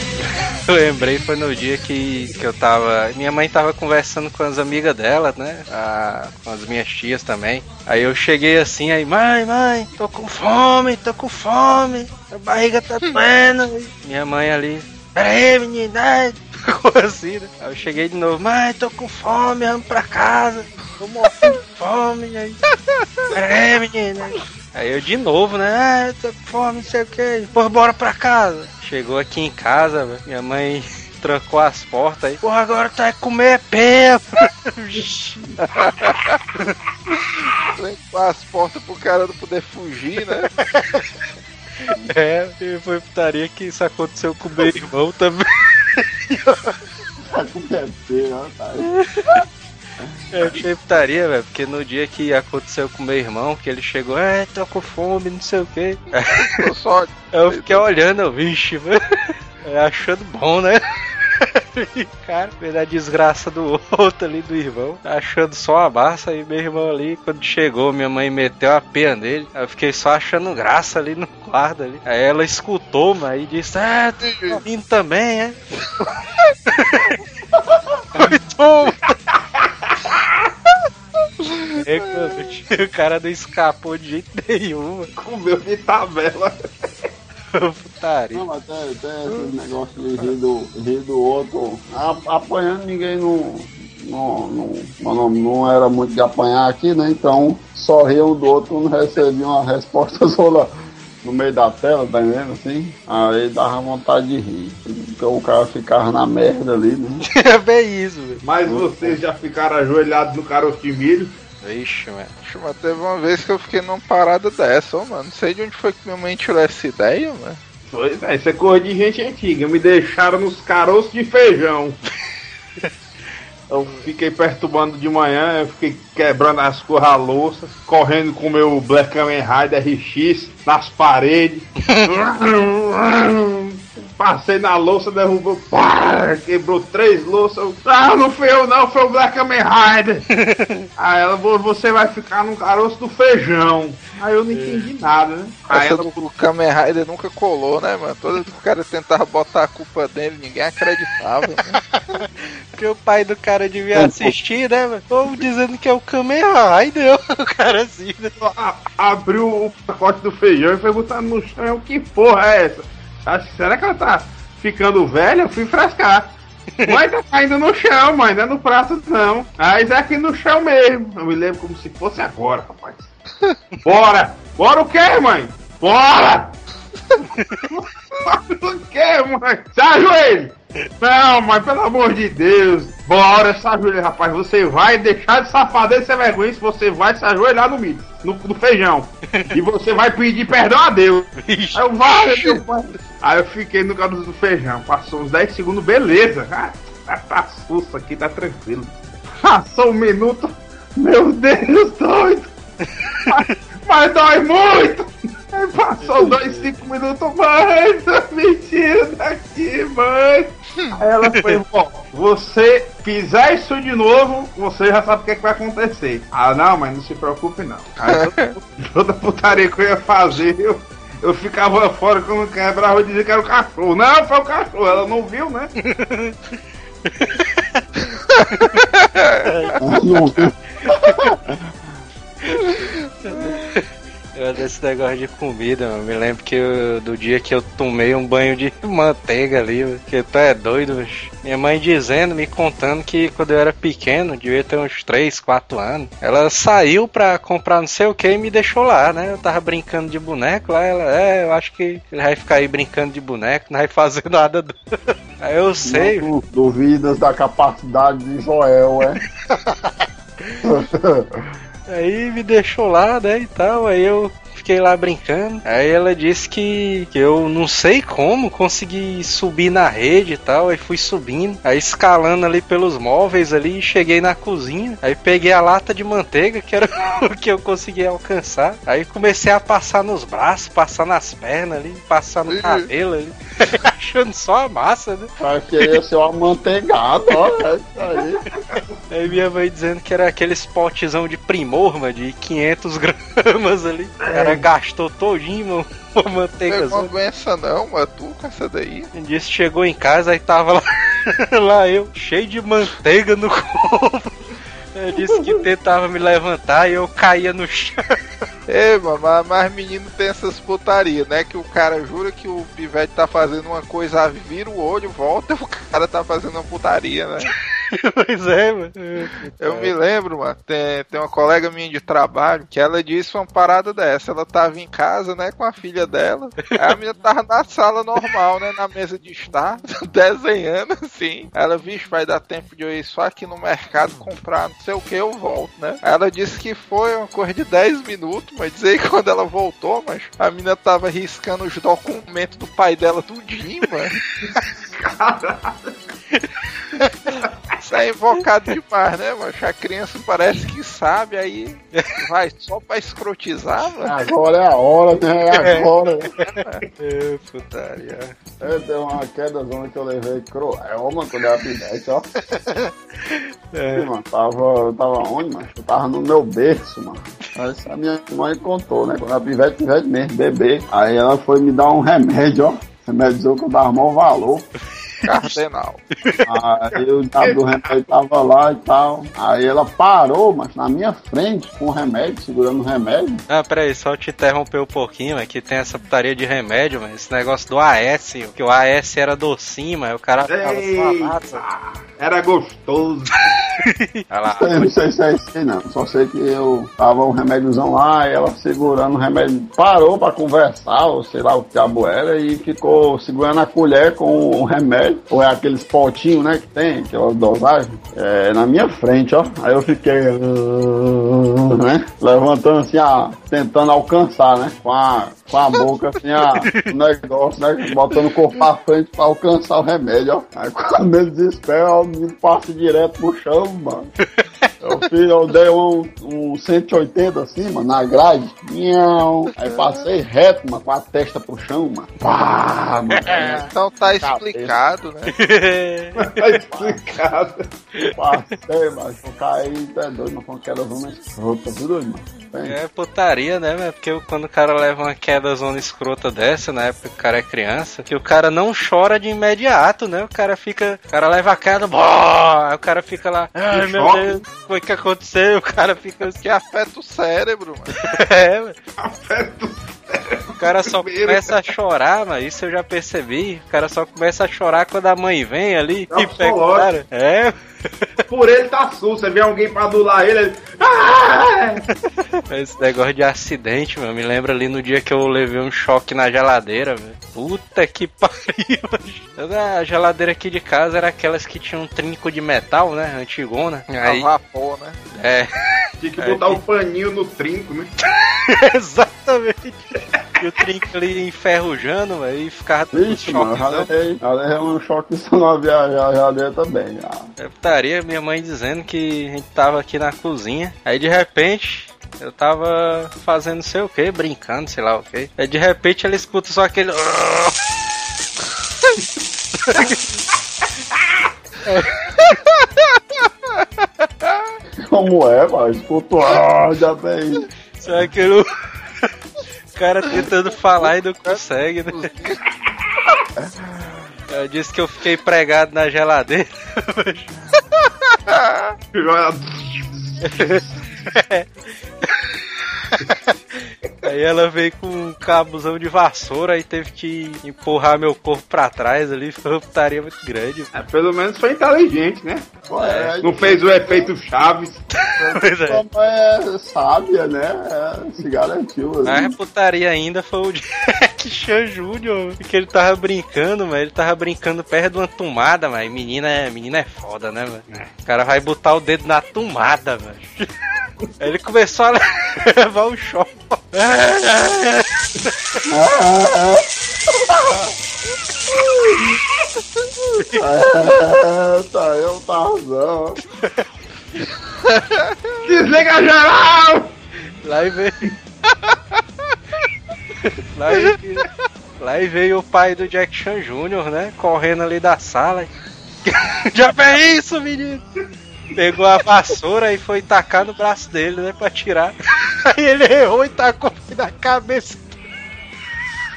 S4: Eu lembrei foi no dia que, que eu tava. Minha mãe tava conversando com as amigas dela, né? Ah, com as minhas tias também. Aí eu cheguei assim, aí, mãe, mãe, tô com fome, tô com fome, a barriga tá doendo. Minha mãe ali, pera aí, menina, ai, *laughs* ficou assim, né? Aí eu cheguei de novo, mãe, tô com fome, vamos pra casa, tô morrendo de fome. Aí, pera aí, menina. Aí eu de novo, né? Ah, tô com fome, não sei o que. Pô, bora pra casa. Chegou aqui em casa, velho, minha mãe *laughs* trancou as portas aí. Porra, agora tá comer pé.
S5: Com as portas pro cara não poder fugir, né? *laughs*
S4: é, e foi putaria que isso aconteceu com o meu irmão também. *laughs*
S1: Tá com PFC, ó, tá.
S4: Eu achei putaria, velho, porque no dia que aconteceu com meu irmão, que ele chegou, é, tô com fome, não sei o que.
S5: Tô só. *laughs*
S4: Eu fiquei olhando, eu, vixe, velho. Achando bom, né? *laughs* Cara, vendo a desgraça do outro ali, do irmão, achando só a massa. E meu irmão ali, quando chegou, minha mãe meteu a pena nele. Eu fiquei só achando graça ali no quarto ali. Aí ela escutou, mas aí disse: Ah, tu tá vindo também, é? *laughs* Muito É, o cara não escapou de jeito nenhum.
S7: Comeu de tabela.
S4: Putaria.
S1: Não, mas tem, tem esse negócio de rir do, rir do outro. A- apanhando ninguém não, não, não, não, não era muito de apanhar aqui, né? Então só ria um do outro não recebia uma resposta *laughs* toda no meio da tela, tá entendendo? Assim, aí dava vontade de rir. Porque o cara ficava na merda ali, né? *laughs*
S4: É bem isso, velho.
S7: Mas vocês já ficaram ajoelhados no caroço de milho?
S4: Vixe, mano.
S5: Acho, Mas teve uma vez que eu fiquei numa parada dessa, ó, mano. Não sei de onde foi que minha mãe tirou essa ideia, mano.
S7: Pois é, isso é coisa de gente antiga. Me deixaram nos caroços de feijão. *laughs* Eu fiquei perturbando de manhã, eu fiquei quebrando as corra-louças, correndo com o meu Black Kamen Rider RX nas paredes. *laughs* Passei na louça, derrubou, pá, quebrou três louças. Ah, não foi eu não, foi o Black Kamen Rider. *laughs* Aí ela, "Vo- você vai ficar no caroço do feijão. Aí eu não entendi nada, né? Aí
S5: Essa
S7: ela,
S5: do Kamen Rider nunca colou, né, mano? Todo o cara tentava botar a culpa dele, ninguém acreditava. né? *laughs*
S4: Porque o pai do cara devia assistir, né, mano? Ou dizendo que é o Kamen Rider, *laughs* o cara assim, né?
S7: abriu o pacote do feijão e foi botar no chão. Que porra é essa? Acho, será que ela tá ficando velha? Eu fui frescar. Mãe tá caindo no chão, mãe, não é no prato não. Mas é aqui no chão mesmo. Eu me lembro como se fosse agora, rapaz. *laughs* Bora! Bora o quê, mãe? Bora! *laughs* Bora o quê, mãe? Se ajoelhe! Não, mãe, pelo amor de Deus. Bora, se ajoelhe, rapaz. Você vai deixar de safadeza e ser vergonha se você vai se ajoelhar no milho, no, no feijão. E você vai pedir perdão a Deus. Aí eu, vai, meu pai. Aí eu fiquei no caroço do feijão. Passou uns 10 segundos, beleza. Ah, tá, tá susto aqui, tá tranquilo. Passou um minuto. Meu Deus, doido. Mas, *laughs* mas dói muito. Aí passou dois, cinco minutos. Mãe, me tira daqui, mãe. Aí ela foi, *laughs* bom, você fizer isso de novo, você já sabe o que, é que vai acontecer. Ah, não, mas não se preocupe não. Aí toda, *laughs* toda putaria que eu ia fazer, eu, eu ficava fora quando quebrava e dizia que era o cachorro. Não, foi o cachorro, ela não viu, né? *laughs*
S4: Eu desse negócio de comida, mano. Me lembro que eu- do dia que eu tomei um banho de *laughs* manteiga ali, que tu é doido, bicho. Minha mãe dizendo, me contando que quando eu era pequeno, devia ter uns 3, 4 anos, ela saiu pra comprar não sei o que e me deixou lá, né? Eu tava brincando de boneco lá, ela, é, eu acho que ele vai ficar aí brincando de boneco, não vai fazer *laughs* nada. do- *laughs* Aí eu sei,
S1: du- duvidas da capacidade de Joel, é?
S4: Aí me deixou lá, né, e tal, aí eu fiquei lá brincando. Aí ela disse que, que eu não sei como consegui subir na rede e tal, aí fui subindo, aí escalando ali pelos móveis ali, cheguei na cozinha, aí peguei a lata de manteiga, que era *laughs* o que eu consegui alcançar. Aí comecei a passar nos braços, passar nas pernas ali, passar no cabelo ali. *laughs* achando só a massa, né?
S1: Pra querer ser uma manteigada, ó, é isso aí.
S4: Aí minha mãe dizendo que era aqueles potezão de primor, mano, de 500 gramas ali. O cara gastou todinho, mano, uma manteiga.
S5: Pegou doença não, mas tu com essa daí.
S4: Um dia chegou em casa, aí tava lá, *laughs* lá eu, cheio de manteiga no *laughs* corpo. Eu disse que tentava me levantar e eu caía no chão.
S5: Ei, mano, mas, menino tem essas putarias, né? Que o cara jura que o pivete tá fazendo uma coisa, vira o olho, volta, *laughs* o cara tá fazendo uma putaria, né? *laughs*
S4: pois é, mano.
S5: Eu me lembro, mano, tem, tem uma colega minha de trabalho que ela disse uma parada dessa. Ela tava em casa, né, com a filha dela. Aí a menina tava na sala normal, né, na mesa de estar, *laughs* desenhando assim. Ela, vixe, vai dar tempo de eu ir só aqui no mercado comprar não sei o que, eu volto, né? Ela disse que foi uma coisa de 10 minutos, mas dizer que quando ela voltou, mas a menina tava riscando os documentos do pai dela tudinho, mano. Isso é invocado demais, né, mano? A criança parece que sabe, aí vai só pra escrotizar, mano.
S1: Agora é a hora, né? É agora.
S4: É, putaria.
S1: Tenho uma queda zona que eu levei cruel, mano, quando eu era pivete, ó.
S4: É.
S1: Mano, tava, eu tava onde, mano? Eu tava no meu berço, mano. Aí a minha mãe contou, né? Quando era pivete, pivete mesmo, bebê. Aí ela foi me dar um remédio, ó. Remédio que eu dava maior valor.
S5: Cardenal.
S1: Aí o diabo do remédio tava lá e tal. Aí ela parou, mas na minha frente, com o remédio, segurando o remédio.
S4: Ah, peraí, só te interromper um pouquinho, mas que tem essa putaria de remédio, mas esse negócio do AS, que o AS era docinho, mas o cara ficava só a massa.
S7: Era gostoso.
S4: Olha lá.
S1: Eu não sei se é isso aí, não. Só sei que eu tava um remédiozão lá e ela segurando o remédio. Parou pra conversar, ou sei lá o que diabo era, e ficou segurando a colher com o remédio. Ou é aqueles potinhos, né, que tem, aquela dosagem. É, na minha frente, ó. Aí eu fiquei. né? Levantando assim, ah, tentando alcançar, né? Com a, com a boca assim, ah, o negócio, né? Botando o corpo pra frente pra alcançar o remédio, ó. Aí quando ele desespera, o menino passa direto pro chão, mano. Eu, fiz, eu dei um, um 180 assim, mano, na grade. Miau. Aí passei reto, mano, com a testa pro chão, mano. Pá, mano.
S5: Então tá explicado, né? *laughs*
S7: Tá explicado.
S1: Passei, mano. Eu caí, tá doido, mas com aquela zona escrota, tudo doido, mano.
S4: É putaria, né, velho? Porque quando o cara leva uma queda zona escrota dessa, na época que o cara é criança, que o cara não chora de imediato, né? O cara fica. O cara leva a queda, bó, aí o cara fica lá, ai meu
S7: choque.
S4: Deus, o que foi que aconteceu? O cara fica assim,
S5: Que afeta o cérebro, mano. *laughs*
S4: é, velho.
S7: Afeto.
S4: O cara só começa a chorar, mas isso eu já percebi. O cara só começa a chorar quando a mãe vem ali
S7: É
S4: e pega o cara. É,
S7: Por ele tá sul, você vê alguém pra adular ele, ele. Ah!
S4: esse negócio de acidente, mano, me lembra ali no dia que eu levei um choque na geladeira, velho. Puta que *laughs* pariu. A geladeira aqui de casa era aquelas que tinham um trinco de metal, né? Antigona. Aí,
S5: A vapor, né?
S4: é,
S7: Tinha que botar o paninho no trinco, né? *laughs*
S4: exatamente. E o trinco ali enferrujando, e ficava tudo
S1: Vixe, mano, levei, já levei um choque na viagem, já dei também, já.
S4: É putaria, minha mãe dizendo que a gente tava aqui na cozinha. Aí de repente. Eu tava fazendo não sei o que, brincando, sei lá o que. Aí de repente ela escuta só aquele. *laughs* *laughs*
S1: Como é? Escutou, ah, já bem.
S4: Só aquele. O cara tentando falar e não consegue, né? *laughs* Eu disse que eu fiquei pregado na geladeira. *laughs* *laughs* Aí ela veio com um cabozão de vassoura e teve que empurrar meu corpo pra trás ali. Foi uma putaria muito grande.
S7: É, pelo menos foi inteligente, né?
S1: Pô, é,
S7: Não fez o efeito Chaves. *laughs*
S4: Pois é.
S1: Sua é sábia, né? É, se garantiu.
S4: A
S1: Assim.
S4: putaria ainda foi o *laughs* Jack Chan Jr., que ele tava brincando, mas ele tava brincando perto de uma tomada, mas menina é, menina é foda, né, mano? O cara vai botar o dedo na tomada, mano. *laughs* Aí ele começou a levar o choque.
S1: É, tá eu, Tarzão.
S7: Desliga geral!
S4: Lá e veio. Lá e veio. Lá e veio o pai do Jack Chan Jr., né? Correndo ali da sala. *laughs* Já fez isso, menino! Pegou a vassoura e foi tacar no braço dele, né? Pra tirar. *laughs* Aí ele errou e tacou na cabeça.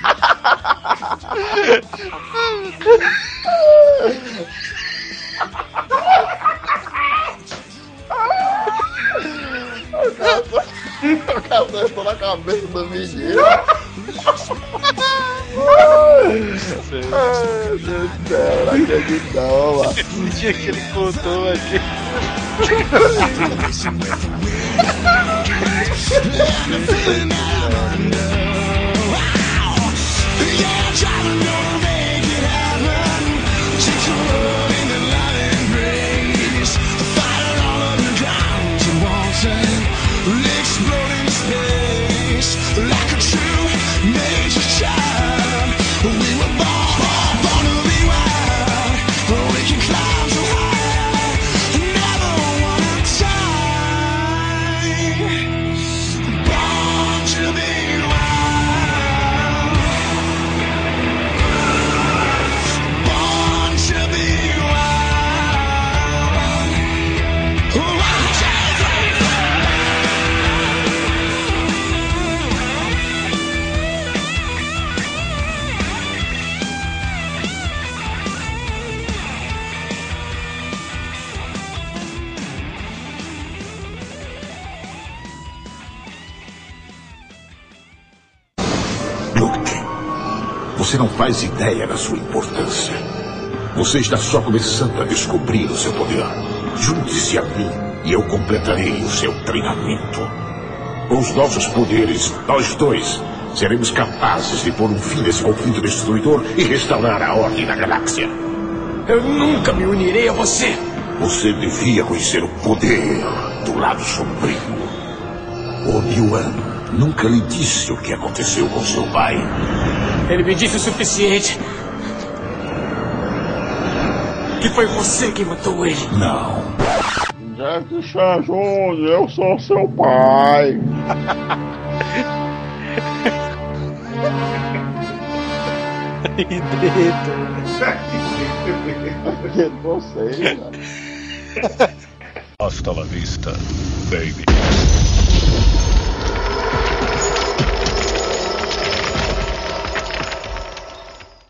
S4: *laughs*
S1: O cara acertou na cabeça do menino. Ai, Deus do céu, não acredito não, mano.
S4: No dia que ele contou aqui.
S10: exploding. Você não faz ideia da sua importância. Você está só começando a descobrir o seu poder. Junte-se a mim e eu completarei o seu treinamento. Com os nossos poderes, nós dois seremos capazes de pôr um fim nesse conflito destruidor e restaurar a ordem da galáxia.
S8: Eu nunca me unirei a você.
S10: Você devia conhecer o poder do lado sombrio. Obi-Wan nunca lhe disse o que aconteceu com seu pai.
S8: Ele me disse o suficiente. Que foi você que matou ele.
S10: Não.
S1: Jack Chan Jr., eu sou seu pai.
S4: E *laughs* dedo.
S1: Que vocês, cara.
S10: Hasta la vista, baby.